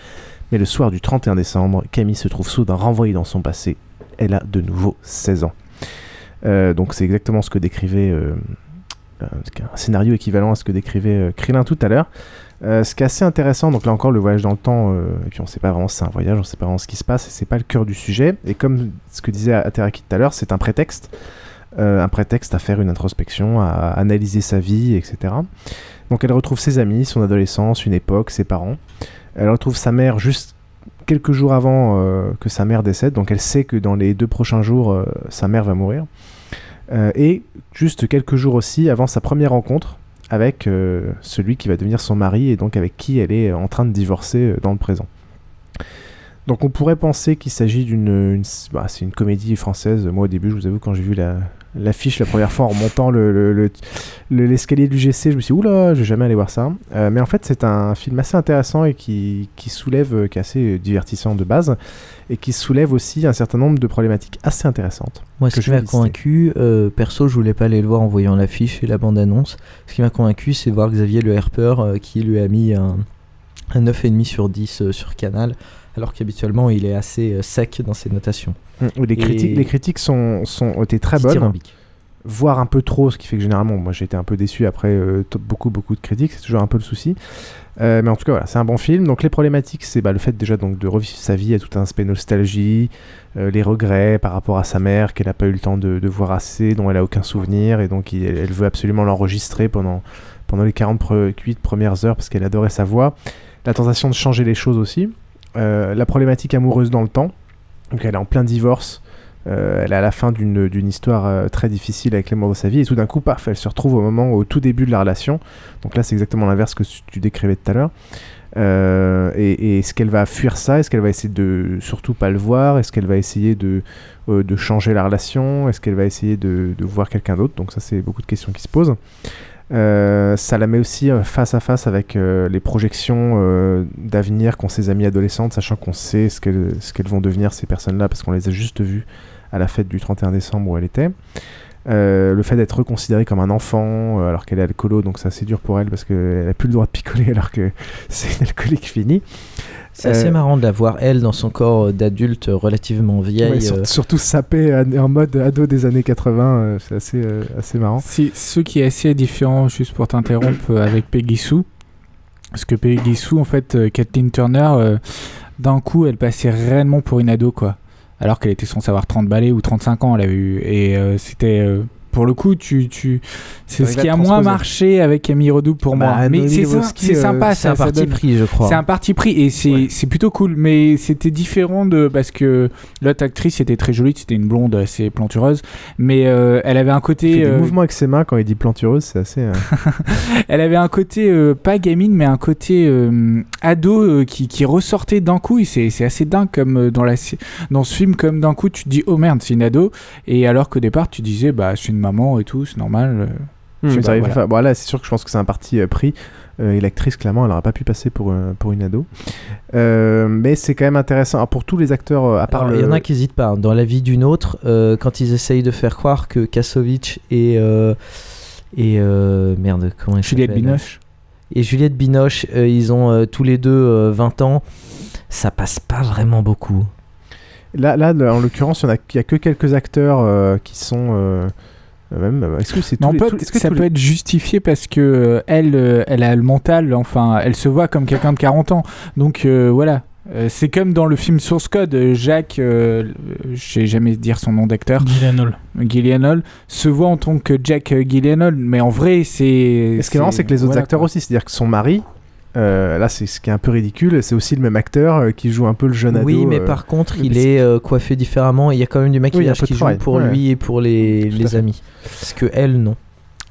Mais le soir du 31 décembre, Camille se trouve soudain renvoyée dans son passé. Elle a de nouveau 16 ans. Euh, donc c'est exactement ce que décrivait euh, un scénario équivalent à ce que décrivait euh, Krillin tout à l'heure. Euh, ce qui est assez intéressant, donc là encore le voyage dans le temps, euh, et puis on sait pas vraiment c'est un voyage, on sait pas vraiment ce qui se passe, et c'est pas le cœur du sujet. Et comme ce que disait Ateraki tout à l'heure, c'est un prétexte, euh, un prétexte à faire une introspection, à analyser sa vie, etc. Donc elle retrouve ses amis, son adolescence, une époque, ses parents. Elle retrouve sa mère juste quelques jours avant euh, que sa mère décède, donc elle sait que dans les deux prochains jours, euh, sa mère va mourir. Euh, et juste quelques jours aussi avant sa première rencontre avec euh, celui qui va devenir son mari et donc avec qui elle est en train de divorcer euh, dans le présent. Donc on pourrait penser qu'il s'agit d'une... une- bah, c'est une comédie française. Moi au début, je vous avoue, quand j'ai vu la, l'affiche la première fois en montant le, le- le- le- l'escalier du GC, je me suis dit, oula, je vais jamais aller voir ça. Euh, mais en fait, c'est un film assez intéressant et qui, qui soulève, qui est assez divertissant de base, et qui soulève aussi un certain nombre de problématiques assez intéressantes. Moi, ce qui m'a convaincu, euh, perso, je voulais pas aller le voir en voyant l'affiche et la bande-annonce. Ce qui m'a convaincu, c'est voir Xavier Le Herper euh, qui lui a mis un, un 9,5 sur 10 euh, sur Canal, alors qu'habituellement, il est assez euh, sec dans ses notations. Mm, les, critiques, les critiques sont, sont, ont été très bonnes, voire un peu trop, ce qui fait que généralement, moi j'ai été un peu déçu après euh, beaucoup, beaucoup de critiques, c'est toujours un peu le souci. Euh, mais en tout cas, voilà, c'est un bon film. Donc les problématiques, c'est bah, le fait déjà donc, de revivre sa vie, a tout un aspect nostalgie, euh, les regrets par rapport à sa mère qu'elle n'a pas eu le temps de, de voir assez, dont elle a aucun souvenir, et donc il- elle veut absolument l'enregistrer pendant, pendant les 48 premières heures parce qu'elle adorait sa voix. la tentation de changer les choses aussi, la problématique amoureuse dans le temps. Donc elle est en plein divorce, euh, elle est à la fin d'une histoire euh, très difficile avec l'amour de sa vie, et tout d'un coup, paf, elle se retrouve au moment, au tout début de la relation. Donc là, c'est exactement l'inverse que tu décrivais tout à l'heure. Euh, et, et est-ce qu'elle va fuir ça? Est-ce qu'elle va essayer de surtout pas le voir? Est-ce qu'elle va essayer de, euh, de changer la relation? Est-ce qu'elle va essayer de, de voir quelqu'un d'autre? Donc ça, c'est beaucoup de questions qui se posent. Euh, ça la met aussi euh, face à face avec euh, les projections d'avenir qu'ont ses amies adolescentes, sachant qu'on sait ce qu'elles vont devenir ces personnes-là parce qu'on les a juste vues à la fête du 31 décembre où elle était. Le fait d'être reconsidérée comme un enfant alors qu'elle est alcoolo, donc c'est assez dur pour elle parce qu'elle a plus le droit de picoler alors que c'est une alcoolique finie. C'est assez Euh, marrant de la voir, elle, dans son corps euh, d'adulte euh, relativement vieille. ouais, sur- euh, surtout sapé en en mode ado des années 80, euh, c'est assez, euh, assez marrant. C'est ce qui est assez différent, juste pour t'interrompre, euh, avec Peggy Sue. Parce que Peggy Sue, en fait, euh, Kathleen Turner, euh, d'un coup, elle passait réellement pour une ado, quoi. Alors qu'elle était censée avoir 30 balais ou 35 ans, elle avait eu. Et euh, c'était. euh, pour le coup, tu, tu... c'est ce qui a moins marché avec Camille Redouble pour Bah, moi. Mais c'est euh, sympa, c'est un ça parti donne- pris, je crois. C'est un parti pris et c'est c'est plutôt cool. Mais c'était différent de. Parce que l'autre actrice était très jolie, c'était une blonde assez plantureuse. Mais euh, elle avait un Il côté. fait des euh, mouvements avec ses mains quand il dit plantureuse, c'est assez. euh, elle avait un côté pas gamine mais un côté ado qui, qui ressortait d'un coup et c'est assez dingue comme dans la dans ce film comme d'un coup tu te dis oh merde c'est une ado et alors qu'au départ tu disais bah c'est une maman et tout c'est normal euh, je Hmm, pas, arrive voilà. bon, là, c'est sûr que je pense que c'est un parti euh, pris. Euh, et l'actrice, clairement, elle n'aurait pas pu passer pour, euh, pour une ado. Euh, mais c'est quand même intéressant. Alors, pour tous les acteurs, à part le. Il y en a qui hésitent pas. hein. Dans la vie d'une autre, euh, quand ils essayent de faire croire que Kassovitch et. euh, et euh, merde, comment elle Juliette Binoche. Et Juliette Binoche, euh, ils ont euh, tous les deux euh, 20 ans. Ça passe pas vraiment beaucoup. Là, là, en l'occurrence, il n'y a, il y a que quelques acteurs euh, qui sont. Même, euh, est-ce que c'est est-ce que ça peut les- être justifié parce que euh, elle, euh, elle a le mental, enfin, elle se voit comme quelqu'un de 40 ans. Donc euh, voilà. C'est comme dans le film Source Code, Jacques, je sais jamais dire son nom d'acteur, Gyllenhaal. Gyllenhaal, se voit en tant que Jack euh, Gyllenhaal, mais en vrai, c'est. Et ce qui est marrant, c'est que les autres voilà, acteurs quoi. aussi, c'est-à-dire que son mari, euh, là, c'est ce qui est un peu ridicule, c'est aussi le même acteur euh, qui joue un peu le jeune ado. Oui, mais euh, par contre, il est coiffé différemment. Il y a quand même du Oui, maquillage qui joue pour ouais. lui et pour les, les amis. Parce que elle, non.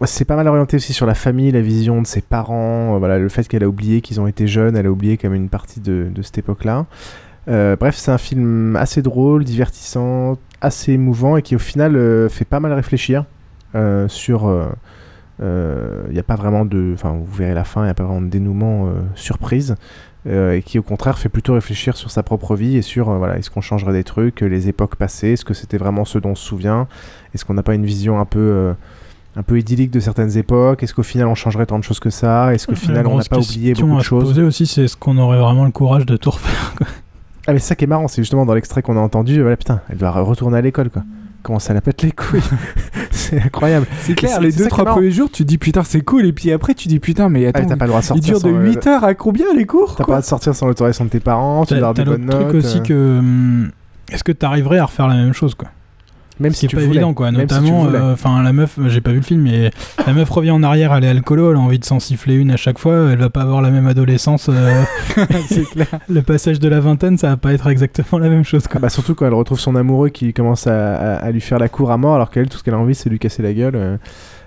C'est pas mal orienté aussi sur la famille, la vision de ses parents, voilà, le fait qu'elle a oublié qu'ils ont été jeunes, elle a oublié comme une partie de, de cette époque-là. Bref, c'est un film assez drôle, divertissant, assez émouvant et qui au final fait pas mal réfléchir sur. Il n'y a pas vraiment de. Enfin, vous verrez la fin, il n'y a pas vraiment de dénouement euh, surprise. euh, et qui au contraire fait plutôt réfléchir sur sa propre vie et sur euh, voilà est-ce qu'on changerait des trucs, euh, les époques passées, est-ce que c'était vraiment ce dont on se souvient, est-ce qu'on n'a pas une vision un peu euh, un peu idyllique de certaines époques, est-ce qu'au final on changerait tant de choses que ça, est-ce qu'au final on n'a pas oublié beaucoup de se choses? poser aussi, c'est est-ce qu'on aurait vraiment le courage de tout refaire quoi? Ah mais ça qui est marrant, c'est justement dans l'extrait qu'on a entendu, voilà putain, elle doit retourner à l'école quoi. Comment ça la pète les couilles C'est incroyable. C'est clair, les deux, trois premiers jours, tu dis putain, c'est cool, et puis après, tu dis putain, mais attends, Ah, mais t'as pas le droit de il sortir dure de sans, euh, 8 heures à combien les cours T'as pas le droit de sortir sans l'autorisation de tes parents, tu dois des bonnes notes. truc aussi euh, que. hum, Est-ce que t'arriverais à refaire la même chose quoi Même si qui tu est pas voulais. évident quoi. Même si tu Notamment, euh, enfin la meuf, j'ai pas vu le film, mais la meuf revient en arrière, elle est alcoolo, elle a envie de s'en siffler une à chaque fois, elle va pas avoir la même adolescence. euh, c'est clair. le passage de la vingtaine, ça va pas être exactement la même chose quoi. Ah bah surtout quand elle retrouve son amoureux qui commence à, à- à lui faire la cour à mort alors qu'elle tout ce qu'elle a envie c'est de lui casser la gueule. euh.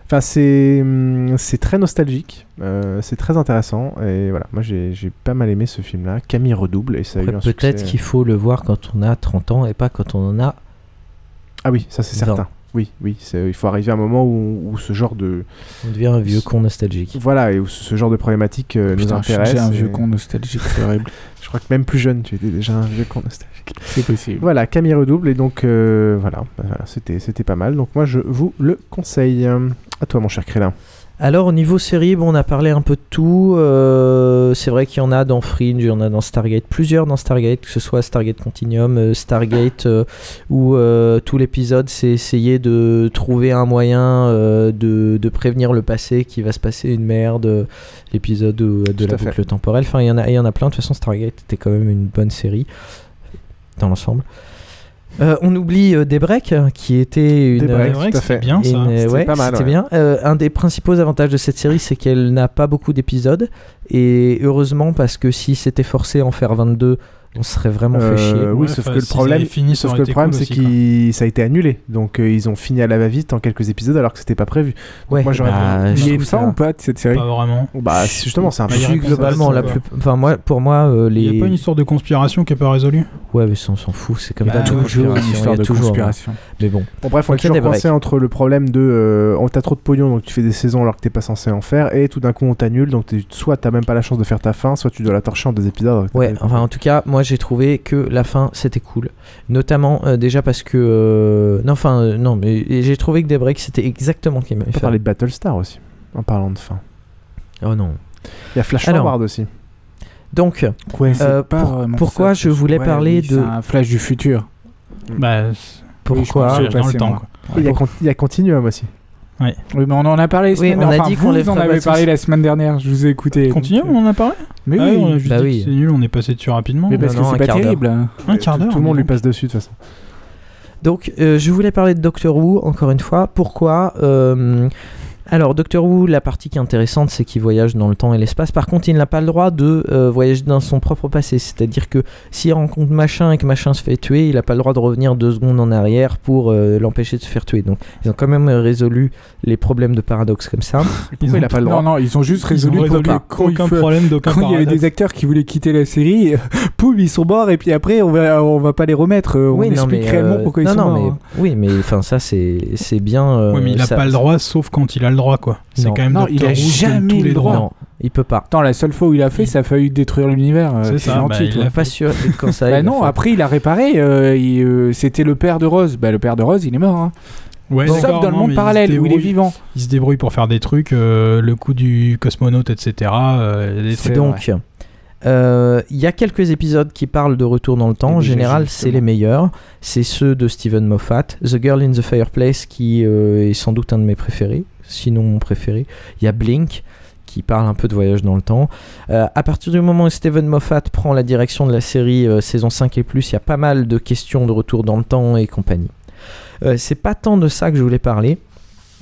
Enfin c'est hum, c'est très nostalgique, euh, c'est très intéressant et voilà moi j'ai j'ai pas mal aimé ce film là. Camille redouble et ça a eu un Après, Peut-être succès. qu'il faut le voir quand on a 30 ans et pas quand on en a. Ah oui ça c'est certain. Oui oui c'est- il faut arriver à un moment où, où ce genre de On devient un vieux con nostalgique. voilà et où ce genre de problématique euh, nous Putain, intéresse. déjà un vieux et- con nostalgique, c'est horrible. Je crois que même plus jeune tu étais déjà un vieux con nostalgique. C'est possible. Voilà, Camille redouble et donc euh, voilà, bah, voilà, c'était c'était pas mal. Donc moi je vous le conseille. À toi mon cher Crélin. Alors au niveau série, bon, on a parlé un peu de tout. Euh, c'est vrai qu'il y en a dans Fringe, il y en a dans Stargate, plusieurs dans Stargate, que ce soit Stargate Continuum, euh, Stargate, euh, où tout l'épisode c'est essayer de trouver un moyen de, de prévenir le passé qui va se passer une merde, l'épisode de Tout la boucle temporelle. Enfin, il y en a, il y en a plein. De toute façon, Stargate était quand même une bonne série dans l'ensemble. Euh, on oublie euh, Daybreak, euh, qui était une. Daybreak, tout à fait. bien, ça. C'était ouais, pas mal, ouais. bien. Euh, un des principaux avantages de cette série, c'est qu'elle n'a pas beaucoup d'épisodes. Et heureusement, parce que si c'était forcé à en faire 22, on se serait vraiment fait Euh, chier. oui, Ouais, sauf que le problème, fini, sauf que le problème, cool c'est que ça a été annulé. Donc euh, ils ont fini à la va-vite en quelques épisodes alors que c'était pas prévu. Donc, Ouais, moi j'aurais bah, Il y a ça- ou pas de cette série Pas vraiment. Bah justement, c'est un peu Bah, répond globalement, la plus... enfin, moi, pour moi, euh, les. Il n'y a pas une histoire de conspiration qui n'est pas résolue Ouais, mais ça, on s'en fout. C'est comme Bah, Toujours une histoire y de toujours, conspiration. hein. Mais bon. Bon bref, on est toujours coincé entre le problème de euh, on t'as trop de pognon donc tu fais des saisons alors que t'es pas censé en faire et tout d'un coup on t'annule donc soit t'as même pas la chance de faire ta fin soit tu dois la torcher en deux épisodes. Ouais, enfin en tout cas, moi j'ai trouvé que la fin c'était cool. Notamment euh, déjà parce que. euh, Non, enfin, euh, non, mais j'ai trouvé que Daybreak c'était exactement ce qu'il m'avait On peut fait. parler de Battlestar aussi en parlant de fin. Oh non. Il y a Flash Alors, Forward aussi. Donc, Ouais, c'est euh, pas pour- vraiment pourquoi ça, je voulais Ouais, parler oui, de. C'est un flash du futur. Bah, Pourquoi je pense que dans le passé, temps, moi. quoi. Et Il y, a con- il y a Continuum aussi. Oui, mais on en a parlé la Oui, semaine on a dernière. dit qu'on les en pas parlé la semaine dernière, je vous ai écouté. Continue, donc, euh, on en a parlé Mais Ah oui, on a juste bah dit oui. c'est nul, on est passé dessus rapidement. mais parce Non, que c'est pas terrible. hein. Un quart d'heure. Tout le monde lui passe dessus de toute façon. Donc, euh, je voulais parler de Doctor Who, encore une fois. Pourquoi Euh, Alors, Doctor Who, la partie qui est intéressante, c'est qu'il voyage dans le temps et l'espace. Par contre, il n'a pas le droit de euh, voyager dans son propre passé. C'est-à-dire que s'il rencontre machin et que machin se fait tuer, il n'a pas le droit de revenir deux secondes en arrière pour euh, l'empêcher de se faire tuer. Donc, ils ont quand même résolu les problèmes de paradoxe comme ça. Pourquoi il a pas le droit? Non, non, ils ont juste Ils résolu ont pour résolu aucun faut- problème d'aucun Quand il y avait paradoxe. des acteurs qui voulaient quitter la série, poum, ils sont morts et puis après on va, on va pas les remettre. euh, On oui, non, explique mais, réellement euh, pourquoi non, ils sont non, morts. mais, oui, mais enfin, ça, c'est bien. euh, Ouais, mais il a ça- pas le droit, sauf quand il a le droit, quoi. C'est Non. quand même Non, Doctor il a jamais tous le les droits. Non, il peut pas. Attends, la seule fois où il a fait, ça a failli détruire l'univers. euh, C'est ça, gentil, bah, il Pas sûr quand ça. Bah non, fait. après il a réparé. euh, euh, C'était le père de Rose. Bah le père de Rose, il est mort. hein. Ouais, Sauf dans le monde il parallèle où il est vivant. Il se débrouille pour faire des trucs, euh, le coup du cosmonaute, etc. euh, C'est. Donc, il y a quelques épisodes qui parlent de retour dans le temps. Et En déjà, général, c'est les meilleurs. C'est ceux de Steven Moffat. The Girl in the Fireplace, qui euh, est sans doute un de mes préférés, sinon mon préféré. Il y a Blink, qui parle un peu de voyage dans le temps. Euh, à partir du moment où Steven Moffat prend la direction de la série euh, saison 5 et plus, il y a pas mal de questions de retour dans le temps et compagnie. Euh, c'est pas tant de ça que je voulais parler.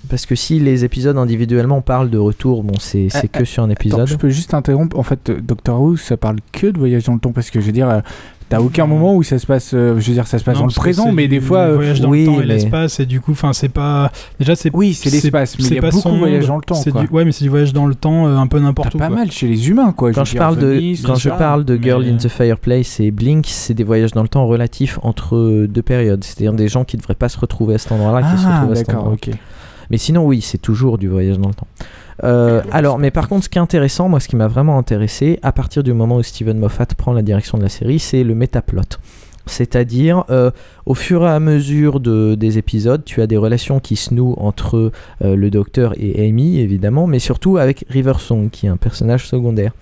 Parce que si les épisodes individuellement parlent de retour, bon, c'est c'est Euh, que sur un épisode. Attends, je peux juste interrompre. En fait, Doctor Who, ça parle que de voyage dans le temps parce que je veux dire, euh, t'as aucun moment où ça se passe. euh, je veux dire, ça se passe Non, dans le présent, mais des fois. euh, voyage dans oui, le temps et mais- l'espace et du coup enfin c'est pas déjà c'est Oui, c'est l'espace, mais il y a pas beaucoup son de voyage dans le temps, c'est quoi. du- ouais mais c'est du voyage dans le temps euh, un peu T'as n'importe où pas quoi. mal chez les humains, quoi. Quand je parle de quand je ça. parle de Girl mais- in the Fireplace et Blink, c'est des voyages dans le temps relatifs entre deux périodes, c'est-à-dire des gens qui devraient pas se retrouver à cet endroit-là qui se Ah, retrouvent à cet d'accord, endroit. ok. Mais sinon oui, c'est toujours du voyage dans le temps. Euh, alors, mais par contre, ce qui est intéressant, moi, ce qui m'a vraiment intéressé, à partir du moment où Steven Moffat prend la direction de la série, c'est le métaplot. C'est-à-dire, euh, au fur et à mesure de, des épisodes, tu as des relations qui se nouent entre euh, le docteur et Amy, évidemment, mais surtout avec River Song, qui est un personnage secondaire.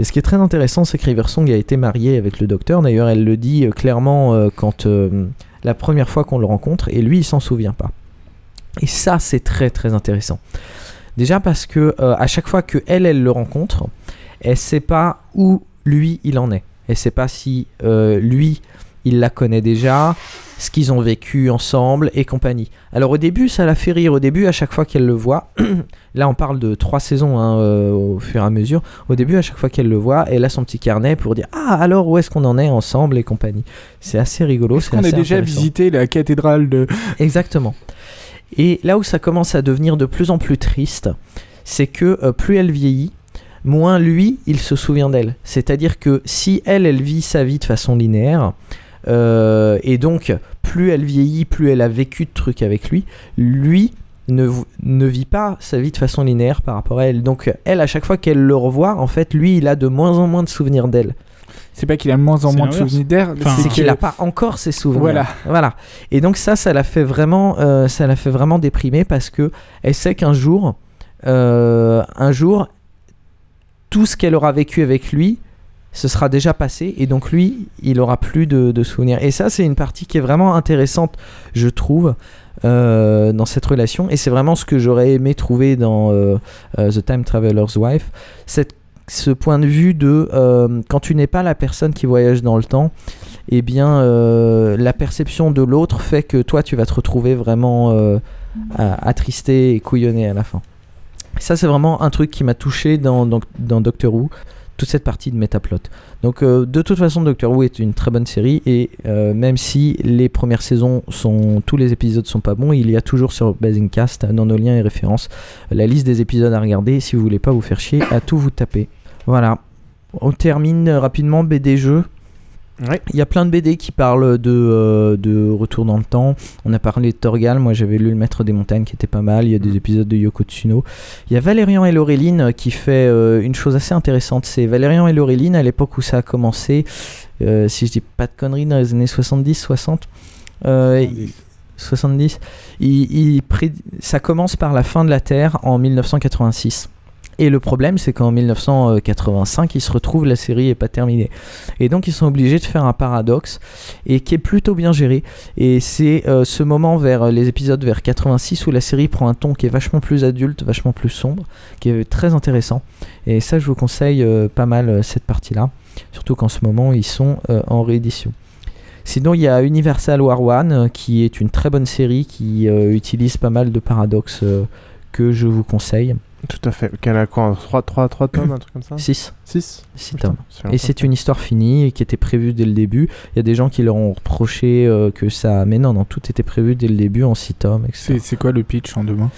Et ce qui est très intéressant, c'est que River Song a été mariée avec le docteur. D'ailleurs, elle le dit clairement quand la première fois qu'on le rencontre, et lui, il s'en souvient pas. Et ça, c'est très très intéressant. Déjà parce que euh, à chaque fois que elle, elle le rencontre, elle sait pas où lui il en est. Elle sait pas si euh, lui il la connaît déjà, ce qu'ils ont vécu ensemble et compagnie. Alors au début, ça la fait rire. Au début, à chaque fois qu'elle le voit, là on parle de trois saisons hein, euh, au fur et à mesure. Au début, à chaque fois qu'elle le voit, elle a son petit carnet pour dire ah alors où est-ce qu'on en est ensemble et compagnie. C'est assez rigolo. Est-ce c'est qu'on a assez déjà visité la cathédrale de. Exactement. Et là où ça commence à devenir de plus en plus triste, c'est que euh, plus elle vieillit, moins lui, il se souvient d'elle. C'est-à-dire que si elle, elle vit sa vie de façon linéaire, euh, et donc plus elle vieillit, plus elle a vécu de trucs avec lui, lui ne, ne vit pas sa vie de façon linéaire par rapport à elle. Donc elle, à chaque fois qu'elle le revoit, en fait, lui, il a de moins en moins de souvenirs d'elle. C'est pas qu'il a de moins en moins de souvenirs d'air, Enfin, c'est qu'il n'a pas encore ses souvenirs. Voilà. voilà. Et donc ça, ça l'a fait vraiment, euh, ça l'a fait vraiment déprimer parce que elle sait qu'un jour, euh, un jour, tout ce qu'elle aura vécu avec lui, ce sera déjà passé et donc lui, il aura plus de, de souvenirs. Et ça, c'est une partie qui est vraiment intéressante, je trouve, euh, dans cette relation. Et c'est vraiment ce que j'aurais aimé trouver dans euh, euh, The Time Traveler's Wife, cette ce point de vue de euh, quand tu n'es pas la personne qui voyage dans le temps, eh bien euh, la perception de l'autre fait que toi tu vas te retrouver vraiment euh, attristé et couillonné à la fin. Ça c'est vraiment un truc qui m'a touché dans, dans Doctor Who, toute cette partie de métaplot. Donc euh, de toute façon Doctor Who est une très bonne série et euh, même si les premières saisons sont tous les épisodes sont pas bons, il y a toujours sur Basingcast dans nos liens et références la liste des épisodes à regarder si vous voulez pas vous faire chier à tout vous taper. Voilà. On termine rapidement BD jeux. Il y a plein de BD qui parlent de, euh, de retour dans le temps. On a parlé de Torgal, moi j'avais lu Le Maître des Montagnes qui était pas mal. Il y a des épisodes de Yoko Tsuno. Il y a Valérian et Laureline euh, qui fait euh, une chose assez intéressante. C'est Valérian et Laureline à l'époque où ça a commencé, euh, si je dis pas de conneries, dans les années 70, 60. euh, il- 70. Il- ça commence par la fin de la Terre en 1986. Et le problème, c'est qu'en 1985, ils se retrouvent, la série est pas terminée. Et donc, ils sont obligés de faire un paradoxe, et qui est plutôt bien géré. Et c'est euh, ce moment vers euh, les épisodes vers 86 où la série prend un ton qui est vachement plus adulte, vachement plus sombre, qui est très intéressant. Et ça, je vous conseille euh, pas mal cette partie-là. Surtout qu'en ce moment, ils sont en réédition. Sinon, il y a Universal War One, qui est une très bonne série qui utilise pas mal de paradoxes que je vous conseille. Tout à fait. Qu'elle a quoi 3, 3, 3 tomes, un truc comme ça 6. 6 Six tomes. Et c'est une histoire finie qui était prévue dès le début. Il y a des gens qui leur ont reproché euh, que ça. Mais non, non, tout était prévu dès le début en 6 tomes, etc. C'est c'est quoi le pitch en deux mots?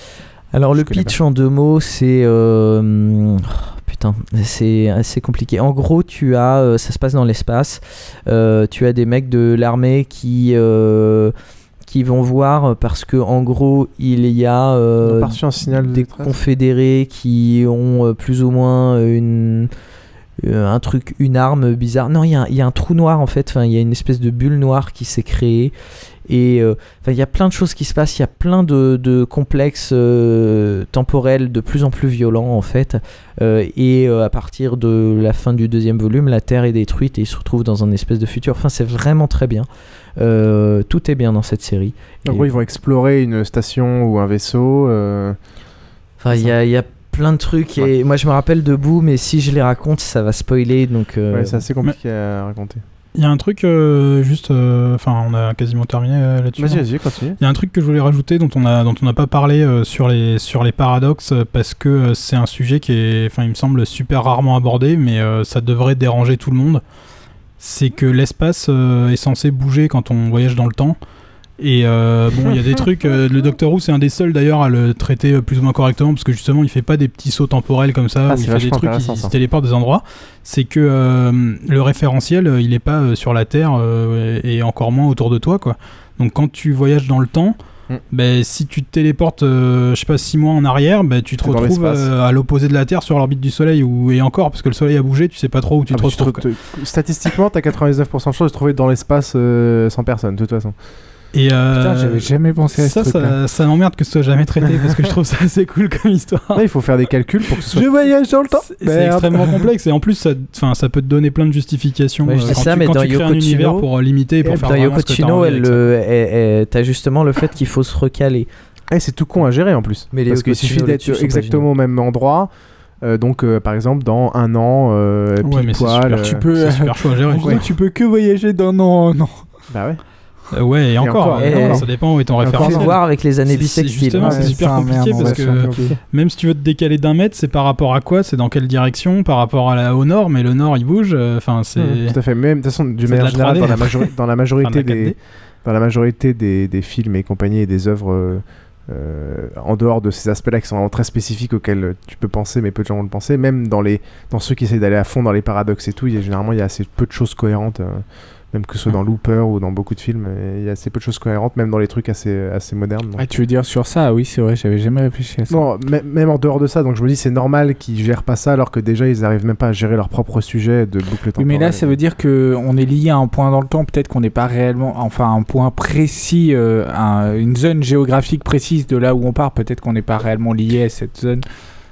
Alors Je le pitch en deux mots, c'est euh, oh, putain, c'est assez compliqué. En gros, tu as, euh, ça se passe dans l'espace. Euh, tu as des mecs de l'armée qui euh, qui vont voir parce que en gros il y a euh, Ils un signal de des confédérés qui ont euh, plus ou moins une euh, un truc, une arme bizarre. Non, il y, a un- il y a un trou noir en fait. Enfin, il y a une espèce de bulle noire qui s'est créée. Et euh, il y a plein de choses qui se passent. Il y a plein de, de complexes euh, temporels de plus en plus violents en fait. Euh, et euh, à partir de la fin du deuxième volume, la Terre est détruite et il se retrouve dans un espèce de futur. Enfin, c'est vraiment très bien. Euh, tout est bien dans cette série. En gros, ils vont explorer une station ou un vaisseau. euh, Enfin, il y a, il y a plein de trucs et moi je me rappelle debout, mais si je les raconte, ça va spoiler donc. euh, Ouais, c'est assez compliqué à raconter. Il y a un truc, euh, juste, euh, enfin, on a quasiment terminé euh, là-dessus. Vas-y, vas-y, continue. Il y a un truc que je voulais rajouter dont on a, dont on n'a pas parlé euh, sur les, sur les paradoxes parce que euh, c'est un sujet qui est, enfin, il me semble super rarement abordé, mais euh, ça devrait déranger tout le monde. C'est que l'espace euh, est censé bouger quand on voyage dans le temps. Et euh, bon, il y a des trucs. euh, le Doctor Who, c'est un des seuls d'ailleurs à le traiter euh, plus ou moins correctement parce que justement, il fait pas des petits sauts temporels comme ça Ah, où il fait des trucs, il ça. se téléporte des endroits. C'est que euh, le référentiel, il est pas euh, sur la Terre euh, et encore moins autour de toi, quoi. Donc quand tu voyages dans le temps, Mm. ben, si tu te téléportes, euh, je sais pas, 6 mois en arrière, ben, tu te retrouves euh, à l'opposé de la Terre sur l'orbite du Soleil ou et encore parce que le Soleil a bougé, tu sais pas trop où tu Ah, te bah, tu retrouves. re- te- Statistiquement, t'as 99% de chances de te trouver dans l'espace euh, sans personne, de toute façon. Et euh, Putain, j'avais jamais pensé à ça, ça, ça m'emmerde que ce soit jamais traité parce que je trouve ça assez cool comme histoire. Il faut faire des calculs pour que ce soit. Je voyage dans le temps. C'est extrêmement complexe et en plus ça, enfin, ça peut te donner plein de justifications Ouais, je euh, dis quand, ça, tu, mais quand dans tu crées un Yoko univers Tsuno- pour limiter et pour faire dans Yoko t'as justement le fait qu'il faut se recaler. Eh, c'est tout con à gérer en plus. Mais parce qu'il suffit d'être exactement au même endroit. euh, donc, euh, par exemple, dans un an, euh, Ouais, pile mais c'est poil. super, euh, tu peux- C'est super chaud à gérer, En gros, Ouais. tu peux que voyager d'un an en an. Bah ouais. Euh, ouais, et encore, encore, euh, et non, encore. ça dépend où est ton Faut référentiel. voir avec les années bissextiles. Justement, c'est super compliqué merde, parce que compliqué. même si tu veux te décaler d'un mètre, c'est par rapport à quoi? C'est dans quelle direction? Par rapport à la, au nord, mais le nord il bouge. euh, Enfin, c'est. Mmh, tout à fait. Même de toute façon, d'une manière générale, 3D. dans la, majori- dans la majorité Enfin, de la des 4D. dans la majorité des, des films et compagnie et des œuvres, euh, euh, en dehors de ces aspects-là qui sont vraiment très spécifiques auxquels tu peux penser, mais peu de gens vont le penser, même dans les dans ceux qui essaient d'aller à fond dans les paradoxes et tout, il y a généralement il y a assez peu de choses cohérentes. euh, même que ce soit dans Looper ou dans beaucoup de films, il y a assez peu de choses cohérentes, même dans les trucs assez, assez modernes. donc. Ah, tu veux dire sur ça? Oui, c'est vrai, j'avais jamais réfléchi à ça. Non, mê- même en dehors de ça, donc je me dis c'est normal qu'ils gèrent pas ça alors que déjà ils arrivent même pas à gérer leur propre sujet de boucle Oui, temporelle. mais là, ça veut dire que on est lié à un point dans le temps. Peut-être qu'on n'est pas réellement, enfin, un point précis, euh, un- une zone géographique précise de là où on part. Peut-être qu'on n'est pas réellement lié à cette zone.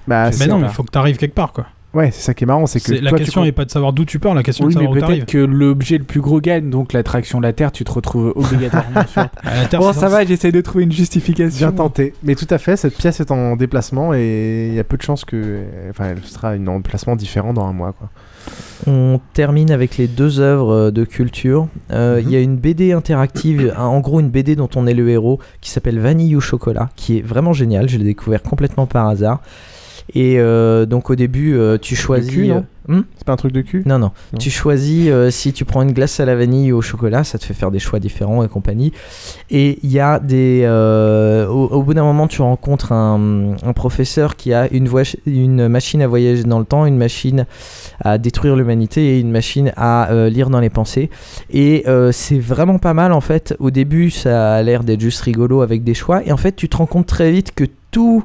Bah, Mais non, mais faut que tu arrives quelque part quoi. Ouais, c'est ça qui est marrant, c'est que C'est- la toi, question n'est pas de savoir d'où tu pars, la question Oui, est de mais savoir où peut-être t'arrives. que l'objet le plus gros gagne, donc l'attraction de la Terre, tu te retrouves obligatoirement sur. Ah, la Terre, bon, ça va, j'essaie de trouver une justification. Bien tenté. Mais tout à fait, cette pièce est en déplacement et il y a peu de chances que. Enfin, elle sera un emplacement différent dans un mois, quoi. On termine avec les deux œuvres de culture. Euh, Il y a une BD interactive, en gros une BD dont on est le héros, qui s'appelle Vanille au chocolat, qui est vraiment génial. Je l'ai découvert complètement par hasard. Et euh, donc au début, euh, tu choisis. cul, non euh, hmm C'est pas un truc de cul non, non, Non. Tu choisis si tu prends une glace à la vanille ou au chocolat, ça te fait faire des choix différents et compagnie. Et il y a des. au, au bout d'un moment, tu rencontres un, un professeur qui a une, une machine à voyager dans le temps, une machine à détruire l'humanité et une machine à euh, lire dans les pensées. Et euh, c'est vraiment pas mal en fait. Au début, ça a l'air d'être juste rigolo avec des choix. Et en fait, tu te rends compte très vite que tout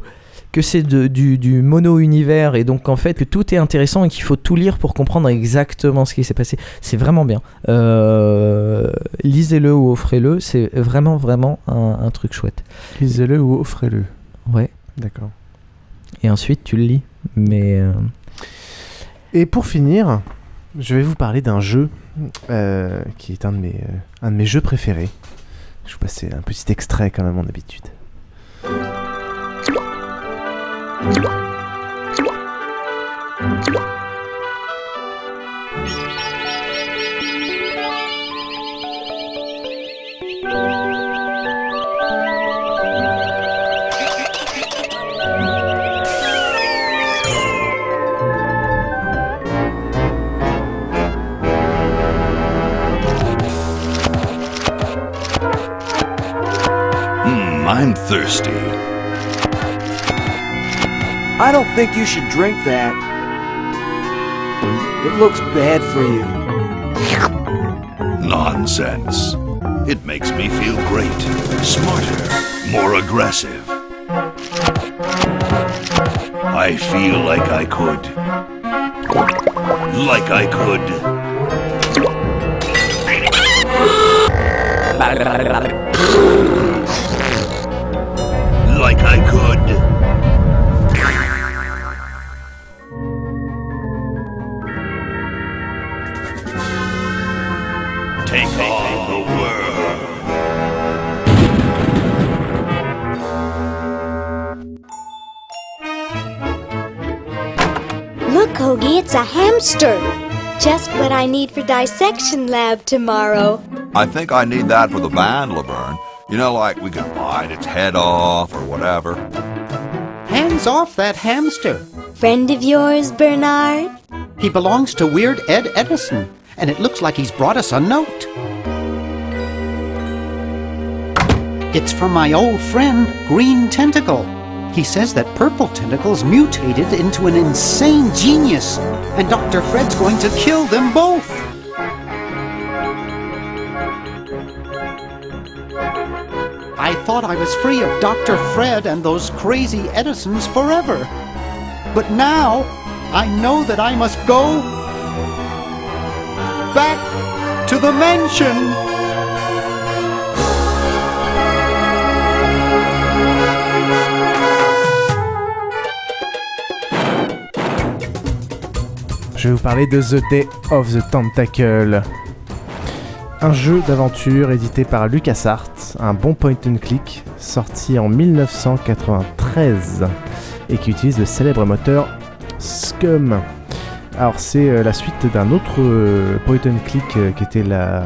que c'est du, du mono-univers et donc en fait que tout est intéressant et qu'il faut tout lire pour comprendre exactement ce qui s'est passé. C'est vraiment bien. Euh, Lisez-le ou offrez-le, c'est vraiment vraiment un, un truc chouette. Lisez-le ou offrez-le. Ouais. D'accord. Et ensuite tu le lis. Mais euh, Et pour finir, je vais vous parler d'un jeu euh, qui est un de, mes, un de mes jeux préférés. Je vais vous passer un petit extrait quand même en habitude. Hmm, I'm thirsty. I don't think you should drink that. It looks bad for you. Nonsense. It makes me feel great. Smarter. More aggressive. I feel like I could. Like I could. Like I could. Take on the world. Look, Hoagie, it's a hamster. Just what I need for dissection lab tomorrow. I think I need that for the band, Laverne. You know, like we could bite its head off or whatever. Hands off that hamster. Friend of yours, Bernard? He belongs to Weird Ed Edison, and it looks like he's brought us a note. It's from my old friend, Green Tentacle. He says that Purple Tentacle's mutated into an insane genius, and Dr. Fred's going to kill them both. I thought I was free of Dr. Fred and those crazy Edisons forever. But now, I know that I must go back to the mansion. Je vais vous parler de The Day of the Tentacle. Un jeu d'aventure édité par LucasArts, un bon point and click, sorti en 1993 et qui utilise le célèbre moteur Scum. Alors c'est euh, la suite d'un autre euh, point and click euh, qui était la,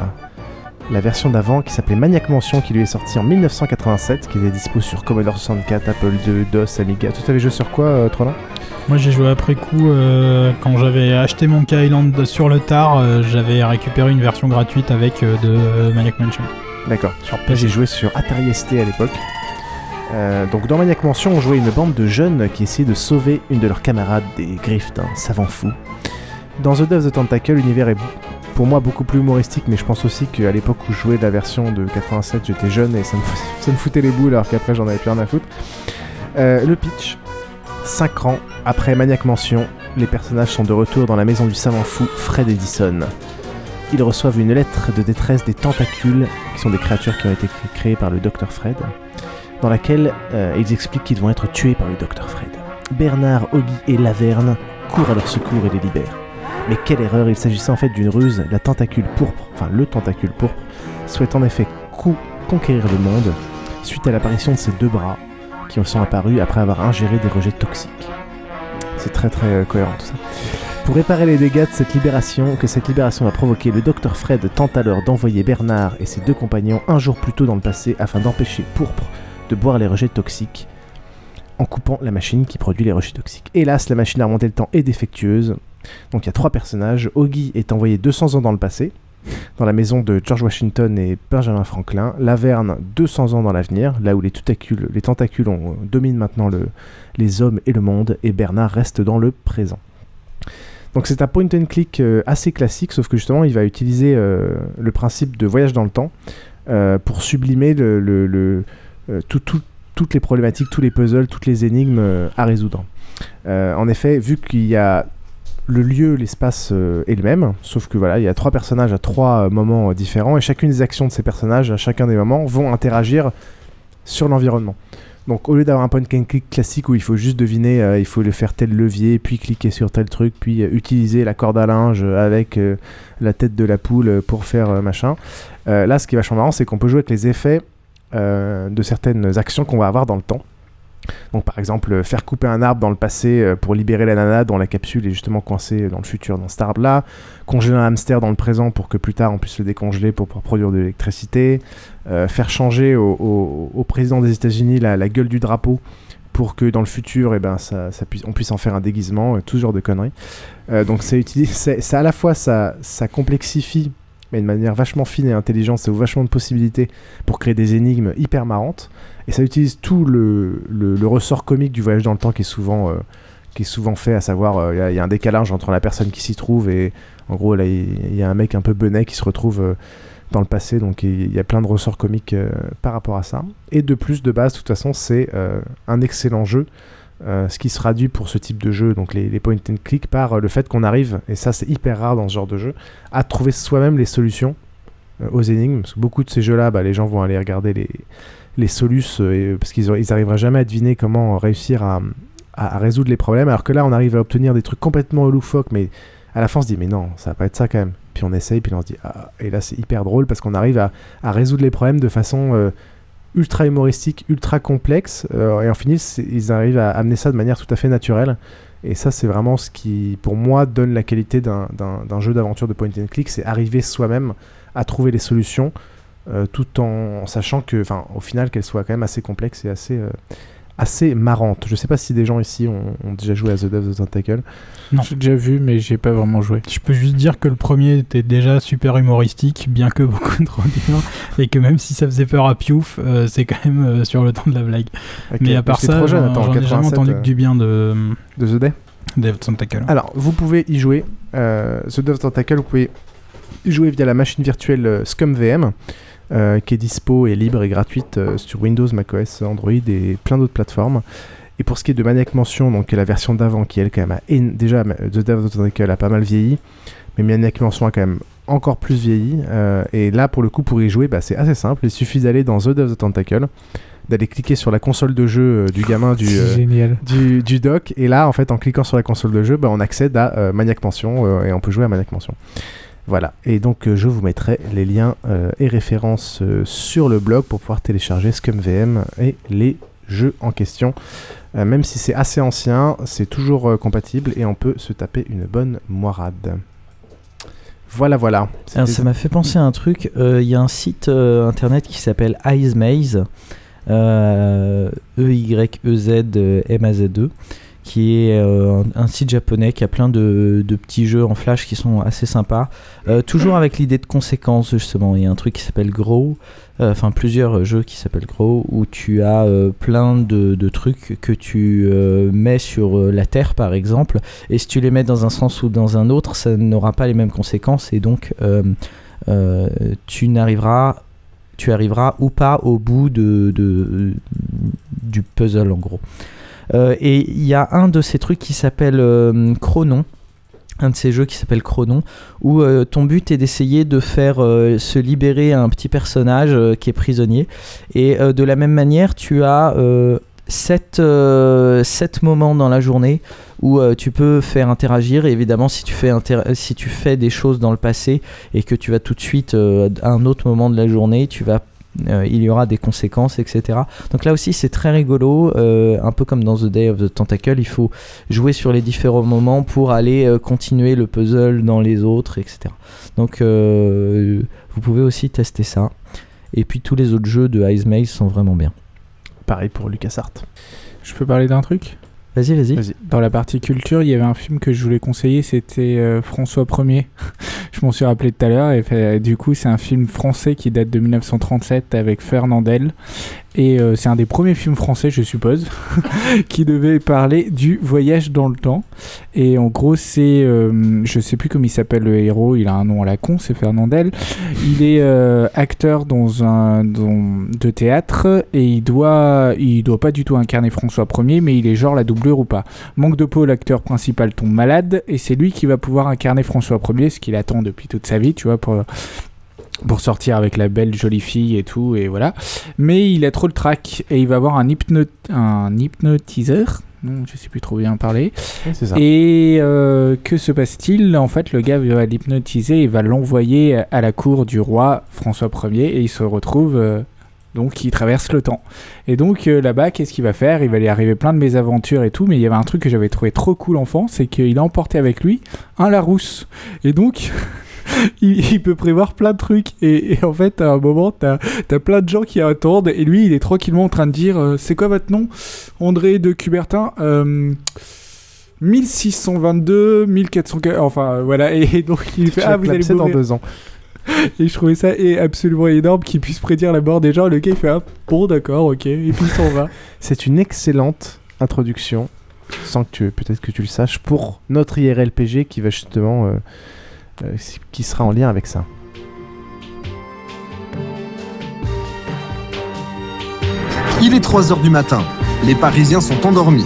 la version d'avant qui s'appelait Maniac Mansion qui lui est sorti en 1987, qui était dispo sur Commodore 64, Apple II, DOS, Amiga. Tout avait joué sur quoi, euh, Trollin? Moi j'ai joué après coup euh, quand j'avais acheté mon Island sur le tard, euh, j'avais récupéré une version gratuite avec de Maniac Mansion. D'accord. Moi, j'ai joué sur Atari ST à l'époque. Euh, donc dans Maniac Mansion, on jouait une bande de jeunes qui essayaient de sauver une de leurs camarades des griffes d'un savant fou. Dans The Day of the Tentacle, l'univers est pour moi beaucoup plus humoristique, mais je pense aussi qu'à l'époque où je jouais la version de 87, j'étais jeune et ça me, foutait les boules alors qu'après j'en avais plus rien à foutre. Euh, le pitch 5 ans après Maniac Mansion, les personnages sont de retour dans la maison du savant fou Fred Edison. Ils reçoivent une lettre de détresse des tentacules, qui sont des créatures qui ont été créées par le Dr Fred, dans laquelle euh, ils expliquent qu'ils vont être tués par le Dr Fred. Bernard, Oggy et Laverne court à leur secours et les libère. Mais quelle erreur, il s'agissait en fait d'une ruse, la tentacule pourpre, enfin le tentacule pourpre, souhaite en effet conquérir le monde suite à l'apparition de ses deux bras qui sont apparus après avoir ingéré des rejets toxiques. C'est très très euh, cohérent tout ça. Pour réparer les dégâts de cette libération, que cette libération a provoqué, le docteur Fred tente alors d'envoyer Bernard et ses deux compagnons un jour plus tôt dans le passé afin d'empêcher Pourpre de boire les rejets toxiques en coupant la machine qui produit les rejets toxiques. Hélas, la machine à remonter le temps est défectueuse. Donc il y a trois personnages. Augie est envoyé 200 ans dans le passé, dans la maison de George Washington et Benjamin Franklin. Laverne 200 ans dans l'avenir, là où les tentacules, les tentacules ont- dominent maintenant le, les hommes et le monde. Et Bernard reste dans le présent. Donc c'est un point and click euh, assez classique, sauf que justement il va utiliser euh, le principe de voyage dans le temps euh, pour sublimer le, le- euh, tout- toutes les problématiques, tous les puzzles, toutes les énigmes euh, à résoudre. Euh, en effet, vu qu'il y a le lieu, l'espace euh, est le même, sauf que voilà, il y a trois personnages à trois euh, moments euh, différents et chacune des actions de ces personnages à chacun des moments vont interagir sur l'environnement. Donc au lieu d'avoir un point and click classique où il faut juste deviner, euh, il faut le faire tel levier, puis cliquer sur tel truc, puis euh, utiliser la corde à linge avec euh, la tête de la poule euh, pour faire euh, machin. Euh, là, ce qui est vachement marrant, c'est qu'on peut jouer avec les effets euh, de certaines actions qu'on va avoir dans le temps. Donc par exemple, euh, faire couper un arbre dans le passé euh, pour libérer la nana dont la capsule est justement coincée dans le futur dans cet arbre-là, congeler un hamster dans le présent pour que plus tard on puisse le décongeler pour pouvoir produire de l'électricité, euh, faire changer au, président des États-Unis la, gueule du drapeau pour que dans le futur, eh ben, ça, ça on puisse en faire un déguisement, euh, tout ce genre de conneries. Euh, donc ça utilise, c'est à la fois ça, ça complexifie, mais de manière vachement fine et intelligente, ça ouvre vachement de possibilités pour créer des énigmes hyper marrantes. Et ça utilise tout le, ressort comique du voyage dans le temps qui est souvent, euh, qui est souvent fait, à savoir, euh, il y a- un décalage entre la personne qui s'y trouve et en gros, là, il y, a un mec un peu benet qui se retrouve euh, dans le passé, donc il y a plein de ressorts comiques par rapport à ça. Et de plus, de base, de toute façon, c'est un excellent jeu. Euh, ce qui se traduit pour ce type de jeu, donc les, les point and click, par euh, le fait qu'on arrive, et ça c'est hyper rare dans ce genre de jeu, à trouver soi-même les solutions euh, aux énigmes. Beaucoup de ces jeux-là, bah, les gens vont aller regarder les, les solus, parce qu'ils ils arriveraient jamais à deviner comment réussir à, résoudre les problèmes, alors que là on arrive à obtenir des trucs complètement loufoques, mais à la fin on se dit mais non, ça va pas être ça quand même. Puis on essaye, puis on se dit ah, et là c'est hyper drôle parce qu'on arrive à, résoudre les problèmes de façon ultra humoristique, ultra complexe, euh, et en c'est- ils arrivent à amener ça de manière tout à fait naturelle. Et ça, c'est vraiment ce qui, pour moi, donne la qualité d'un- jeu d'aventure de point and click, c'est arriver soi-même à trouver les solutions, euh, tout en, en sachant que, enfin, au final, qu'elles soient quand même assez complexes et assez, euh, assez marrantes. Je sais pas si des gens ici ont, ont déjà joué à The Death of the Tentacle. Non. J'ai déjà vu, mais j'ai pas vraiment joué. Je peux juste dire que le premier était déjà super humoristique, bien que beaucoup trop dur, et que même si ça faisait peur à Piouf, euh, c'est quand même euh, sur le ton de la blague. Mais à part c'est ça, trop jeune, attends, j'en ai jamais 87, entendu euh, que du bien de, de The Day Death of the Tentacle. Alors, vous pouvez y jouer. Euh, The Death of the Tentacle, vous pouvez y jouer via la machine virtuelle ScumVM, euh, qui est dispo et libre et gratuite euh, sur Windows, macOS, Android et plein d'autres plateformes. Et pour ce qui est de Maniac Mansion, donc la version d'avant, qui elle quand même a déjà The the Tentacle a pas mal vieilli, mais Maniac Mansion a quand même encore plus vieilli. euh, et là, pour le coup, pour y jouer, bah, c'est assez simple. Il suffit d'aller dans The the Tentacle, d'aller cliquer sur la console de jeu du gamin du, euh, du, du dock. Et là, en fait, en cliquant sur la console de jeu, bah, on accède à euh, Maniac Mansion euh, et on peut jouer à Maniac Mansion. Voilà. Et donc, euh, je vous mettrai les liens euh, et références euh, sur le blog pour pouvoir télécharger ScumVM et les jeux en question. Euh, même si c'est assez ancien, c'est toujours euh, compatible et on peut se taper une bonne moirade. Voilà, voilà. Alors, ça m'a fait penser à un truc. euh, Il y a un site internet qui s'appelle Eyes Maze, E-Y-E-Z-M-A-Z-E, qui est euh, un, site japonais qui a plein de, petits jeux en flash qui sont assez sympas. Euh, toujours avec l'idée de conséquences, justement. Il y a un truc qui s'appelle Grow, euh, enfin plusieurs jeux qui s'appellent Grow, où tu as plein de, trucs que tu mets sur la Terre, par exemple, et si tu les mets dans un sens ou dans un autre, ça n'aura pas les mêmes conséquences, et donc tu n'arriveras tu arriveras ou pas au bout du puzzle en gros. Euh, et il y a un de ces trucs qui s'appelle euh, Chronon, un de ces jeux qui s'appelle Chronon, où euh, ton but est d'essayer de faire se libérer un petit personnage qui est prisonnier. Et de la même manière, tu as euh, sept, euh, sept moments dans la journée où tu peux faire interagir. Et évidemment, si tu, fais si tu fais des choses dans le passé et que tu vas tout de suite à un autre moment de la journée, tu vas euh, il y aura des conséquences, etc. Donc là aussi, c'est très rigolo, euh, un peu comme dans The Day of the Tentacle, il faut jouer sur les différents moments pour aller euh, continuer le puzzle dans les autres, etc. Donc vous pouvez aussi tester ça. Et puis tous les autres jeux de Ice Maze sont vraiment bien. Pareil pour LucasArts. Je peux parler d'un truc? Vas-y, vas-y. Dans la partie culture, il y avait un film que je voulais conseiller, c'était euh, François 1er. je m'en suis rappelé tout à l'heure. Et fait- du coup, c'est un film français qui date de 1937 avec Fernandel. Et euh, c'est un des premiers films français, je suppose, qui devait parler du voyage dans le temps. Et en gros, c'est. euh, je sais plus comment il s'appelle le héros, il a un nom à la con, c'est Fernandel. Il est euh, acteur dans un dans- de théâtre et il doit, il doit pas du tout incarner François 1er, mais il est genre la doublure ou pas. Manque de peau, l'acteur principal tombe malade et c'est lui qui va pouvoir incarner François 1er, ce qu'il attend depuis toute sa vie, tu vois, pour sortir avec la belle jolie fille et tout et voilà mais il a trop le trac et il va avoir un, hypno un hypnotiseur non je sais plus trop bien parler ça. et euh, que se passe-t-il? En fait le gars va l'hypnotiser et va l'envoyer à la cour du roi François 1er et il se retrouve euh, donc il traverse le temps. Et donc euh, là-bas, qu'est-ce qu'il va faire? Il va lui arriver plein de mésaventures et tout, mais il y avait un truc que j'avais trouvé trop cool enfant, c'est qu'il a emporté avec lui un Larousse. Et donc, il, il peut prévoir plein de trucs. Et, et en fait, à un moment, t'as as plein de gens qui attendent, et lui, il est tranquillement en train de dire euh, C'est quoi votre nom? André de Cubertin Euh, 1622, 1400, enfin voilà, et donc il fait Ah, vous allez clapser dans mourir. deux ans. Et je trouvais ça absolument énorme qu'il puisse prédire la mort des gens. Le gars il fait Ah, bon, d'accord, ok, et puis il s'en va. C'est une excellente introduction, sans que tu peut-être que tu le saches, pour notre IRLPG qui va justement, euh, euh, qui sera en lien avec ça. Il est 3 heures du matin. Les Parisiens sont endormis.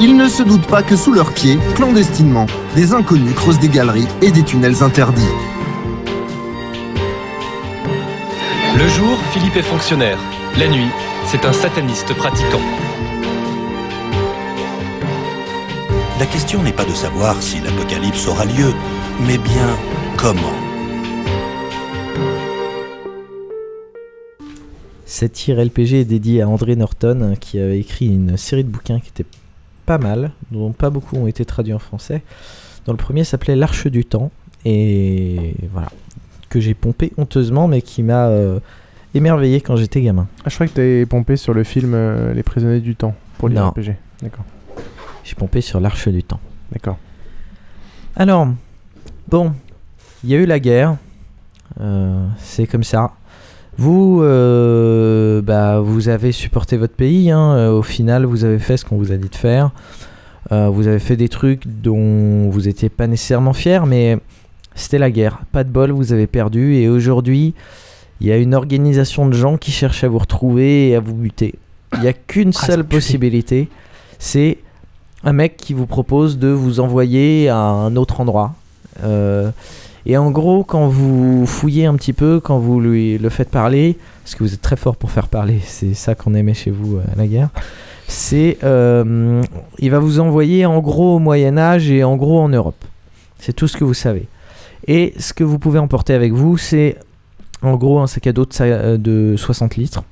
Ils ne se doutent pas que sous leurs pieds, clandestinement, des inconnus creusent des galeries et des tunnels interdits. Le jour, Philippe est fonctionnaire. La nuit, c'est un sataniste pratiquant. La question n'est pas de savoir si l'apocalypse aura lieu, mais bien comment. Cet tir LPG est dédié à André Norton qui avait écrit une série de bouquins qui était pas mal, dont pas beaucoup ont été traduits en français. Dont le premier s'appelait L'Arche du Temps et voilà que j'ai pompé honteusement mais qui m'a euh, émerveillé quand j'étais gamin. Ah, je crois que t'avais pompé sur le film euh, Les Prisonniers du Temps pour Non. l'IRLPG. D'accord. J'ai pompé sur l'Arche du Temps. D'accord. Alors, bon, il y a eu la guerre. Euh, c'est comme ça. Vous, euh, bah, vous avez supporté votre pays. hein. Euh, Au final, vous avez fait ce qu'on vous a dit de faire. Euh, vous avez fait des trucs dont vous n'étiez pas nécessairement fier, mais c'était la guerre. Pas de bol, vous avez perdu. Et aujourd'hui, il y a une organisation de gens qui cherchent à vous retrouver et à vous buter. Il n'y a qu'une seule possibilité. C'est un mec qui vous propose de vous envoyer à un autre endroit. Euh, et en gros, quand vous fouillez un petit peu, quand vous lui le faites parler, parce que vous êtes très fort pour faire parler, c'est ça qu'on aimait chez vous euh, à la guerre, c'est euh, il va vous envoyer en gros au Moyen Âge et en gros en Europe. C'est tout ce que vous savez. Et ce que vous pouvez emporter avec vous, c'est en gros un sac à dos de, de 60 litres.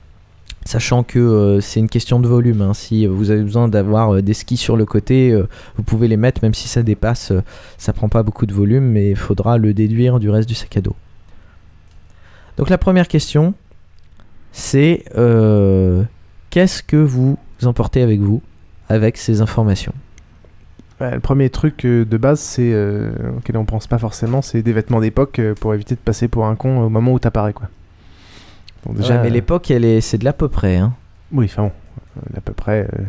Sachant que euh, c'est une question de volume. hein. Si vous avez besoin d'avoir euh, des skis sur le côté, euh, vous pouvez les mettre, même si ça dépasse, ça prend pas beaucoup de volume, mais il faudra le déduire du reste du sac à dos. Donc la première question, c'est qu'est-ce que vous emportez avec vous avec ces informations? Le premier truc de base, c'est auquel on pense pas forcément, c'est des vêtements d'époque pour éviter de passer pour un con au moment où t'apparais quoi. Bon, Ouais, mais l'époque, elle est, c'est de l'à peu près. hein. Oui, enfin bon, euh, à peu près. euh,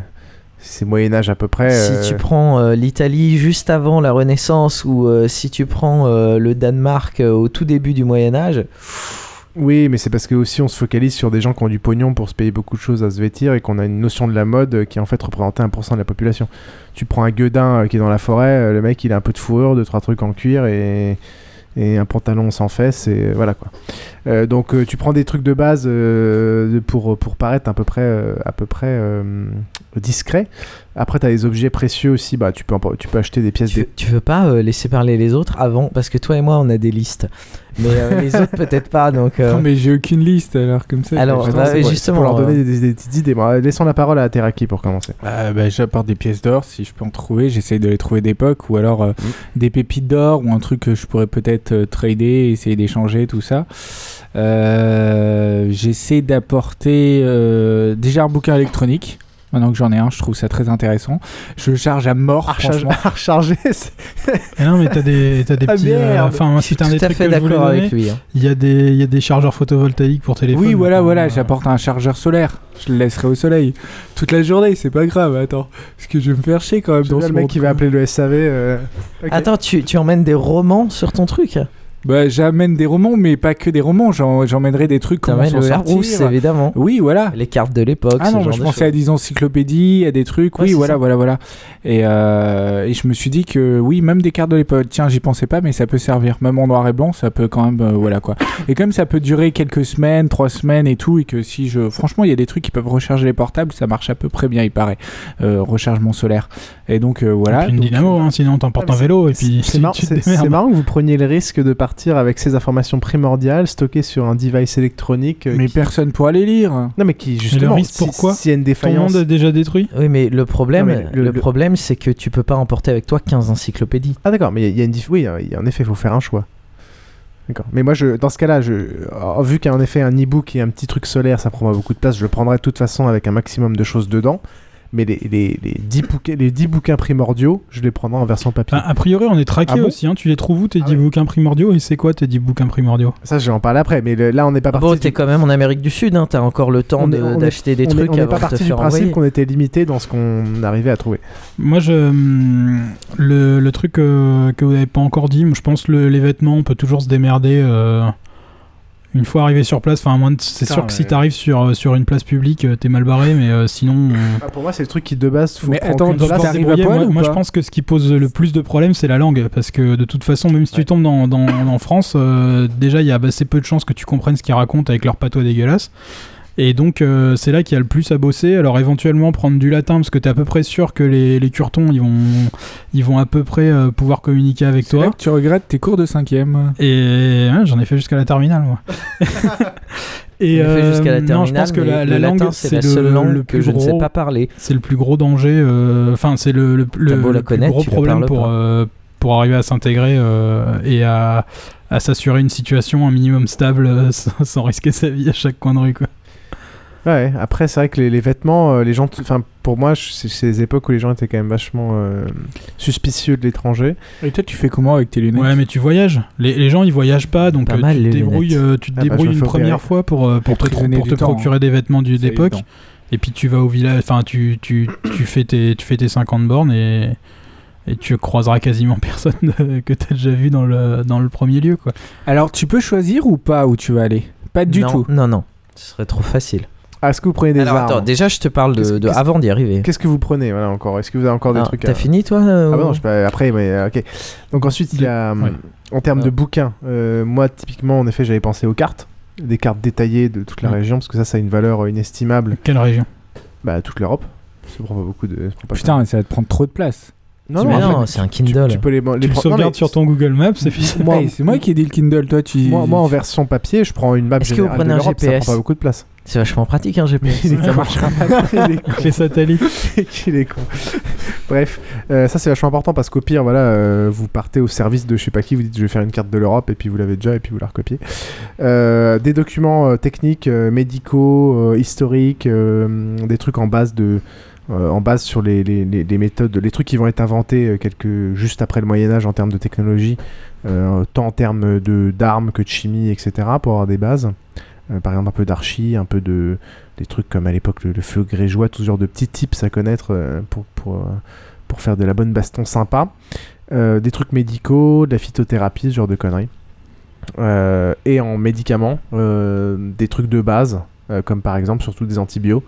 c'est Moyen Âge à peu près. Si euh, tu prends euh, l'Italie juste avant la Renaissance ou si tu prends le Danemark au tout début du Moyen Âge, Oui, mais c'est parce que aussi on se focalise sur des gens qui ont du pognon pour se payer beaucoup de choses à se vêtir et qu'on a une notion de la mode qui en fait représentait 1% de la population. Tu prends un gueudin qui est dans la forêt, le mec il a un peu de fourrure, deux trois trucs en cuir et et un pantalon sans fesses et voilà quoi. Euh, donc euh, tu prends des trucs de base euh, pour, paraître à peu près, discret. Après tu as des objets précieux aussi, bah, tu, peux, tu peux acheter des pièces... Tu, tu veux pas euh, laisser parler les autres avant? Parce que toi et moi, on a des listes. Mais euh, les autres, peut-être pas. Donc, euh, Non, mais j'ai aucune liste alors comme ça. Alors, Justement, bah, justement, pour leur donner des, des petites idées. Bon, laissons la parole à Teraki pour commencer. Euh, bah, J'apporte des pièces d'or si je peux en trouver. J'essaye de les trouver d'époque ou alors euh, des pépites d'or ou un truc que je pourrais peut-être euh, trader, essayer d'échanger, tout ça. Euh, J'essaie d'apporter euh, déjà un bouquin électronique. Maintenant que j'en ai un, je trouve ça très intéressant. Je le charge à mort, À recharger- franchement. à recharger, c'est- non, mais t'as des, t'as des Ah, petits. euh. Enfin, moi, c'était un tout des à trucs fait que je voulais d'accord avec donner. lui, hein. Il y, a des, il y a des chargeurs photovoltaïques pour téléphone. Oui, voilà, voilà, euh, j'apporte un chargeur solaire. Je le laisserai au soleil toute la journée, c'est pas grave. Attends, parce que je vais me faire chier quand même. Dans le mec qui va appeler le SAV. euh. Attends, tu, tu emmènes des romans sur ton truc? Bah, j'amène des romans, mais pas que des romans. J'en- J'emmènerai des trucs s'en le. Larousse, évidemment. Oui, voilà. Les cartes de l'époque. Ah non, genre je pensais à des encyclopédies, à des trucs. Ouais, oui, voilà, ça. voilà, voilà. Et, euh, et je me suis dit que oui, même des cartes de l'époque. Tiens, j'y pensais pas, mais ça peut servir. Même en noir et blanc, ça peut quand même, euh, voilà quoi. Et comme ça peut durer quelques semaines, trois semaines et tout, et que si je, franchement, il y a des trucs qui peuvent recharger les portables, ça marche à peu près bien, il paraît. Euh, rechargement solaire. Et donc euh, voilà. et puis une Donc, dynamo, hein, sinon t'emportes Ah, un vélo et puis C'est marrant, que vous preniez le risque de partir avec ces informations primordiales stockées sur un device électronique. euh, Mais qui- personne pourra les lire. Non, mais qui Mais le justement. risque, si- pourquoi S'il y a une Ton défaillance. monde est déjà détruit Oui, mais le problème, Non, mais le- problème, c'est que tu peux pas emporter avec toi 15 encyclopédies. Ah, d'accord, mais il y a- y, a une diff- Oui, y a- en effet, il faut faire un choix. D'accord. Mais moi, je, dans ce cas-là, je, euh, vu qu'en effet, un e-book et un petit truc solaire, ça prend pas beaucoup de place, je le prendrai de toute façon avec un maximum de choses dedans. Mais les, les, les, 10 bouquins, les 10 bouquins primordiaux, je les prendrai en version papier. Enfin, a priori, on est traqué Ah bon aussi. Hein. Tu les trouves où tes Ah 10 ouais. bouquins primordiaux? Et c'est quoi tes 10 bouquins primordiaux? Ça, je vais en parler après. Mais le- là, on n'est pas parti. Bon, du- t'es quand même en Amérique du Sud, hein, t'as encore le temps de- d'acheter des on est- trucs On n'est pas parti du principe qu'on était limité dans ce qu'on arrivait à trouver. Moi, je, le, le truc euh, que vous n'avez pas encore dit, je pense le, les vêtements, on peut toujours se démerder euh, une fois arrivé sur place. Enfin, c'est sûr que si t'arrives sur, euh, sur une place publique, euh, t'es mal barré, mais euh, sinon. euh, Ah, pour moi, c'est le truc qui de base. Faut Mais attends, t'arrives à poil Moi, moi, je pense que ce qui pose le plus de problèmes, c'est la langue. Parce que de toute façon, même si tu tombes dans, dans, en France, euh, déjà, il y a assez peu de chances que tu comprennes ce qu'ils racontent avec leur patois dégueulasse. Et donc, euh, c'est là qu'il y a le plus à bosser. Alors, éventuellement, prendre du latin, parce que t'es à peu près sûr que les, les curtons, ils vont, ils vont à peu près euh, pouvoir communiquer avec C'est là toi. que tu regrettes tes cours de cinquième. Et ouais, j'en ai fait jusqu'à la terminale, moi. Et a fait jusqu'à la euh, non, je terminale, pense que la, langue, latin, c'est la le- seule langue le que plus je ne sais gros- pas parler. C'est le plus gros danger. euh, Enfin, c'est le, le, le- plus gros tu problème pour, euh, pour arriver à s'intégrer euh, et à, à s'assurer une situation un minimum stable euh, sans, sans risquer sa vie à chaque coin de rue. Quoi. Ouais, après, c'est vrai que les, les vêtements, euh, les gens. Enfin, pour moi, c'est des époques où les gens étaient quand même vachement euh, suspicieux de l'étranger. Et toi, tu fais comment avec tes lunettes? Ouais, mais tu voyages. Les, les gens, ils voyagent pas, donc Pas euh, mal, tu te les débrouilles, lunettes. euh, tu te Ah bah, débrouilles une première fois pour, pour te, Emprisonner pour du te temps, procurer hein. des vêtements du- C'est d'époque. Et puis tu vas au village, enfin tu, tu, tu, fais tes, tu fais tes 50 bornes et, et tu croiseras quasiment personne que tu as déjà vu dans le, dans le premier lieu. Quoi. Alors, tu peux choisir ou pas où tu vas aller? Pas du non, tout. Non, non, ce serait trop facile. Ah, Est-ce que vous prenez des Alors armes attends, déjà je te parle de, avant d'y arriver. Qu'est-ce que vous prenez voilà, encore Est-ce que vous avez encore des Ah, trucs T'as à... fini toi euh, Ah bah non, ou- je sais pas, après, mais euh, ok. Donc ensuite, il y a, hum, Ouais. en termes de Ouais. bouquins, euh, moi, typiquement, en effet, j'avais pensé aux cartes, des cartes détaillées de toute la Ouais. région, parce que ça, ça a une valeur euh, inestimable. Quelle région? Bah, toute l'Europe. Ça prend pas beaucoup de... ça prend pas Putain, ça va te prendre trop de place. Non, Mais non, non, c'est un tu- Kindle. Tu, peux les, les Tu sauvegardes mais sur ton Google Maps puis... Moi, Hey, c'est moi qui ai dit le Kindle, toi tu. moi, moi, en version papier, je prends une map Est-ce que vous prenez un l'Europe, ça GPS? prend pas beaucoup de place. C'est vachement pratique un GPS. Il est con. Il est con. les satellites. qu'il est con. Bref, euh, ça c'est vachement important parce qu'au pire, voilà, euh, vous partez au service de je sais pas qui, vous dites je vais faire une carte de l'Europe et puis vous l'avez déjà et puis vous la recopiez. Euh, des documents euh, techniques, euh, médicaux, euh, historiques, euh, des trucs en base de euh, en base sur les, les, les- méthodes, les trucs qui vont être inventés euh, quelques, juste après le Moyen Âge en termes de technologie, euh, tant en termes d'armes que de chimie, etc. pour avoir des bases. Par exemple un peu d'archi, un peu de des trucs comme à l'époque le, feu grégeois, tout ce genre de petits tips à connaître pour, pour, pour faire de la bonne baston sympa. Des trucs médicaux, de la phytothérapie, ce genre de conneries. Et en médicaments, des trucs de base, comme par exemple surtout des antibiotiques.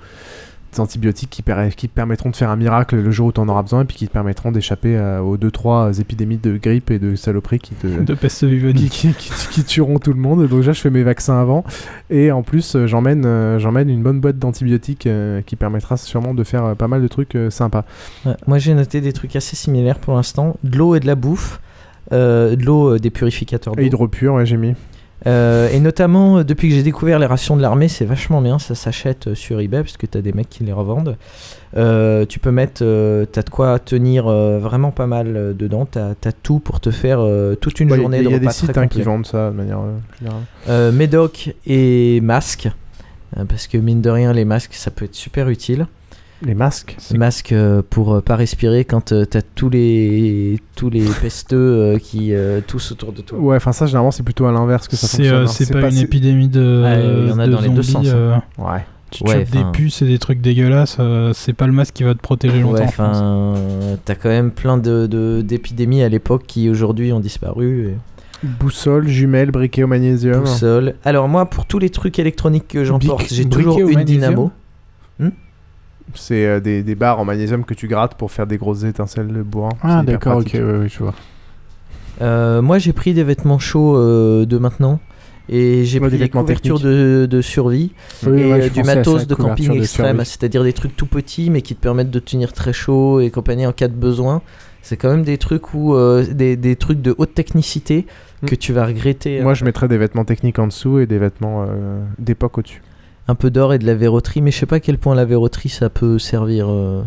Antibiotiques qui, per- qui te permettront de faire un miracle le jour où tu en auras besoin et puis qui te permettront d'échapper euh, aux 2-3 épidémies de grippe et de saloperies qui te. De peste bubonique. qui, qui- qui tueront tout le monde. Donc, déjà, je fais mes vaccins avant. Et en plus, euh, j'emmène euh, j'emmène une bonne boîte d'antibiotiques euh, qui permettra sûrement de faire euh, pas mal de trucs euh, sympas. Ouais, moi j'ai noté des trucs assez similaires pour l'instant. De l'eau et de la bouffe. Euh, de l'eau, euh, des purificateurs d'eau. Et hydropur, ouais, j'ai mis. Euh, et notamment, euh, depuis que j'ai découvert les rations de l'armée, c'est vachement bien. Ça s'achète euh, sur eBay parce que t'as des mecs qui les revendent. Tu peux mettre, t'as de quoi tenir vraiment pas mal dedans. T'as as tout pour te faire toute une Ouais, journée Il y a, de il y a des repas sites hein, qui vendent ça de manière générale. Médoc et masque. Euh, parce que mine de rien, les masques, ça peut être super utile. Les masques Les masques euh, pour euh, pas respirer quand euh, t'as tous les tous les pesteux qui tous autour de toi. Ouais, enfin, ça, généralement, c'est plutôt à l'inverse que ça C'est fonctionne. euh, hein. c'est pas, une épidémie de, Ouais, il y en a de dans les deux zombies, sens, hein. euh, Ouais. Tu Ouais, chopes des puces et des trucs dégueulasses, euh, c'est pas le masque qui va te protéger longtemps. Ouais, t'as quand même plein de de- d'épidémies à l'époque qui aujourd'hui ont disparu. et- Boussole, jumelle, briquet au magnésium. Boussole. Alors moi, pour tous les trucs électroniques que j'emporte, Bic- j'ai toujours une magnésium dynamo. C'est euh, des, des barres en magnésium que tu grattes pour faire des grosses étincelles de bourrin. Ah, d'accord, ok, ouais, ouais, je vois. Euh, moi, j'ai pris des vêtements chauds euh, de maintenant. Et j'ai Ouais, pris des des vêtements couvertures de, de survie Oui, et ouais, du matos de camping extrême, c'est-à-dire des trucs tout petits mais qui te permettent de tenir très chaud et compagnie en cas de besoin. C'est quand même des trucs où euh, des, des trucs de haute technicité que tu vas regretter. Moi, euh, je mettrais des vêtements techniques en dessous et des vêtements euh, d'époque au-dessus. Un peu d'or et de la verroterie, mais je sais pas à quel point la verroterie ça peut servir. euh.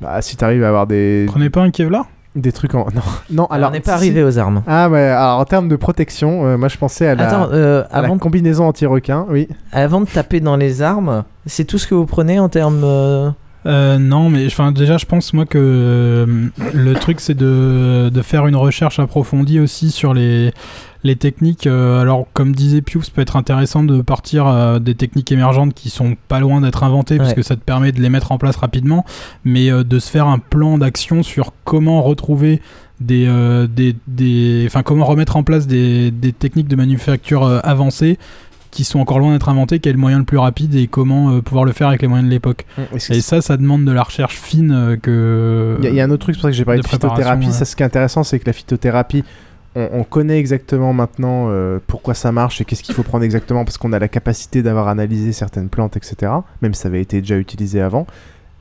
Bah, si t'arrives à avoir des. Prenez pas un Kevlar? Des trucs en. Non, non Alors, on n'est pas si- arrivé aux armes. Ah, ouais, alors en termes de protection, euh, moi je pensais à la, Attends, euh, à la avant de- combinaison anti-requin, oui. Avant de taper dans les armes, c'est tout ce que vous prenez en termes. euh, Euh, non, mais enfin déjà, je pense moi que euh, le truc c'est de, de faire une recherche approfondie aussi sur les, les techniques. Euh, alors, comme disait Pius, ça peut être intéressant de partir euh, des techniques émergentes qui sont pas loin d'être inventées, parce Ouais. que ça te permet de les mettre en place rapidement, mais euh, de se faire un plan d'action sur comment retrouver des, des, des, enfin comment remettre en place des, des techniques de manufacture avancées qui sont encore loin d'être inventées, quel est le moyen le plus rapide et comment euh, pouvoir le faire avec les moyens de l'époque. Et ça, ça demande de la recherche fine euh, que. Il y, a- il y a un autre truc, c'est pour ça que j'ai parlé de, phytothérapie. ouais. Ça, ce qui est intéressant, c'est que la phytothérapie, on, on connaît exactement maintenant euh, pourquoi ça marche et qu'est-ce qu'il faut prendre exactement parce qu'on a la capacité d'avoir analysé certaines plantes, etc. Même si ça avait été déjà utilisé avant.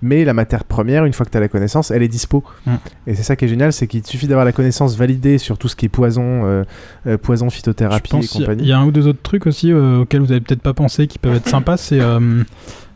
Mais la matière première, une fois que tu as la connaissance, elle est dispo. Mm. Et c'est ça qui est génial, c'est qu'il suffit d'avoir la connaissance validée sur tout ce qui est poison, euh, euh, poison, phytothérapie et pense compagnie. il y, a un ou deux autres trucs aussi auxquels vous avez peut-être pas pensé qui peuvent être sympas. C'est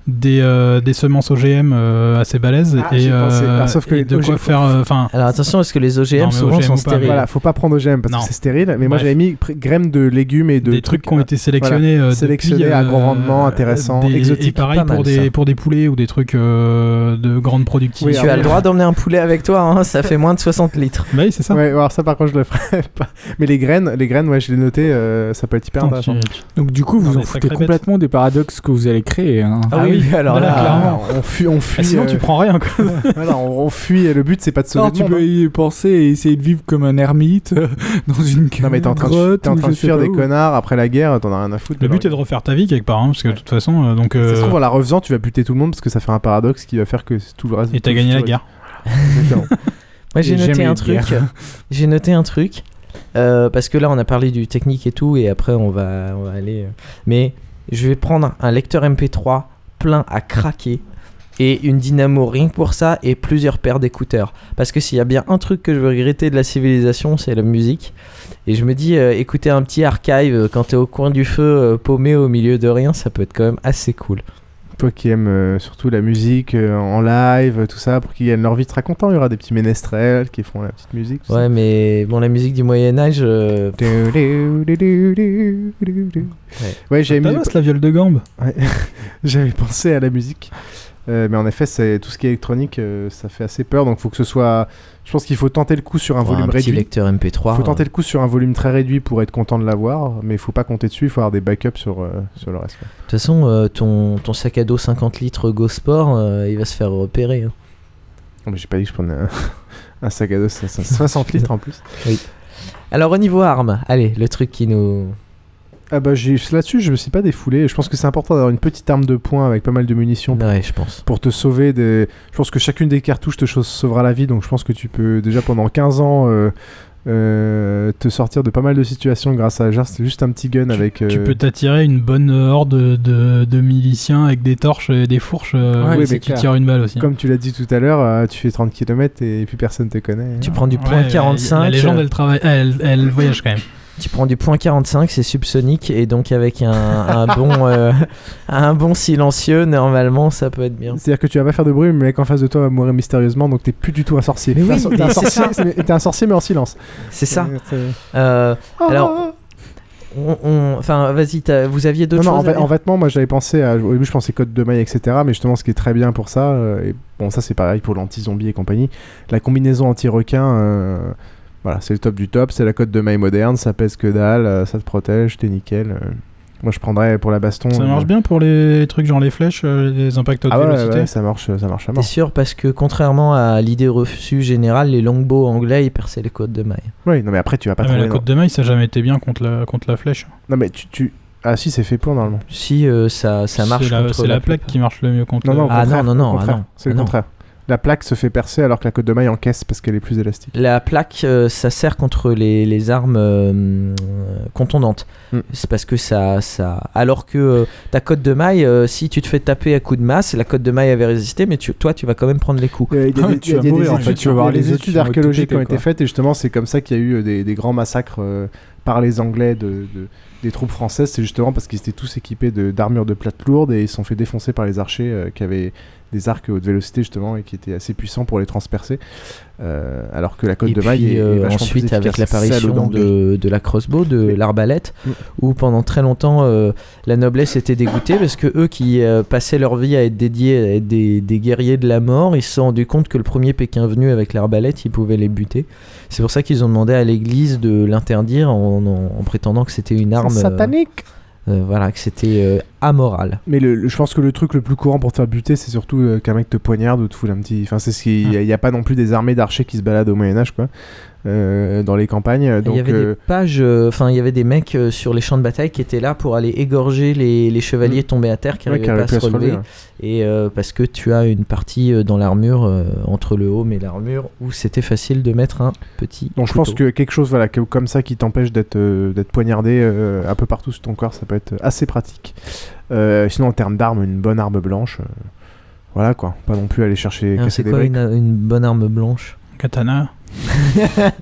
des, euh, des semences OGM euh, assez balèzes Ah, et, euh, Alors, sauf que et les de quoi OGM faire. euh, Enfin, Alors attention, parce que les OGM Non, souvent OGM sont stériles. Voilà, faut pas prendre OGM parce Non. que c'est stérile. Mais moi j'avais mis graines de légumes et de des trucs qui ont été sélectionnés, voilà, sélectionnés depuis, à euh, gros rendement, intéressants, des- exotiques. Et pareil Pas pour mal, des, ça. pour des poulets ou des trucs euh, de grande productivité. tu as le droit d'emmener un poulet avec toi, hein, ça fait moins de 60 litres. Bah oui, c'est ça. Ouais, alors ça par contre je le ferai pas. Mais les graines, les graines, ouais, je l'ai noté, ça peut être hyper intéressant. Donc du coup, vous en foutez complètement des paradoxes que vous allez créer. hein. Ah oui, alors là. On fuit, on fuit. Ah, sinon, euh, tu prends rien. Quoi. voilà, on, on fuit. et Le but c'est pas de sauver Non, le tu monde, peux hein. y penser et essayer de vivre comme un ermite euh, dans une Non mais t'es en train de, grotte en train fuir des où. connards après la guerre, t'en as rien à foutre. Le but est de refaire ta vie quelque part, hein, parce que de toute façon, euh, donc. Ça se euh, trouve en la refaisant, tu vas buter tout le monde parce que ça fait un paradoxe qui va faire que tout le reste. et t'as gagné la guerre. Moi j'ai noté un truc. J'ai noté un truc. euh, parce que là on a parlé du technique et tout, et après on va, on va aller. euh, Mais je vais prendre un lecteur MP3 plein à craquer. Et une dynamo rien que pour ça et plusieurs paires d'écouteurs. Parce que s'il y a bien un truc que je veux regretter de la civilisation, c'est la musique. Et je me dis, euh, écouter un petit archive euh, quand t'es au coin du feu, euh, paumé au milieu de rien, ça peut être quand même assez cool. Toi qui aimes euh, surtout la musique euh, en live, tout ça, pour qu'ils gagnent leur vie, tu seras content. Il y aura des petits ménestrels qui font la petite musique. ça. Ouais, mais bon, la musique du Moyen-Âge. euh, Ouais, j'avais mis. Tabasse la viole de gambe. Ouais. J'avais pensé à la musique. Euh, mais en effet, c'est tout ce qui est électronique, euh, ça fait assez peur. Donc, faut que ce soit. Je pense qu'il faut tenter le coup sur un Ouais, volume un petit réduit. lecteur MP3. Il faut tenter euh. le coup sur un volume très réduit pour être content de l'avoir, mais il faut pas compter dessus. Il faut avoir des backups sur, sur le reste. De toute façon, ton, ton sac à dos 50 litres Go Sport, il va se faire repérer. hein. Mais j'ai pas dit que je prenais un, un sac à dos, ça- ça- 60 litres en plus. Oui. Alors, au niveau armes, allez, le truc qui nous. Ah bah j'ai là-dessus je me suis pas défoulé. Je pense que c'est important d'avoir une petite arme de poing avec pas mal de munitions. Pour, Ouais, je pense. Pour te sauver des. Je pense que chacune des cartouches te chose- sauvera la vie. Donc je pense que tu peux déjà pendant 15 ans euh, euh, te sortir de pas mal de situations grâce à juste, juste un petit gun avec. Tu euh, peux t'attirer une bonne horde de, de, de miliciens avec des torches et des fourches euh, Ouais, si mais tu clair. tires une balle aussi. Comme tu l'as dit tout à l'heure, euh, tu fais 30 km et puis personne te connaît. Tu prends du point ouais, 45. La légende, elle, travaille, elle, elle voyage quand même. Tu prends du point 45, c'est subsonique, et donc avec un, un bon, euh, un bon silencieux, normalement, ça peut être bien. C'est-à-dire que tu vas pas faire de bruit, mais le mec en face de toi va mourir mystérieusement, donc t'es plus du tout un sorcier. Mais T'es un oui, t'es un, sorcier, mais- t'es un sorcier mais en silence. C'est ça. Euh, Ah. alors, on, enfin, vas-y, vous aviez d'autres Non, non, en, choses dire en vêtements, moi j'avais pensé à. Au début, je pensais code de maille, etc. Mais justement, ce qui est très bien pour ça, euh, et bon, ça c'est pareil pour l'anti-zombie et compagnie, la combinaison anti-requin, euh, voilà, c'est le top du top. C'est la cote de maille moderne, ça pèse que dalle, euh, ça te protège, t'es nickel. euh. Moi je prendrais pour la baston. Ça marche euh, bien pour les trucs genre les flèches, euh, les impacts haute Ah ouais, vélocité ouais, ça marche, ça marche à T'es mort. sûr Parce que contrairement à l'idée reçue générale, les longbows anglais, ils perçaient les côtes de maille. Oui, non mais après tu vas pas Ah, mais la côte de maille, ça n'a jamais été bien contre la, contre la flèche. Non mais tu, tu... Ah si, c'est fait pour normalement. Si euh, ça, ça marche C'est la, c'est la plaque qui marche le mieux contre Non, non, Ah non, non, ah contraire. non, C'est ah le non. contraire. La plaque se fait percer alors que la côte de maille encaisse parce qu'elle est plus élastique. La plaque, euh, ça sert contre les, les armes euh, contondantes. Mm. C'est parce que ça, ça. Alors que euh, ta cote de maille, euh, si tu te fais taper à coups de masse, la cote de maille avait résisté, mais tu- toi, tu vas quand même prendre les coups. Il y a, des, tu vas des mourir, en études, fait, tu vas voir les études archéologiques qui ont été faites et justement c'est comme ça qu'il y a eu des, des grands massacres euh, par les Anglais de, de- des troupes françaises. C'est justement parce qu'ils étaient tous équipés de- d'armures de, plates lourdes et ils sont fait défoncer par les archers euh, qui avaient des arcs haute vélocité justement et qui étaient assez puissants pour les transpercer. Euh, alors que la côte Et de maille puis est, est euh, ensuite avec l'apparition de, de la crossbow, de l'arbalète, Mm. où pendant très longtemps euh, la noblesse était dégoûtée parce que eux qui euh, passaient leur vie à être dédiés à être des, des guerriers de la mort, ils se sont rendus compte que le premier Pékin venu avec l'arbalète, ils pouvaient les buter. C'est pour ça qu'ils ont demandé à l'église de l'interdire en, en- en prétendant que c'était une arme. Euh, satanique. Euh, voilà, que c'était euh, amoral. Mais le, le- je pense que le truc le plus courant pour te faire buter, c'est surtout euh, qu'un mec te poignarde ou te fout un petit. Enfin, c'est ce qui. Il n'y a, pas non plus des armées d'archers qui se baladent au Moyen-Âge, quoi. Euh, dans les campagnes. Donc, il y avait euh, des pages, euh, enfin il y avait des mecs euh, sur les champs de bataille qui étaient là pour aller égorger les, les chevaliers tombés à terre qui Mm. Ouais, n'arrivaient pas à se relever. Et euh, parce que tu as une partie euh, dans l'armure, euh, entre le home et l'armure, où c'était facile de mettre un petit. Donc je pense que quelque chose voilà, comme ça qui t'empêche d'être euh, d'être poignardé euh, un peu partout sur ton corps, ça peut être assez pratique. Euh, sinon en termes d'armes, une bonne arme blanche, euh, voilà quoi. Pas non plus aller chercher C'est quoi une bonne arme blanche? Katana.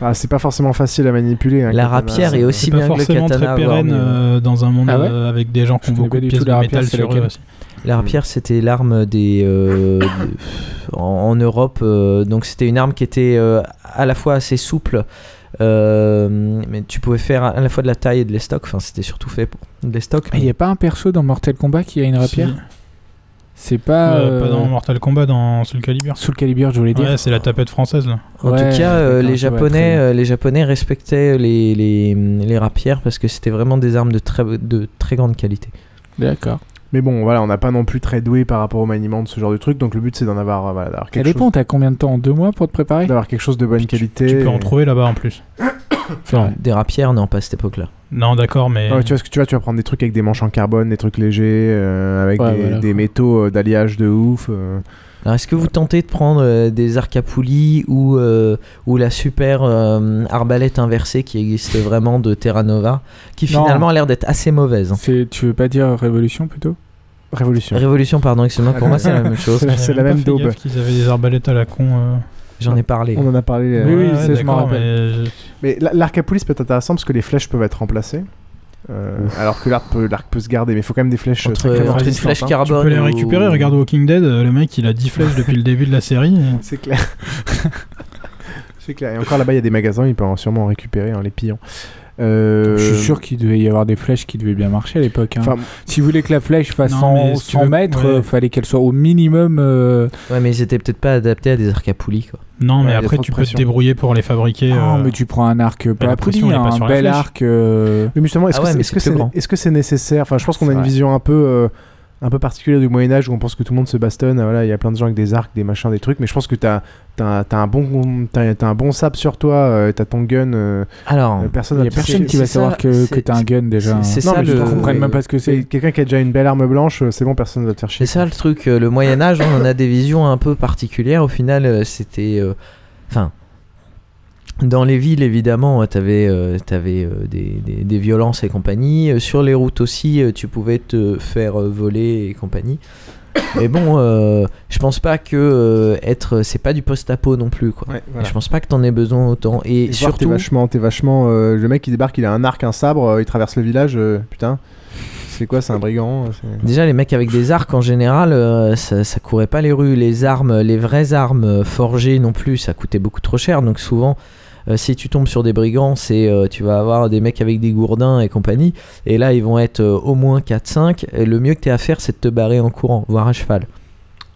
Ah, c'est pas forcément facile à manipuler. hein, La katana. rapière est aussi C'est pas bien que le forcément katana. très pérenne mieux. euh, dans un monde Ah ouais euh, avec des gens qui Je ont connais beaucoup pas de du pièces tout de la rapière, métal c'est sur eux aussi. La rapière, c'était l'arme des. euh, de- en, en Europe, euh, donc c'était une arme qui était euh, à la fois assez souple, euh, mais tu pouvais faire à la fois de la taille et de l'estoc. Enfin, c'était surtout fait pour de l'estoc. Il n'y a pas un perso dans Mortal Kombat qui a une rapière? Si. C'est pas. Euh, Pas euh, dans Mortal Kombat, dans Soul Calibur. Soul Calibur, je voulais dire. Ouais, c'est la tapette française là. En Ouais, tout cas, euh, d'accord, les, Japonais, euh, les Japonais respectaient les, les, les rapières parce que c'était vraiment des armes de très, de très grande qualité. D'accord. Mais bon, voilà, on n'a pas non plus très doué par rapport au maniement de ce genre de truc. Donc le but c'est d'en avoir, voilà, d'avoir Ça quelque dépend, t'as combien de temps Deux mois pour te préparer? Chose, d'avoir quelque chose de bonne qualité. Tu peux en trouver là-bas en plus. Enfin, Des rapières, non, pas à cette époque-là. Non, d'accord, mais. Non, mais tu vois ce que tu vois, tu vas prendre des trucs avec des manches en carbone, des trucs légers, euh, avec Ouais, des, voilà, des quoi. métaux euh, d'alliage de ouf. euh. Alors, est-ce que vous tentez de prendre euh, des arcs à poulies ou, euh, ou la super euh, arbalète inversée qui existe vraiment de Terra Nova, qui Non. finalement a l'air d'être assez mauvaise hein? C'est- Tu veux pas dire révolution plutôt? Révolution. Révolution, pardon, excuse-moi, pour moi c'est la même chose. C'est la- c'est la J'avais même daube. qu'ils avaient des arbalètes à la con. Euh. J'en ai parlé. On en a parlé. euh, Oui, oui, Ouais, je m'en rappelle. mais je- Mais la- l'arc à poulies peut être intéressant parce que les flèches peuvent être remplacées. Euh, alors que l'arc peut, l'arc peut se garder, mais il faut quand même des flèches Entre, sacrément entre une flèche hein. Tu carbone. peux les ou- récupérer. Regarde Walking Dead, euh, le mec il a 10 flèches depuis le début de la série. C'est clair. C'est clair. Et encore là-bas, il y a des magasins, il peut en sûrement en récupérer en les pillant. Euh, Je suis sûr qu'il devait y avoir des flèches qui devaient bien marcher à l'époque. hein. Enfin, si vous voulez que la flèche fasse Non, 100, mais si tu 100 veux- mètres, ouais. euh, fallait qu'elle soit au minimum. euh, Ouais, mais ils étaient peut-être pas adaptés à des arcs à poulies, quoi. Non, Ouais, mais après tu peux te débrouiller pour les fabriquer. Ah, euh, mais tu prends un arc pas à poulie, pression, elle est pas un la bel arc. euh, mais justement, est-ce Ah que ouais, c'est que c'est nécessaire? Enfin, je pense qu'on a une vision un peu euh, un peu particulière du Moyen-Âge où on pense que tout le monde se bastonne. Voilà, il y a plein de gens avec des arcs, des machins, des trucs. Mais je pense que t'as as, un bon t'as t'as un bon sable sur toi, euh, t'as ton gun. euh, Alors, euh, personne y a personne qui va savoir ça, que, que t'as un gun déjà. c'est- ça, mais le- comprennent même pas ce que c'est. Quelqu'un qui a déjà une belle arme blanche, euh, c'est bon, personne va te faire chier. C'est ça le truc. euh, Le Moyen Âge, on a des visions un peu particulières. Au final, euh, c'était, euh, enfin, dans les villes évidemment, tu avais, des, des- des violences et compagnie. Euh, Sur les routes aussi, euh, tu pouvais te faire euh, voler et compagnie. Mais bon, euh, je pense pas que euh, être, c'est pas du post-apo non plus quoi. Ouais, voilà. Je pense pas que t'en aies besoin autant. Et, Et voir, t'es surtout, vachement, t'es vachement. euh, le mec qui débarque, il a un arc, un sabre, euh, il traverse le village. euh, putain, c'est quoi C'est un brigand euh, Déjà, les mecs avec des arcs en général, euh, ça, ça courait pas les rues. Les armes, les vraies armes euh, forgées non plus, ça coûtait beaucoup trop cher. Donc souvent, euh, si tu tombes sur des brigands, c'est euh, tu vas avoir des mecs avec des gourdins et compagnie. Et là, ils vont être euh, au moins 4-5. Et le mieux que tu à faire, c'est de te barrer en courant, voire à cheval.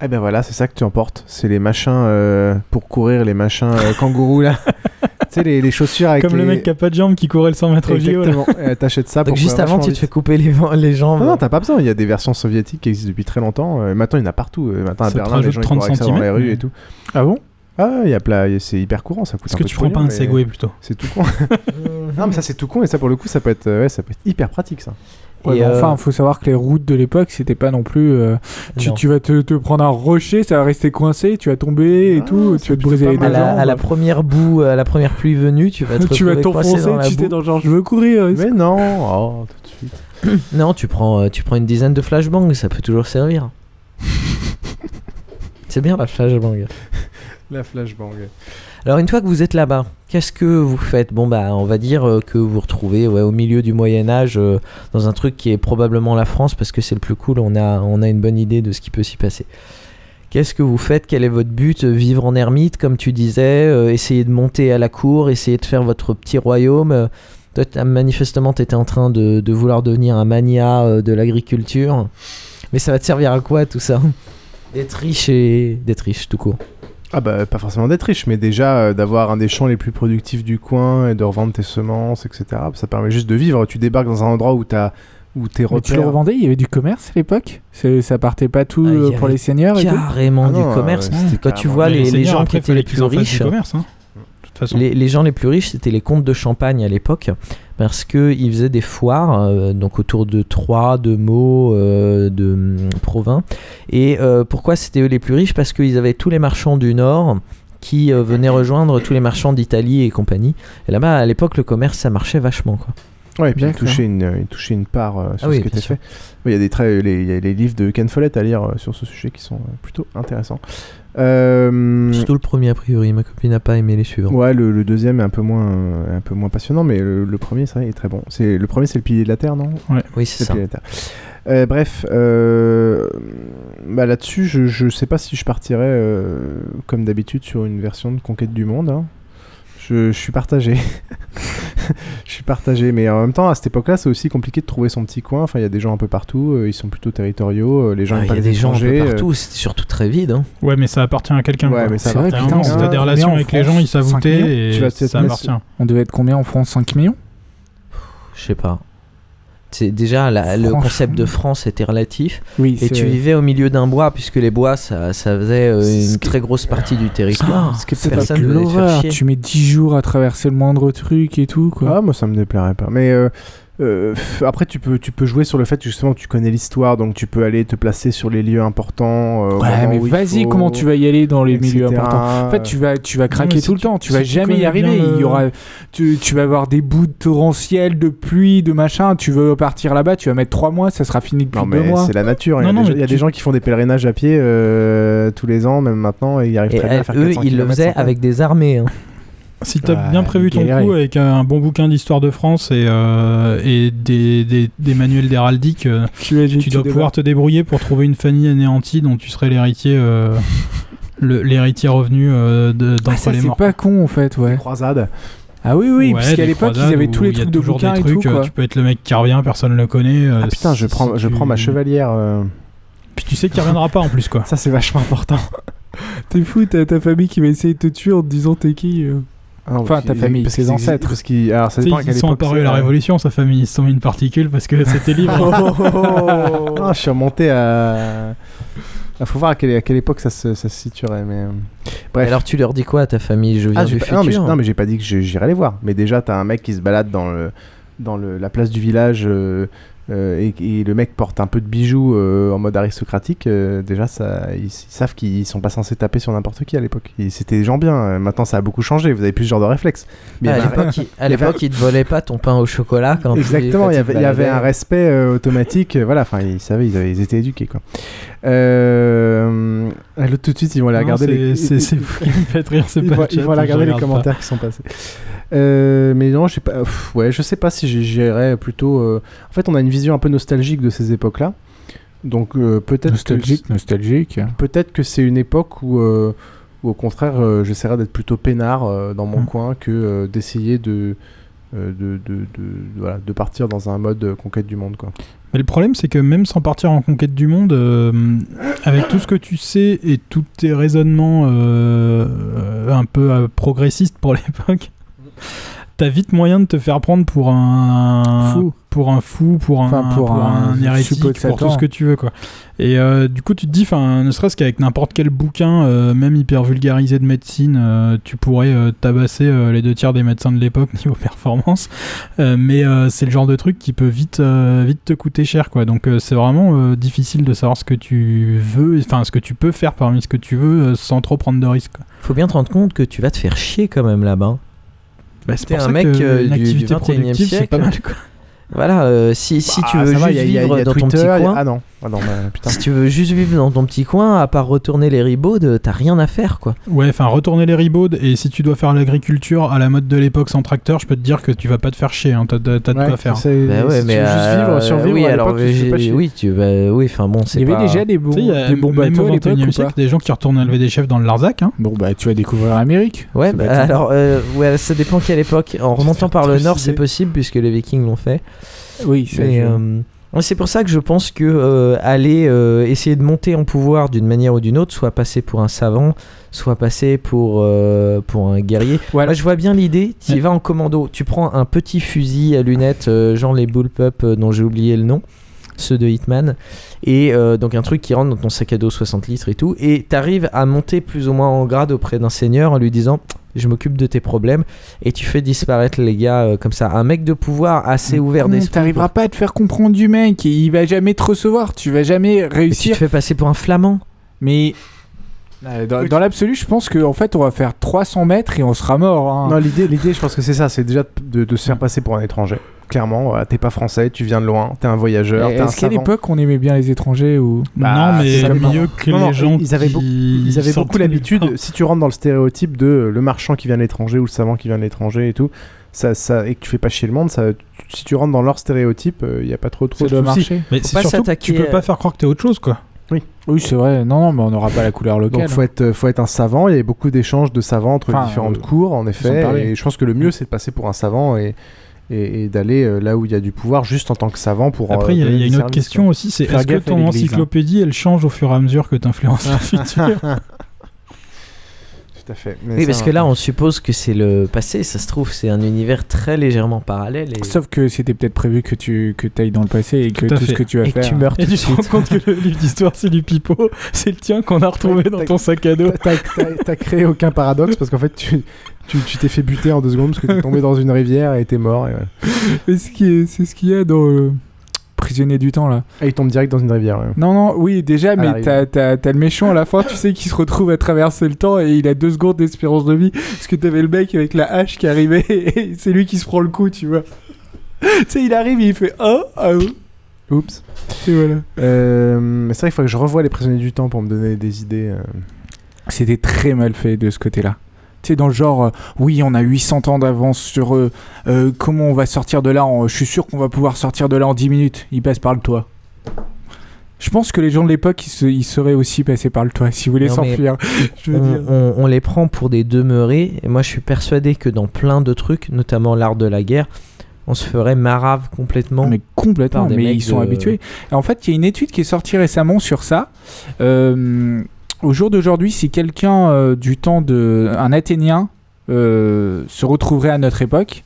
Eh ben voilà, c'est ça que tu emportes. C'est les machins euh, pour courir, les machins euh, kangourous là. tu sais, les, les chaussures avec Comme les... le mec qui a pas de jambes qui courait le 100 mètres au JO. là. Exactement. Euh, T'achètes ça Donc pour juste avant, tu te fais couper les, les jambes. Non, non, t'as pas besoin. Il y a des versions soviétiques qui existent depuis très longtemps. Euh, maintenant, il y en a partout. Euh, maintenant, à Berlin, les gens ils 30 courent avec ça dans les rues mais- et tout. Ah bon? Ah, il y a pla- c'est hyper courant. Ça coûte Est-ce que peu tu prends pas un Segway plutôt C'est tout con. non, mais ça, c'est tout con. Et ça, pour le coup, ça peut être, euh, ouais, ça peut être hyper pratique, ça. Ouais, Et, euh, Enfin, faut savoir que les routes de l'époque, c'était pas non plus. euh, tu, Non. tu vas te, te prendre un rocher, ça va rester coincé, tu vas tomber et Ah, tout, tu vas te briser les deux à, la, jambes. à la première boue, à la première pluie venue, tu vas te tu vas t'enfoncer, dans la tu t'es dans genre je veux courir. Mais non, oh, tout de suite. Non, tu prends, tu prends une dizaine de flashbangs, ça peut toujours servir. C'est bien la flashbang. La flashbang. Alors une fois que vous êtes là-bas, qu'est-ce que vous faites? Bon bah on va dire euh, que vous vous retrouvez au milieu du Moyen Âge euh, dans un truc qui est probablement la France parce que c'est le plus cool, on a, on a une bonne idée de ce qui peut s'y passer. Qu'est-ce que vous faites? Quel est votre but? Vivre en ermite comme tu disais euh, Essayer de monter à la cour Essayer de faire votre petit royaume? Toi manifestement tu étais en train de, de vouloir devenir un mania de l'agriculture. Mais ça va te servir à quoi tout ça? D'être riche et... D'être riche tout court. Ah bah pas forcément d'être riche, mais déjà euh, d'avoir un des champs les plus productifs du coin et de revendre tes semences, etc. Ça permet juste de vivre. Tu débarques dans un endroit où t'as où tes Mais tu le repères. revendais, il y avait du commerce à l'époque? Ça partait pas tout Ah, euh, pour les seigneurs et tout? Carrément Ah non, du commerce. euh, Quand tu carrément- vois les, les gens qui étaient les plus du riches, commerce, hein. Façon. les, les gens les plus riches, c'était les comtes de Champagne à l'époque, parce qu'ils faisaient des foires, euh, donc autour de Troyes, de Meaux, euh, de hum, Provins. Et euh, pourquoi c'était eux les plus riches? Parce qu'ils avaient tous les marchands du Nord qui euh, venaient rejoindre tous les marchands d'Italie et compagnie. Et là-bas, à l'époque, le commerce, ça marchait vachement. Quoi. Ouais, et puis il touchait une, il touchait une part euh, sur Ah oui, ce qui bien était sûr. fait. Ouais, Il y a des traits, les, il y a les livres de Ken Follett à lire euh, sur ce sujet qui sont euh, plutôt intéressants. Euh, Surtout le premier, a priori. Ma copine n'a pas aimé les suivants. Ouais, le, le deuxième est un peu moins, euh, un peu moins passionnant, mais le, le premier, c'est vrai, est très bon. C'est le premier, c'est le pilier de la terre, non? Oui, c'est le ça. pilier de la terre. Euh, bref, euh, bah là-dessus, je, je sais pas si je partirais euh, comme d'habitude sur une version de Conquête du Monde. hein. Je, je suis partagé. je suis partagé, mais en même temps, à cette époque-là, c'est aussi compliqué de trouver son petit coin. Enfin, il y a des gens un peu partout, euh, ils sont plutôt territoriaux, euh, les gens Ah, Il y a des gens un peu étrangers, euh, partout, c'était surtout très vide. hein. Ouais, mais ça appartient à quelqu'un. Ouais, quoi. mais ça C'est vrai, putain, moment, on t'as des a- relations avec les gens, ils savent où 5 t'es millions. et Tu vas ça appartient. On devait être combien en France? 5 millions? Je sais pas. C'est déjà la- le concept de France était relatif. Oui, Et tu vivais au milieu d'un bois, puisque les bois, ça, ça faisait euh, une très grosse partie du territoire. Ce qui est peut-être Personne chier. Tu mets 10 jours à traverser le moindre truc et tout, quoi. Ah, moi ça me déplairait pas. Mais euh, euh, après, tu peux, tu peux jouer sur le fait justement que tu connais l'histoire, donc tu peux aller te placer sur les lieux importants. euh, Ouais, mais vas-y, faut, comment tu vas y aller dans les etc. milieux importants? En fait, tu vas, tu vas craquer tout si le tu- temps. Tu si vas jamais y arriver. le- Il y aura, tu, tu vas avoir des bouts de torrentiel, de pluie, de machin. Tu veux partir là-bas, tu vas mettre 3 mois, ça sera fini depuis Non, 2 mais mois. c'est la nature. Il y a, Non, non, des, il y a tu- des gens qui font des pèlerinages à pied euh, tous les ans, même maintenant, et ils arrivent Et très bien à faire eux, 400 ils le faisaient avec des armées. hein. Si t'as Ouais, bien prévu ton galérer. coup avec un bon bouquin d'histoire de France et, euh, et des, des, des manuels d'héraldique, euh, Tu, dois pouvoir te débrouiller pour trouver une famille anéantie dont tu serais l'héritier euh, l'héritier revenu euh, de- Ah, d'entre ça, les c'est morts. pas con en fait, ouais. croisades. Ah oui, oui, Ouais, parce qu'à l'époque, ils avaient tous les il y a trucs de toujours bouquins des et trucs, tout, euh, quoi. Tu peux être le mec qui revient, personne ne le connaît. euh, Ah putain, je si- prends, si je tu- prends ma chevalière. euh, Puis tu sais qu'il reviendra pas en plus quoi. Ça, c'est vachement important. T'es fou, t'as ta famille qui va essayer de te tuer en te disant t'es qui euh. Ah Enfin, ta famille, parce ses ancêtres. Parce qu'ils, alors ça ils sont apparus à la euh. Révolution, sa famille, ils se sont mis une particule parce que c'était libre. Ah, je suis remonté à. Il faut voir à quelle, à quelle époque ça se, ça se situerait. Mais... euh, Bref. Alors tu leur dis quoi à ta famille Je viens Ah, du pas- futur. non, mais, j'ai- non, mais j'ai pas dit que j'irais les voir. Mais déjà, t'as un mec qui se balade dans, le, dans le, la place du village euh, et, et le mec porte un peu de bijoux euh, en mode aristocratique. euh, déjà, ça, ils, ils savent qu'ils sont pas censés taper sur n'importe qui à l'époque. C'était des gens bien. Euh, Maintenant, ça a beaucoup changé. Vous avez plus ce genre de réflexe. Mais Ah, à un- l'époque, ils- te volaient pas ton pain au chocolat quand Exactement, il y avait, y un respect euh, automatique. euh, voilà, enfin, ils savaient, ils, avaient- ils étaient éduqués. Quoi. Euh, là, tout de suite, ils vont aller regarder c'est- les. c'est- vous qui me faites rire, c'est ils pas vont, le ils chat, vont aller regarder les commentaires pas. qui sont passés. Euh, mais non, je sais pas. pff, ouais, je sais pas si j'irais plutôt. euh, En fait, on a une vision un peu nostalgique de ces époques-là. Donc euh, peut-être Nostalgique, que nostalgique. peut-être que c'est une époque où, euh, où au contraire, euh, j'essaierais d'être plutôt peinard euh, dans mon Mm. coin que euh, d'essayer de, euh, de, de, de- voilà, de partir dans un mode euh, conquête du monde. Quoi. Mais le problème, c'est que même sans partir en conquête du monde, euh, avec tout ce que tu sais et tous tes raisonnements euh, un peu euh, progressistes pour l'époque, t'as vite moyen de te faire prendre pour un Fou. pour un fou, pour un, Enfin, pour un hérétique, pour tout ce que tu veux, quoi. Et euh, du coup, tu te dis, enfin, ne serait-ce qu'avec n'importe quel bouquin, euh, même hyper vulgarisé de médecine, euh, tu pourrais euh, tabasser euh, les deux tiers des médecins de l'époque niveau performance. Euh, mais euh, c'est le genre de truc qui peut vite, euh, vite te coûter cher, quoi. Donc euh, c'est vraiment euh, difficile de savoir ce que tu veux, enfin ce que tu peux faire parmi ce que tu veux euh, sans trop prendre de risques. Faut bien te rendre compte que tu vas te faire chier quand même là-bas. Bah, pour un mec euh, du, du activité 21e productive, c'est siècle. pas mal, quoi. Voilà, euh, si, si tu Ah, veux va, juste il y a- il y a- vivre dans ton petit a- coin, Ah non, ah non, bah, putain. si tu veux juste vivre dans ton petit coin, à part retourner les ribaudes, t'as rien à faire quoi. Ouais, enfin, retourner les ribaudes, et si tu dois faire l'agriculture à la mode de l'époque sans tracteur, je peux te dire que tu vas pas te faire chier, hein, t'as de Ouais, quoi faire. c'est- Bah ouais, si mais tu veux juste euh, vivre, survivre oui, à alors tu pas j'ai- chier. oui, tu, bah, oui, enfin bon, c'est Il y avait déjà des bons, Tu des bons bateaux au à l'époque 21e ou siècle, pas des gens qui retournent élever des chefs dans le Larzac. Hein. Bon, bah, tu vas découvrir l'Amérique. Ouais, bah, alors, euh, ouais, ça dépend quelle époque. En remontant par le nord, c'est possible puisque les Vikings l'ont fait. Oui, c'est euh, c'est pour ça que je pense que euh, aller euh, essayer de monter en pouvoir d'une manière ou d'une autre, soit passer pour un savant, soit passer pour, euh, pour un guerrier. Voilà. Moi, je vois bien l'idée. Tu Ouais. vas en commando. Tu prends un petit fusil à lunettes, genre les bullpup dont j'ai oublié le nom, ceux de Hitman, et euh, donc un truc qui rentre dans ton sac à dos 60 litres et tout, et t'arrives à monter plus ou moins en grade auprès d'un seigneur en lui disant je m'occupe de tes problèmes et tu fais disparaître les gars euh, comme ça un mec de pouvoir assez ouvert d'esprit T'arriveras pas à te faire comprendre du mec, et il va jamais te recevoir, tu vas jamais et tu réussir. te fais passer pour un flamand Mais euh, dans, dans l'absolu, je pense qu'en fait, on va faire 300 mètres et on sera mort. hein. Non, l'idée, l'idée, je pense que c'est ça, c'est déjà de, de se faire passer pour un étranger. Clairement, voilà, t'es pas français, tu viens de loin, t'es un voyageur, Et t'es un Est-ce qu'à savant. l'époque, on aimait bien les étrangers ou Bah, non, mais ça dépend. mieux que Non, non, les gens ils avaient qui beaucoup, ils avaient beaucoup de l'habitude, si tu rentres dans le stéréotype de euh, le marchand qui vient de l'étranger ou le savant qui vient de l'étranger et tout, ça, ça, et que tu fais pas chier le monde, ça, si tu rentres dans leur stéréotype, il y a pas trop de marcher. Mais c'est surtout que tu peux pas faire croire que t'es autre chose, quoi. Oui, c'est vrai. Non, non, mais on n'aura pas la couleur locale. Donc faut être, euh, faut être un savant. Il y a beaucoup d'échanges de savants entre Enfin, différentes euh, cours, en effet. Et je pense que le mieux, c'est de passer pour un savant et, et, et d'aller euh, là où il y a du pouvoir, juste en tant que savant pour. Après, euh, il y a- y une autre question quoi. aussi, c'est est-ce que ton hein. encyclopédie, elle change au fur et à mesure que t'influences le futur Tout à fait. Mais oui ça, parce que là on suppose que c'est le passé ça se trouve c'est un univers très légèrement parallèle et, Sauf que c'était peut-être prévu que tu que ailles dans le passé et que Tout ce que tu vas et que faire. tu meurs Et tout de tu te rends suite compte que le livre d'histoire, c'est du pipeau. C'est le tien qu'on a retrouvé dans ton sac à dos. T'as- créé aucun paradoxe parce qu'en fait, tu. Tu t'es fait buter en deux secondes parce que t'es tombé dans une rivière et t'es mort. Et est- c'est ce qu'il y a dans euh, Prisonnier du temps là. Ah, il tombe direct dans une rivière. ouais. Non, non, oui, déjà, mais t'as, t'as- t'as le méchant à la fin, tu sais, qui se retrouve à traverser le temps et il a deux secondes d'espérance de vie. Parce que t'avais le mec avec la hache qui arrivait et c'est lui qui se prend le coup, tu vois. tu sais, il arrive et il fait Oh, oh. Oups. Et voilà. Euh, c'est vrai qu'il faut que je revoie les prisonniers du temps pour me donner des idées. euh. C'était très mal fait de ce côté-là. Tu sais, dans le genre, euh, oui, on a 800 ans d'avance sur eux. euh, comment on va sortir de là en- Je suis sûr qu'on va pouvoir sortir de là en 10 minutes. Ils passent par le toit. Je pense que les gens de l'époque, ils, se- ils seraient aussi passés par le toit voulaient Non, mais s'enfuir. On, dire. on- on les prend pour des demeurés et moi je suis persuadé que dans plein de trucs notamment l'art de la guerre on se ferait marave complètement Mais complètement, mais ils sont de- habitués. En fait, il y a une étude qui est sortie récemment sur ça. Euh, au jour d'aujourd'hui, si quelqu'un euh, du temps de un Athénien euh, se retrouverait à notre époque,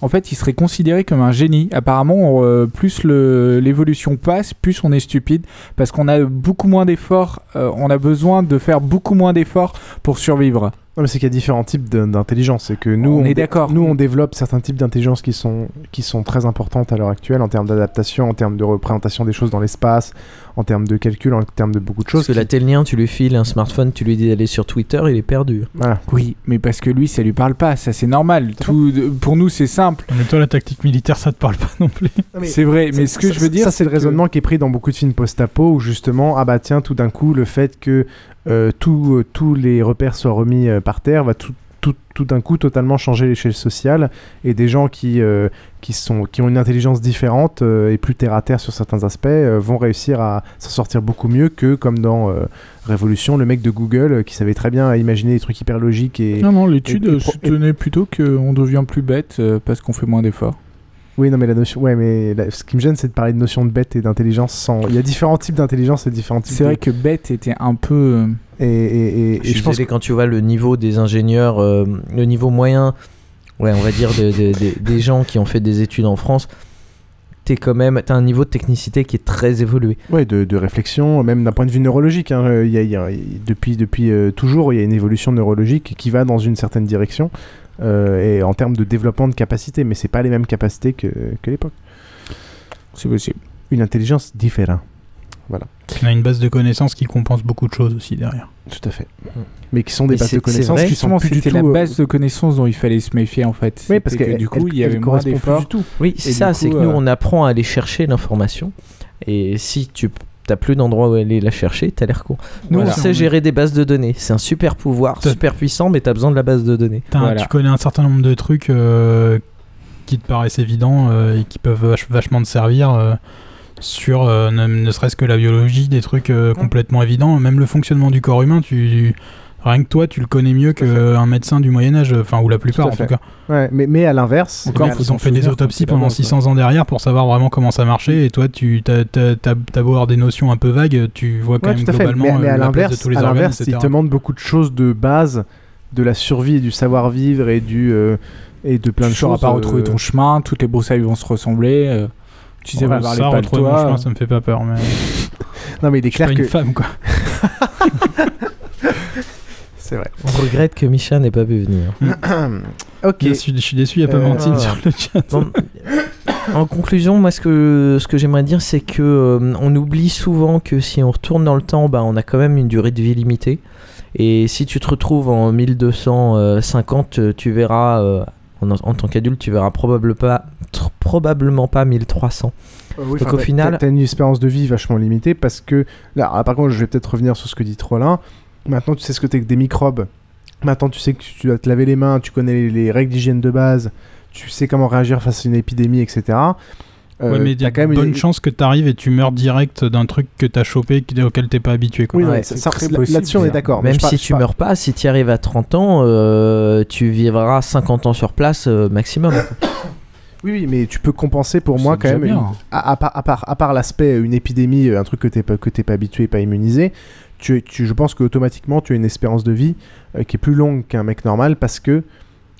en fait, il serait considéré comme un génie. Apparemment, euh, plus l'évolution passe, plus on est stupide, parce qu'on a beaucoup moins d'efforts, on a besoin de faire beaucoup moins d'efforts pour survivre. Non, mais c'est qu'il y a différents types d'intelligence. C'est que nous, On est dé- d'accord. Nous, on développe certains types d'intelligence qui sont, qui sont très importantes à l'heure actuelle en termes d'adaptation, en termes de représentation des choses dans l'espace, en termes de calcul, en termes de beaucoup de choses. Parce que là, t'es le lien, tu lui files un smartphone, tu lui dis d'aller sur Twitter, il est perdu. Oui, mais parce que lui, ça lui parle pas, ça c'est normal. Tout, pour nous, c'est simple. Mais toi, la tactique militaire, ça te parle pas non plus. C'est vrai, mais ce que ça- je veux dire, Ça, c'est le que- raisonnement qui est pris dans beaucoup de films post-apo où justement, ah bah tiens, tout d'un coup, le fait que euh, tout, euh, tous les repères soient remis euh, par terre va tout, tout, tout d'un coup totalement changer l'échelle sociale et des gens qui, euh, qui, sont, qui ont une intelligence différente euh, et plus terre à terre sur certains aspects euh, vont réussir à s'en sortir beaucoup mieux que comme dans Révolution, le mec de Google qui savait très bien imaginer des trucs hyper logiques et. Non, non, l'étude soutenait plutôt qu'on devient plus bête parce qu'on fait moins d'efforts. Oui, non, mais la notion. Ouais, mais la- ce qui me gêne, c'est de parler de notion de bête et d'intelligence sans. Il y a différents types d'intelligence et différents types. C'est de- vrai que bête était un peu. Et, et, et- Je je pense désolé, quand tu vois le niveau des ingénieurs, euh, le niveau moyen, ouais, on va dire de- de- de- des gens qui ont fait des études en France, t'es quand même, t'as un niveau de technicité qui est très évolué. Ouais, de, de réflexion, même d'un point de vue neurologique. hein, il y a- il y a- depuis depuis euh, toujours, il y a une évolution neurologique qui va dans une certaine direction. Euh, et en termes de développement de capacités, mais c'est pas les mêmes capacités que, que l'époque. C'est possible. Une intelligence différente. Voilà. On a une base de connaissances qui compense beaucoup de choses aussi derrière. Tout à fait. Mais qui sont des Mais bases de connaissances qui sont justement, plus du c'était la euh, base de connaissances dont il fallait se méfier en fait. Oui, parce que du coup, elle- il y avait moins correspond plus d'efforts. du tout. Oui, c'est ça, c'est que euh, nous, on apprend à aller chercher l'information. Et si tu t'as plus d'endroit où aller la chercher, t'as l'air con. Nous, Voilà. on sait gérer des bases de données. C'est un super pouvoir, super puissant, mais t'as besoin de la base de données. T'as un- Tu connais un certain nombre de trucs euh, qui te paraissent évidents euh, et qui peuvent vach- vachement te servir euh, sur euh, ne, ne serait-ce que la biologie, des trucs euh, complètement évidents. Même le fonctionnement du corps humain, tu, rien que toi, tu le connais mieux qu'un médecin du Moyen-Âge, enfin, ou la plupart Tout à en tout cas. Ouais, mais, mais à l'inverse. Encore, à- ils ont fait des autopsies pendant base, 600 ans derrière pour savoir vraiment comment ça marchait. Et toi, tu t'as, t'as, t'as- t'as beau avoir des notions un peu vagues, tu vois quand Ouais, même tout à fait. globalement Mais, mais euh, à l'inverse, tous les à organes, l'inverse, il etc. te demande beaucoup de choses de base, de la survie et du savoir-vivre et du euh, et de plein de Tu sauras choses. pas retrouver euh, ton chemin, toutes les broussailles vont se ressembler. euh, tu sais Ouais, pas parler ça, pas de retrouver mon toi. chemin, ça me fait pas peur. Mais... Non, mais il est Je suis clair pas que une femme, quoi. c'est vrai. On regrette que Micha n'ait pas pu venir. ok. Je suis, je suis déçu, il n'y a pas Euh, Mantine sur le chat. Bon, en conclusion, moi, ce que, ce que j'aimerais dire, c'est que euh, on oublie souvent que si on retourne dans le temps, bah, on a quand même une durée de vie limitée. Et si tu te retrouves en 1250, euh, tu verras, euh, en, en tant qu'adulte, tu verras probable pas, tr- probablement pas 1300. Euh, oui, Donc au final, t'as t'as une espérance de vie vachement limitée parce que là, ah, par contre, je vais peut-être revenir sur ce que dit Trollin. Maintenant, tu sais ce que t'es que des microbes. Maintenant, tu sais que tu dois te laver les mains, tu connais les, les règles d'hygiène de base, tu sais comment réagir face à une épidémie, etc. Euh, ouais, mais il y t'as a quand même bonne une... chance que tu arrives et tu meurs direct d'un truc que tu as chopé qui- auquel t'es pas habitué. Quoi. Oui, Ouais, là-dessus, on est d'accord. Même si tu par- meurs pas, si tu arrives à 30 ans, euh, tu vivras 50 ans sur place euh, maximum. Oui, oui, mais tu peux compenser pour moi quand même, bien. une- à, à part, à part, à part l'aspect euh, une épidémie, un truc que t'es pas, que t'es pas habitué, pas immunisé, tu, tu, je pense qu'automatiquement tu as une espérance de vie euh, qui est plus longue qu'un mec normal parce que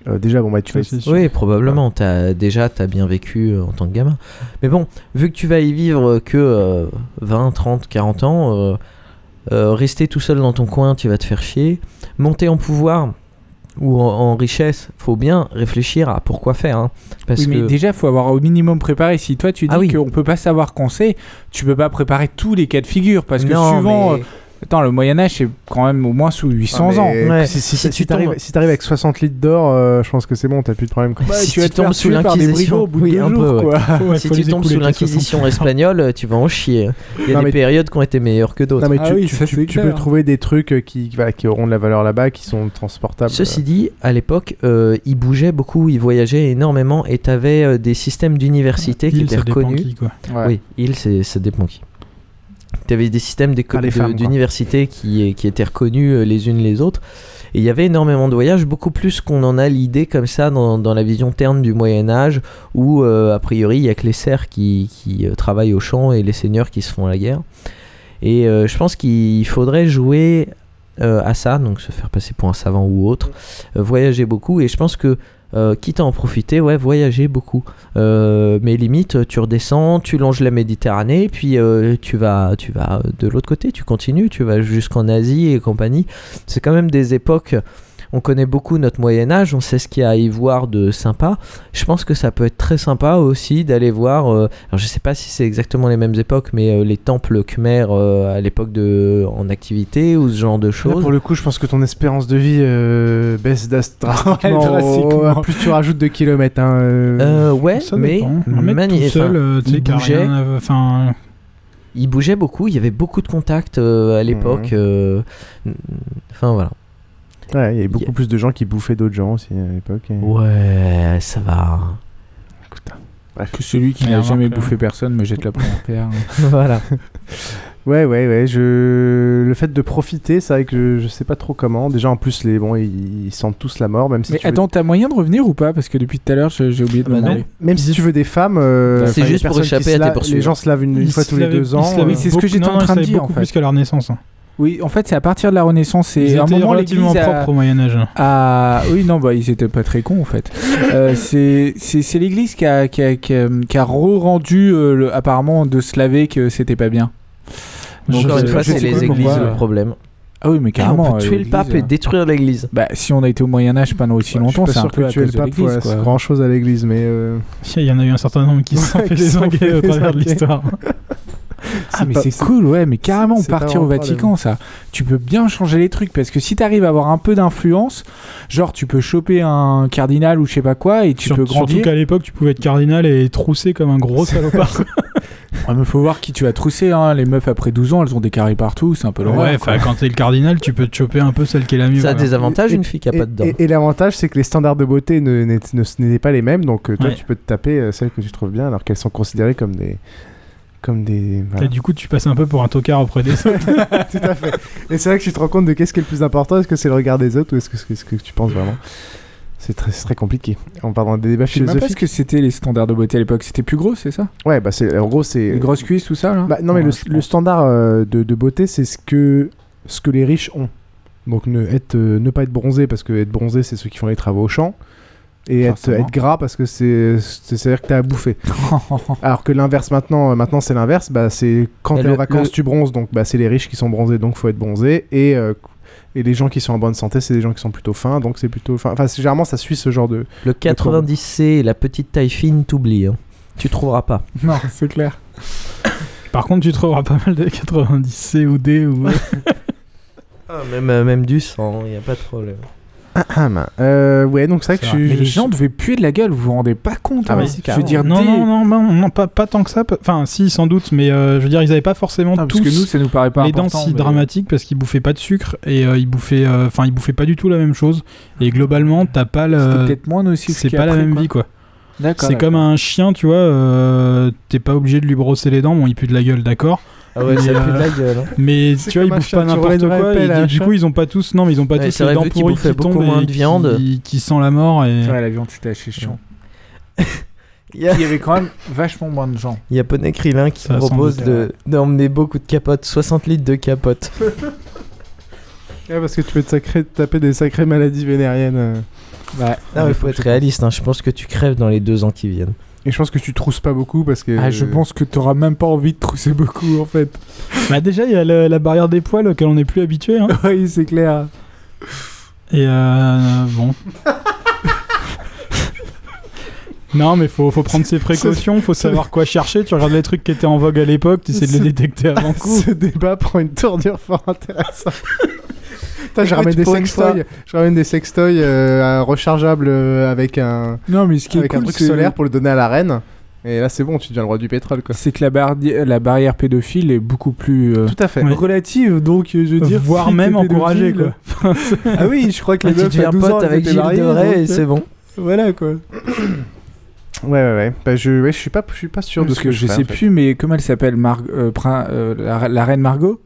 euh, déjà, bon, bah, tu vas. Oui, probablement. As, déjà, tu as bien vécu euh, en tant que gamin. Mais bon, vu que tu vas y vivre que euh, 20, 30, 40 ans, euh, euh, rester tout seul dans ton coin, tu vas te faire chier. Monter en pouvoir ou en, en richesse, faut bien réfléchir à pourquoi faire. hein. Parce oui, mais que déjà, il faut avoir au minimum préparé. Si toi, tu dis Ah oui. qu'on peut pas savoir qu'on sait, tu peux pas préparer tous les cas de figure. Parce que Non, suivant. mais- euh, Attends, le Moyen-Âge, c'est quand même au moins sous 800 ans. Mais Ouais. Si, si, Si si, tu si t'arrives avec 60 litres d'or, euh, je pense que c'est bon, t'as plus de problème. quoi. Bah, si tu tombes sous l'inquisition, oui, peu, ouais. Ouais, si faut tu les tombes écouler sous toutes les l'inquisition 60 espagnole, tu vas en chier. Il y a Non, des périodes qui ont été meilleures que d'autres. Ah tu, oui, tu- ça, tu- c'est tu peux trouver des trucs euh, qui, voilà, qui auront de la valeur là-bas, qui sont transportables. Ceci dit, à l'époque, euh, ils bougeaient beaucoup, ils voyageaient énormément et tu avais des systèmes d'université qui Il, étaient reconnus. Oui, il, c'est, ça dépend qui. Tu avais des systèmes Ah, de- d'université qui, qui étaient reconnus euh, les unes les autres. Et il y avait énormément de voyages, beaucoup plus qu'on en a l'idée comme ça dans, dans la vision terne du Moyen-Âge, où euh, a priori il y a que les serfs qui, qui, euh, travaillent au champ et les seigneurs qui se font la guerre. Et euh, je pense qu'il faudrait jouer euh, à ça, donc se faire passer pour un savant ou autre, euh, voyager beaucoup, et je pense que euh, quitte à en profiter, ouais, voyager beaucoup. Euh, mais limite, tu redescends, tu longes la Méditerranée, puis euh, tu vas, tu vas de l'autre côté, tu continues, tu vas jusqu'en Asie et compagnie. C'est quand même des époques. On connaît beaucoup notre Moyen Âge, on sait ce qu'il y a à y voir de sympa. Je pense que ça peut être très sympa aussi d'aller voir. euh, alors je sais pas si c'est exactement les mêmes époques, mais euh, les temples khmers euh, à l'époque de en activité ou ce genre de Là, choses. pour le coup, je pense que ton espérance de vie euh, baisse drastiquement. Plus tu rajoutes de kilomètres. Hein, euh. Euh, ouais, Ça mais seul, il bougeait. Enfin, Il bougeait beaucoup, il y avait beaucoup de contacts euh, à l'époque. Euh, Enfin voilà. Ouais, il y avait beaucoup plus de gens qui bouffaient d'autres gens aussi à l'époque. et- Ouais, ça va. Que celui qui n'a jamais bouffé personne me jette la première pierre. voilà. Ouais, ouais, ouais. Je... Le fait de profiter, c'est vrai que je, je sais pas trop comment. Déjà, en plus, les bon, ils, ils sentent tous la mort, même si Mais tu veux- attends, t'as moyen de revenir ou pas? Parce que depuis tout à l'heure, j'ai oublié de Bah non. demander. Même si tu veux des femmes, euh, C'est juste pour échapper à tes poursuivants. Les gens se lavent une, fois tous les deux ans. lavaient euh, c'est ce que j'étais en train de dire, en beaucoup fait. plus qu'à la Renaissance. hein. Oui, en fait, c'est à partir de la Renaissance. Ils C'est un étaient moment relativement l'Église a- propres au Moyen-Âge. Ah oui, non, bah ils étaient pas très cons en fait. Euh, c'est l'Église qui a qui a, qui a, qui a re-rendu euh, le- apparemment de se laver que c'était pas bien. Encore euh, une fois, c'est les églises pourquoi. le problème. Ah oui, mais Et carrément. on peut euh, tuer le pape et détruire l'église. Bah, si on a été au Moyen Âge pendant aussi suis longtemps, c'est un sûr peu que tuer le pape quoi. grand chose à l'église, mais. euh, Il y en a eu un certain nombre qui se sont Ouais, fait désinguer au travers de l'histoire. Ah mais c'est cool ouais mais carrément partir au Vatican ça tu peux bien changer les trucs parce que si t'arrives à avoir un peu d'influence genre tu peux choper un cardinal ou je sais pas quoi et tu Sur- peux Surtout grandir qu'à l'époque, tu pouvais être cardinal et trousser comme un gros salopard. ouais, mais faut voir qui tu as troussé hein. les meufs après 12 ans elles ont des carrés partout c'est un peu l'horreur ouais, quoi. quand t'es le cardinal, tu peux te choper un peu celle qui est la mieux. Ça a des avantages, Et- une fille qui a et- pas de dents. Et, et l'avantage, c'est que les standards de beauté ne, n'étaient- ne, n'étaient pas les mêmes, donc euh, toi, Ouais. tu peux te taper euh, celles que tu trouves bien, alors qu'elles sont considérées comme des. Comme des. voilà. Et du coup, tu passes un peu pour un tocard auprès des autres. Tout à fait. Et c'est là que tu te rends compte de qu'est-ce qui est le plus important. Est-ce que c'est le regard des autres ou est-ce que c'est ce que tu penses vraiment? C'est très, compliqué. On parle dans des débats je sais même pas ce philosophiques. que c'était les standards de beauté à l'époque c'était plus gros c'est ça? Ouais, bah c'est en gros c'est. les grosses cuisses tout ça là? Bah, non mais Ouais, le, standard euh, de, de beauté, c'est ce que ce que les riches ont. Donc ne être euh, ne pas être bronzé parce que être bronzé, c'est ceux qui font les travaux au champ. Et être, être gras parce que c'est c'est à dire que t'as à bouffer. Alors que l'inverse maintenant, euh, maintenant c'est l'inverse. Bah c'est quand t'es en vacances le- tu bronzes, donc bah c'est les riches qui sont bronzés, donc faut être bronzé. Et euh, et les gens qui sont en bonne santé, c'est des gens qui sont plutôt fins, donc c'est plutôt. Enfin, enfin, généralement ça suit ce genre de. Le 90C et la petite taille fine, t'oublies. hein. Tu trouveras pas. non c'est clair Par contre, tu trouveras pas mal de 90C ou D ou. même, euh, même du sang, il a pas de problème. Euh, ouais, donc c'est vrai que je, vrai. mais je- les gens devaient puer de la gueule vous vous rendez pas compte Ah hein. bah si, je veux dire non, non, non, non, non, pas, pas tant que ça. Enfin, si, sans doute, mais euh, je veux dire, ils avaient pas forcément Ah, tous parce que nous ça nous paraît pas les dents si mais- dramatiques parce qu'ils bouffaient pas de sucre et euh, ils bouffaient, euh, enfin, ils bouffaient pas du tout la même chose. Et globalement, t'as pas le, peut-être moins nocif c'est pas la même quoi. vie quoi. d'accord C'est comme un chien, tu vois, euh, t'es pas obligé de lui brosser les dents, bon, il pue de la gueule, d'accord. Ah ouais, Mais, ça pue de euh, la gueule. hein. Mais tu vois, ils bouffent pas n'importe quoi. Et du coup, ils ont pas tous, non, mais ils ont pas Ouais, tous c'est les dents pourries qui beaucoup tombent moins de viande. qui, qui sent la mort. Et... Ouais, la viande c'était assez chiant. Il y avait quand même vachement moins de gens. il y a Poney Krillin qui propose de- d'emmener beaucoup de capotes, 60 litres de capotes. Ouais, parce que tu peux te sacré- taper des sacrées maladies vénériennes. euh. Ouais. Non, mais faut être réaliste, hein. je pense que tu crèves dans les deux ans qui viennent. Et je pense que tu trousses pas beaucoup parce que. Ah, je pense que t'auras même pas envie de trousser beaucoup en fait. Bah, déjà, il y a le- la barrière des poils auquel on n'est plus habitué. Hein. oui, c'est clair. Et euh, bon. Non, mais faut, faut prendre ses précautions, faut savoir quoi chercher. Tu regardes les trucs qui étaient en vogue à l'époque, tu essaies de les détecter avant coup. Ce débat prend une tournure fort intéressante. Putain, je ramène des sextoys. Je ramène des sextoys euh, rechargeables euh, avec un Non, mais ce qui est avec un truc solaire pour le donner à la reine. Et là, c'est bon, tu deviens le roi du pétrole, quoi. c'est que la, bardi- la barrière pédophile est beaucoup plus euh, Tout à fait. Ouais. relative, donc euh, je veux dire. Voire si même t'es encouragé, pédophile- quoi. ah oui, je crois que les Ah, tu meufs à deviens 12 ans, pote avec Gilles mariées, de et euh, c'est bon. Voilà quoi. Ouais, ouais, ouais. Bah, je, ouais, je suis pas, je suis pas sûr de ce que, que, je sais en fait. plus, mais comment elle s'appelle Mar- euh, prin- euh, la, la reine Margot?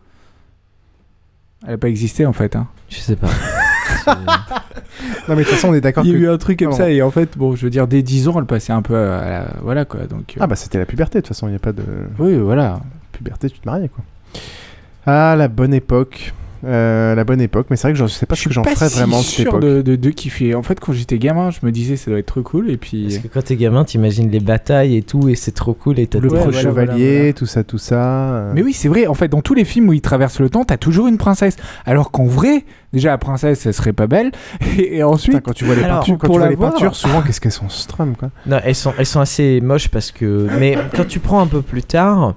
Elle a pas existé en fait. Hein. Je sais pas. Non, mais de toute façon, on est d'accord Il y a que. eu un truc comme ça bon. et en fait, bon, je veux dire, dès 10 ans, elle passait un peu à la... Voilà quoi. Donc, euh, Ah, bah, c'était la puberté, de toute façon, il n'y a pas de. oui, voilà. Puberté, tu te mariais, quoi. Ah, la bonne époque. Euh, la bonne époque. Mais c'est vrai que je sais pas ce que j'en ferais si vraiment de cette sûr époque. de, de, de kiffer. En fait, quand j'étais gamin, je me disais ça doit être trop cool. Et puis. Parce que quand t'es gamin, t'imagines les batailles et tout, et c'est trop cool. Et t'as Le pro voilà, chevalier, voilà, voilà. tout ça, tout ça. euh. Mais oui, c'est vrai. En fait, dans tous les films où ils traversent le temps, t'as toujours une princesse. Alors qu'en vrai, déjà la princesse, elle serait pas belle. Et, et ensuite, Putain, quand tu vois les Alors, peintures, quand pour tu vois la les voir- peintures, souvent, qu'est-ce qu'elles sont strum, quoi. Non, elles sont, elles sont assez moches parce que. Mais quand tu prends un peu plus tard.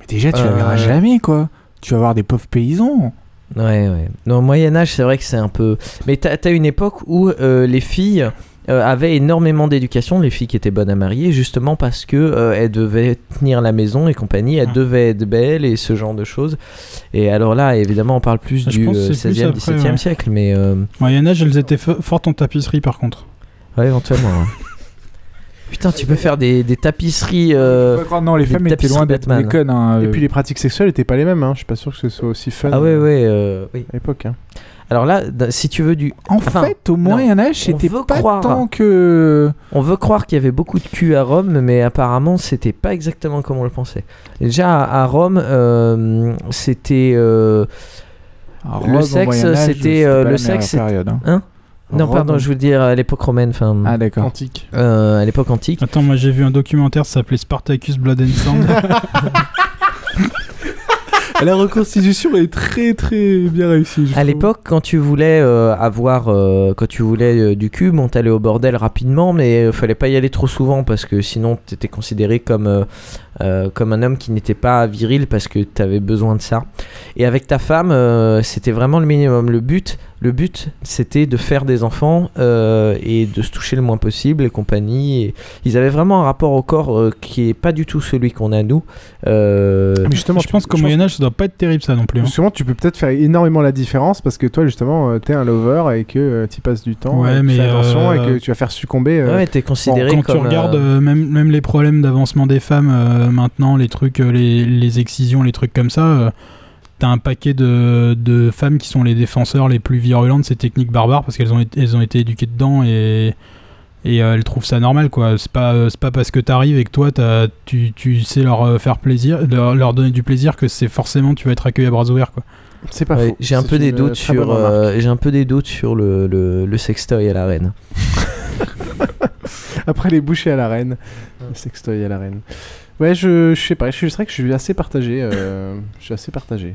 Mais déjà, tu la verras Euh, jamais, quoi. Tu vas voir des pauvres paysans. Ouais, ouais. Non, au Moyen-Âge, c'est vrai que c'est un peu. Mais t'as as une époque où euh, les filles. euh, avaient énormément d'éducation, les filles qui étaient bonnes à marier, justement parce que euh, elles devaient tenir la maison et compagnie, elles devaient être belles et ce genre de choses. Et alors là, évidemment, on parle plus Je du euh, c'est plus 16e, après, 17e ouais. siècle, mais Moyen-Âge, elles étaient fo- fortes en tapisserie par contre. ouais, éventuellement. Putain, tu peux faire des, des tapisseries. euh, non, les des femmes étaient loin d'être des connes. hein, Et euh. puis les pratiques sexuelles étaient pas les mêmes, hein. Je suis pas sûr que ce soit aussi fun. Ah ouais, euh, ouais, euh, oui. À l'époque, hein. Alors là, si tu veux du. En Enfin, fait, au non. Moyen-Âge, On c'était veut pas croire. tant que. On veut croire qu'il y avait beaucoup de cul à Rome, mais apparemment c'était pas exactement comme on le pensait. Déjà à Rome, euh, c'était euh, le sexe, c'était euh, le sexe, c'était- période, hein. Hein Non, Rome, pardon, je veux dire à l'époque romaine, enfin. Ah, d'accord. Antique. euh, à l'époque antique. Attends, moi j'ai vu un documentaire, ça s'appelait Spartacus Blood and Sand. La reconstitution est très très bien réussie. À l'époque, quand tu voulais euh, avoir, euh, quand tu voulais euh, du cul, bon, t'allais au bordel rapidement, mais euh, fallait pas y aller trop souvent parce que sinon t'étais considéré comme euh, euh, comme un homme qui n'était pas viril parce que t'avais besoin de ça. Et avec ta femme, euh, c'était vraiment le minimum. Le but, le but, c'était de faire des enfants euh, et de se toucher le moins possible et compagnie. Et ils avaient vraiment un rapport au corps euh, qui est pas du tout celui qu'on a nous. Euh, Mais justement, je pense qu'au Moyen-Âge, ça doit pas être terrible ça non plus. hein. Justement, tu peux peut-être faire énormément la différence parce que toi, justement, euh, t'es un lover et que tu passes du temps, Ouais, et que tu mais, fais attention euh, et que tu vas faire succomber. euh, ouais, t'es considéré Quand comme tu regardes euh, euh, même, même les problèmes d'avancement des femmes euh, maintenant, les trucs, euh, les, les excisions, les trucs comme ça, euh, t'as un paquet de, de femmes qui sont les défenseurs les plus virulents de ces techniques barbares parce qu'elles ont, elles ont été éduquées dedans et, et euh, elles trouvent ça normal quoi. C'est pas, euh, c'est pas parce que t'arrives et que toi t'as- tu, tu sais leur euh, faire plaisir, leur, leur donner du plaisir que c'est forcément tu vas être accueilli à bras ouverts quoi. C'est pas Ouais, faux. J'ai un C'est peu des doutes euh, très sur, euh, j'ai un peu des doutes sur le, le, le sextoy à la reine. Après les bouchées à la reine, le sextoy à la reine. Ouais, je, je sais pas, je vrai que je suis assez partagé. euh, je suis assez partagé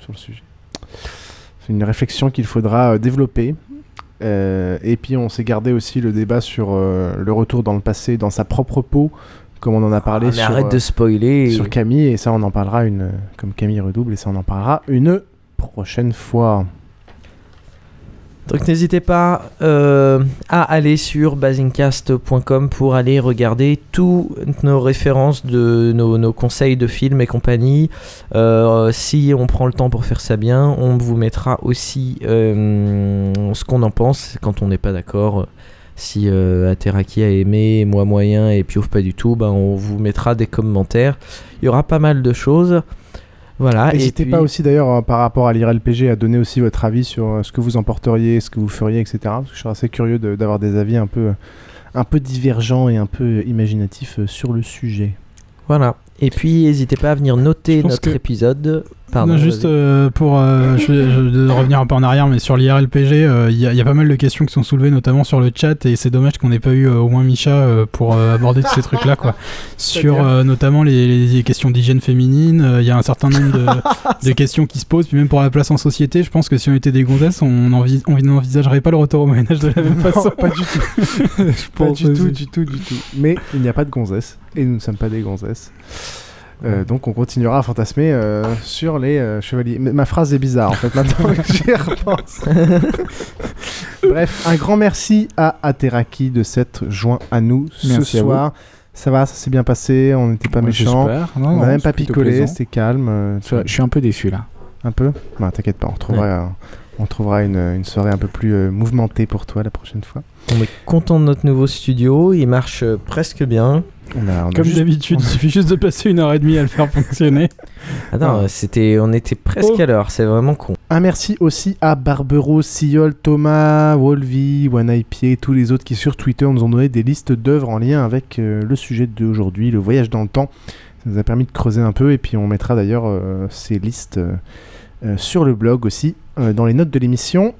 sur le sujet. C'est une réflexion qu'il faudra euh, développer. Euh, et puis on s'est gardé aussi le débat sur euh, le retour dans le passé, dans sa propre peau, comme on en a parlé Ah, sur, arrête euh, de spoiler. sur Camille. Et ça, on en parlera une, comme Camille redouble, et ça, on en parlera une prochaine fois. Donc n'hésitez pas euh, à aller sur basingcast.com pour aller regarder toutes nos références de nos, conseils de films et compagnie. Euh, si on prend le temps pour faire ça bien, on vous mettra aussi euh, ce qu'on en pense quand on n'est pas d'accord. Si Ateraki a aimé, moi moyen et Piouf pas du tout, ben on vous mettra des commentaires. Il y aura pas mal de choses. Voilà. N'hésitez puis- pas aussi d'ailleurs euh, par rapport à l'IRLPG à donner aussi votre avis sur euh, ce que vous emporteriez, ce que vous feriez, etc. Parce que je serais assez curieux de- d'avoir des avis un peu, un peu divergents et un peu imaginatifs euh, sur le sujet. Voilà. Et puis, n'hésitez pas à venir noter notre que- épisode. Pardon. Non, juste euh, pour euh, je je revenir un peu en arrière, mais sur l'IRLPG, euh, il y, a- il y a pas mal de questions qui sont soulevées, notamment sur le chat, et c'est dommage qu'on n'ait pas eu euh, au moins Micha euh, pour euh, aborder tous ces trucs-là, quoi. Sur euh, notamment les, les questions d'hygiène féminine, euh, il y a un certain nombre de, de questions qui se posent, puis même pour la place en société, je pense que si on était des gonzesses, on envi- on n'envisagerait pas le retour au Moyen-Âge de la même Non, façon. pas du tout. Je pas du tout, du tout, du tout. Mais il n'y a pas de gonzesse et nous ne sommes pas des gonzesses. Euh, donc on continuera à fantasmer euh, sur les euh, chevaliers. Mais ma phrase est bizarre en fait maintenant que j'y repense. Bref, un grand merci à Ateraki de s'être joint à nous Merci ce à vous. soir. Ça va, ça s'est bien passé, on n'était pas Ouais, méchants. Non, on n'a même pas picolé, c'était calme. euh. Je suis un peu déçu là. Un peu Bah t'inquiète pas, on trouvera, euh, on trouvera une, une soirée un peu plus euh, mouvementée pour toi la prochaine fois. On est content de notre nouveau studio. Il marche euh, presque bien. On a, on a Comme juste- d'habitude, il suffit juste de passer une heure et demie à le faire fonctionner. Ah non, Ah. c'était, on était presque Oh. à l'heure. C'est vraiment con. Un merci aussi à Barbero, Siol, Thomas, Wolvi, One et tous les autres qui sur Twitter nous ont donné des listes d'œuvres en lien avec euh, le sujet d'aujourd'hui, le voyage dans le temps. Ça nous a permis de creuser un peu et puis on mettra d'ailleurs euh, ces listes euh, euh, sur le blog aussi, euh, dans les notes de l'émission,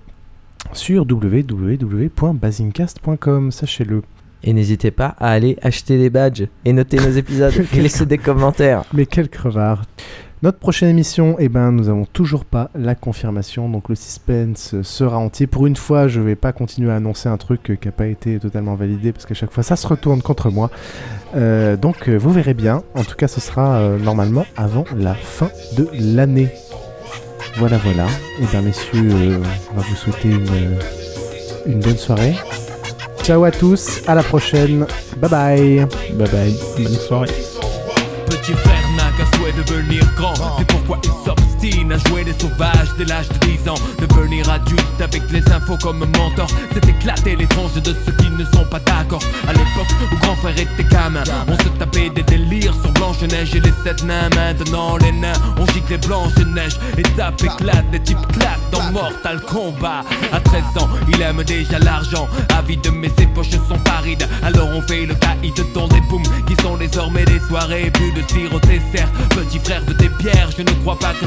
sur www.basincast.com, sachez-le. Et n'hésitez pas à aller acheter des badges et noter nos épisodes et laisser des commentaires. Mais quel crevard Notre prochaine émission, eh ben, nous avons toujours pas la confirmation, donc le suspense sera entier. Pour une fois, je vais pas continuer à annoncer un truc qui n'a pas été totalement validé, parce qu'à chaque fois, ça se retourne contre moi. Euh, donc, vous verrez bien. En tout cas, ce sera euh, normalement avant la fin de l'année. Voilà, voilà. Et bien, messieurs, euh, on va vous souhaiter une, une bonne soirée. Ciao à tous, à la prochaine. Bye bye. Bye bye. Bonne soirée. Petit frère n'a qu'un souhait de devenir grand C'est pourquoi il à jouer les sauvages dès l'âge de 10 ans. Devenir adulte avec les infos comme mentor. C'est éclater les tranches de ceux qui ne sont pas d'accord. À l'époque où grand frère était gamin On se tapait des délires sur Blanche-Neige et les sept nains. Maintenant les nains on gicle les Blanche-Neige Et tape éclate, des types claquent dans Mortal Kombat. À 13 ans il aime déjà l'argent. Avide mais ses poches sont parides. Alors on fait le caïd dans des booms Qui sont désormais des soirées plus de au dessert. Petit frère de tes bières Je ne crois pas que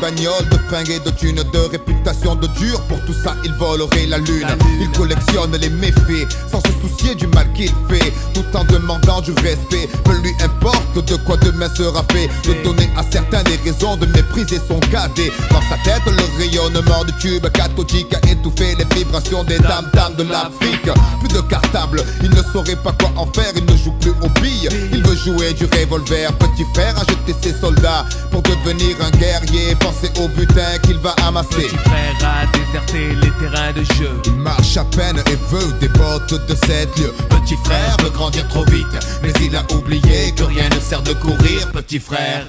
bagnole, de fringues et de thunes, de réputation de dur. Pour tout ça, il volerait la lune. Il collectionne les méfaits sans se soucier du mal qu'il fait, tout en demandant du respect. Peu lui importe de quoi demain sera fait. De donner à certains des raisons de mépriser son cadet. Dans sa tête, le rayonnement du tube cathodique a étouffé les vibrations des dames dames de l'Afrique. Plus de cartable, il ne saurait pas quoi en faire. Il ne joue plus aux billes, il veut jouer du revolver. Petit frère a jeté ses soldats pour devenir un guerrier. Pensez au butin qu'il va amasser. Petit frère a déserté les terrains de jeu Il marche à peine et veut des bottes de 7 lieux. Petit frère veut grandir trop vite Mais il a oublié que rien ne sert de courir Petit frère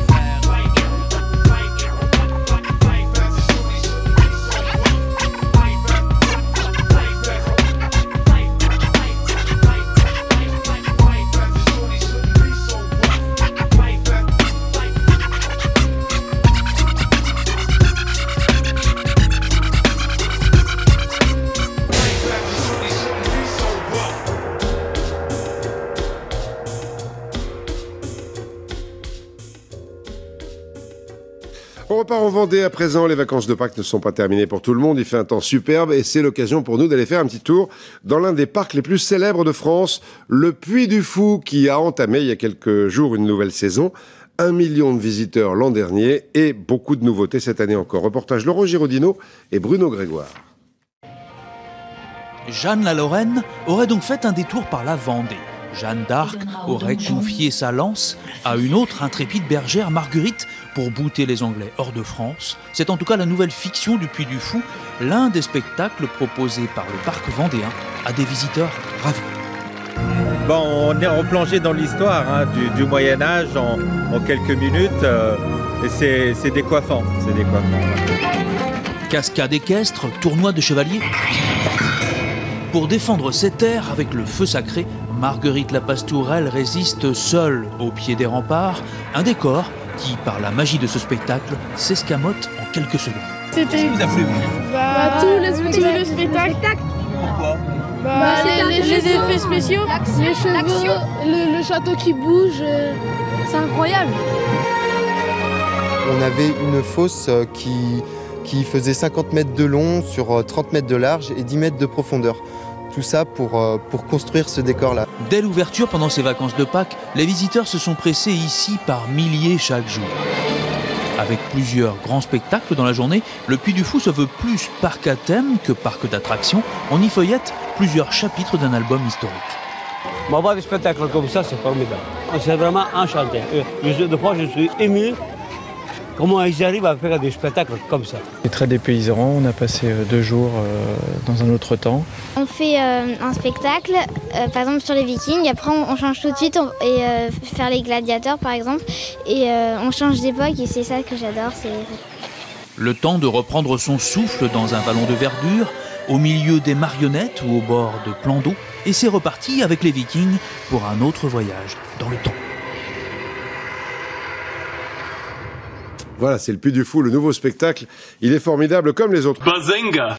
repart en Vendée à présent. Les vacances de Pâques ne sont pas terminées pour tout le monde. Il fait un temps superbe et c'est l'occasion pour nous d'aller faire un petit tour dans l'un des parcs les plus célèbres de France, le Puy du Fou, qui a entamé il y a quelques jours une nouvelle saison. Un million de visiteurs l'an dernier et beaucoup de nouveautés cette année encore. Reportage Laurent Girondino et Bruno Grégoire. Jeanne la Lorraine aurait donc fait un détour par la Vendée. Jeanne d'Arc aurait confié sa lance à une autre intrépide bergère, Marguerite, pour bouter les Anglais hors de France. C'est en tout cas la nouvelle fiction du Puy du Fou, l'un des spectacles proposés par le parc vendéen à des visiteurs ravis. Bon, on est replongé dans l'histoire hein, du, Moyen Âge en, quelques minutes euh, et c'est décoiffant, c'est décoiffant. Cascade équestre, tournoi de chevaliers. Pour défendre ses terres avec le feu sacré, Marguerite la Pastourelle résiste seule au pied des remparts, un décor qui, par la magie de ce spectacle, s'escamote en quelques secondes. C'était vous a plu bah, tous les, tout le spectacle. Pourquoi bah, les, les, effets spéciaux, les cheveux, le, le, château qui bouge, euh, c'est incroyable. On avait une fosse euh, qui, qui faisait 50 mètres de long sur 30 euh, mètres de large et 10 mètres de profondeur. Tout ça pour, euh, pour construire ce décor-là. Dès l'ouverture pendant ces vacances de Pâques, les visiteurs se sont pressés ici par milliers chaque jour. Avec plusieurs grands spectacles dans la journée, le Puy du Fou se veut plus parc à thème que parc d'attractions. On y feuillette plusieurs chapitres d'un album historique. voir des spectacles comme ça, c'est formidable. C'est vraiment enchanté. Euh, de fois, je suis ému Comment ils arrivent à faire des spectacles comme ça? C'est très dépaysant, on a passé euh, deux jours euh, dans un autre temps. On fait euh, un spectacle, par exemple sur les vikings, après on, change tout de suite et faire les gladiateurs par exemple, et on change d'époque et c'est ça que j'adore. Le temps de reprendre son souffle dans un vallon de verdure, au milieu des marionnettes ou au bord de plans d'eau, et c'est reparti avec les vikings pour un autre voyage dans le temps. Voilà, c'est le Puy du Fou, le nouveau spectacle. Il est formidable comme les autres. Bazinga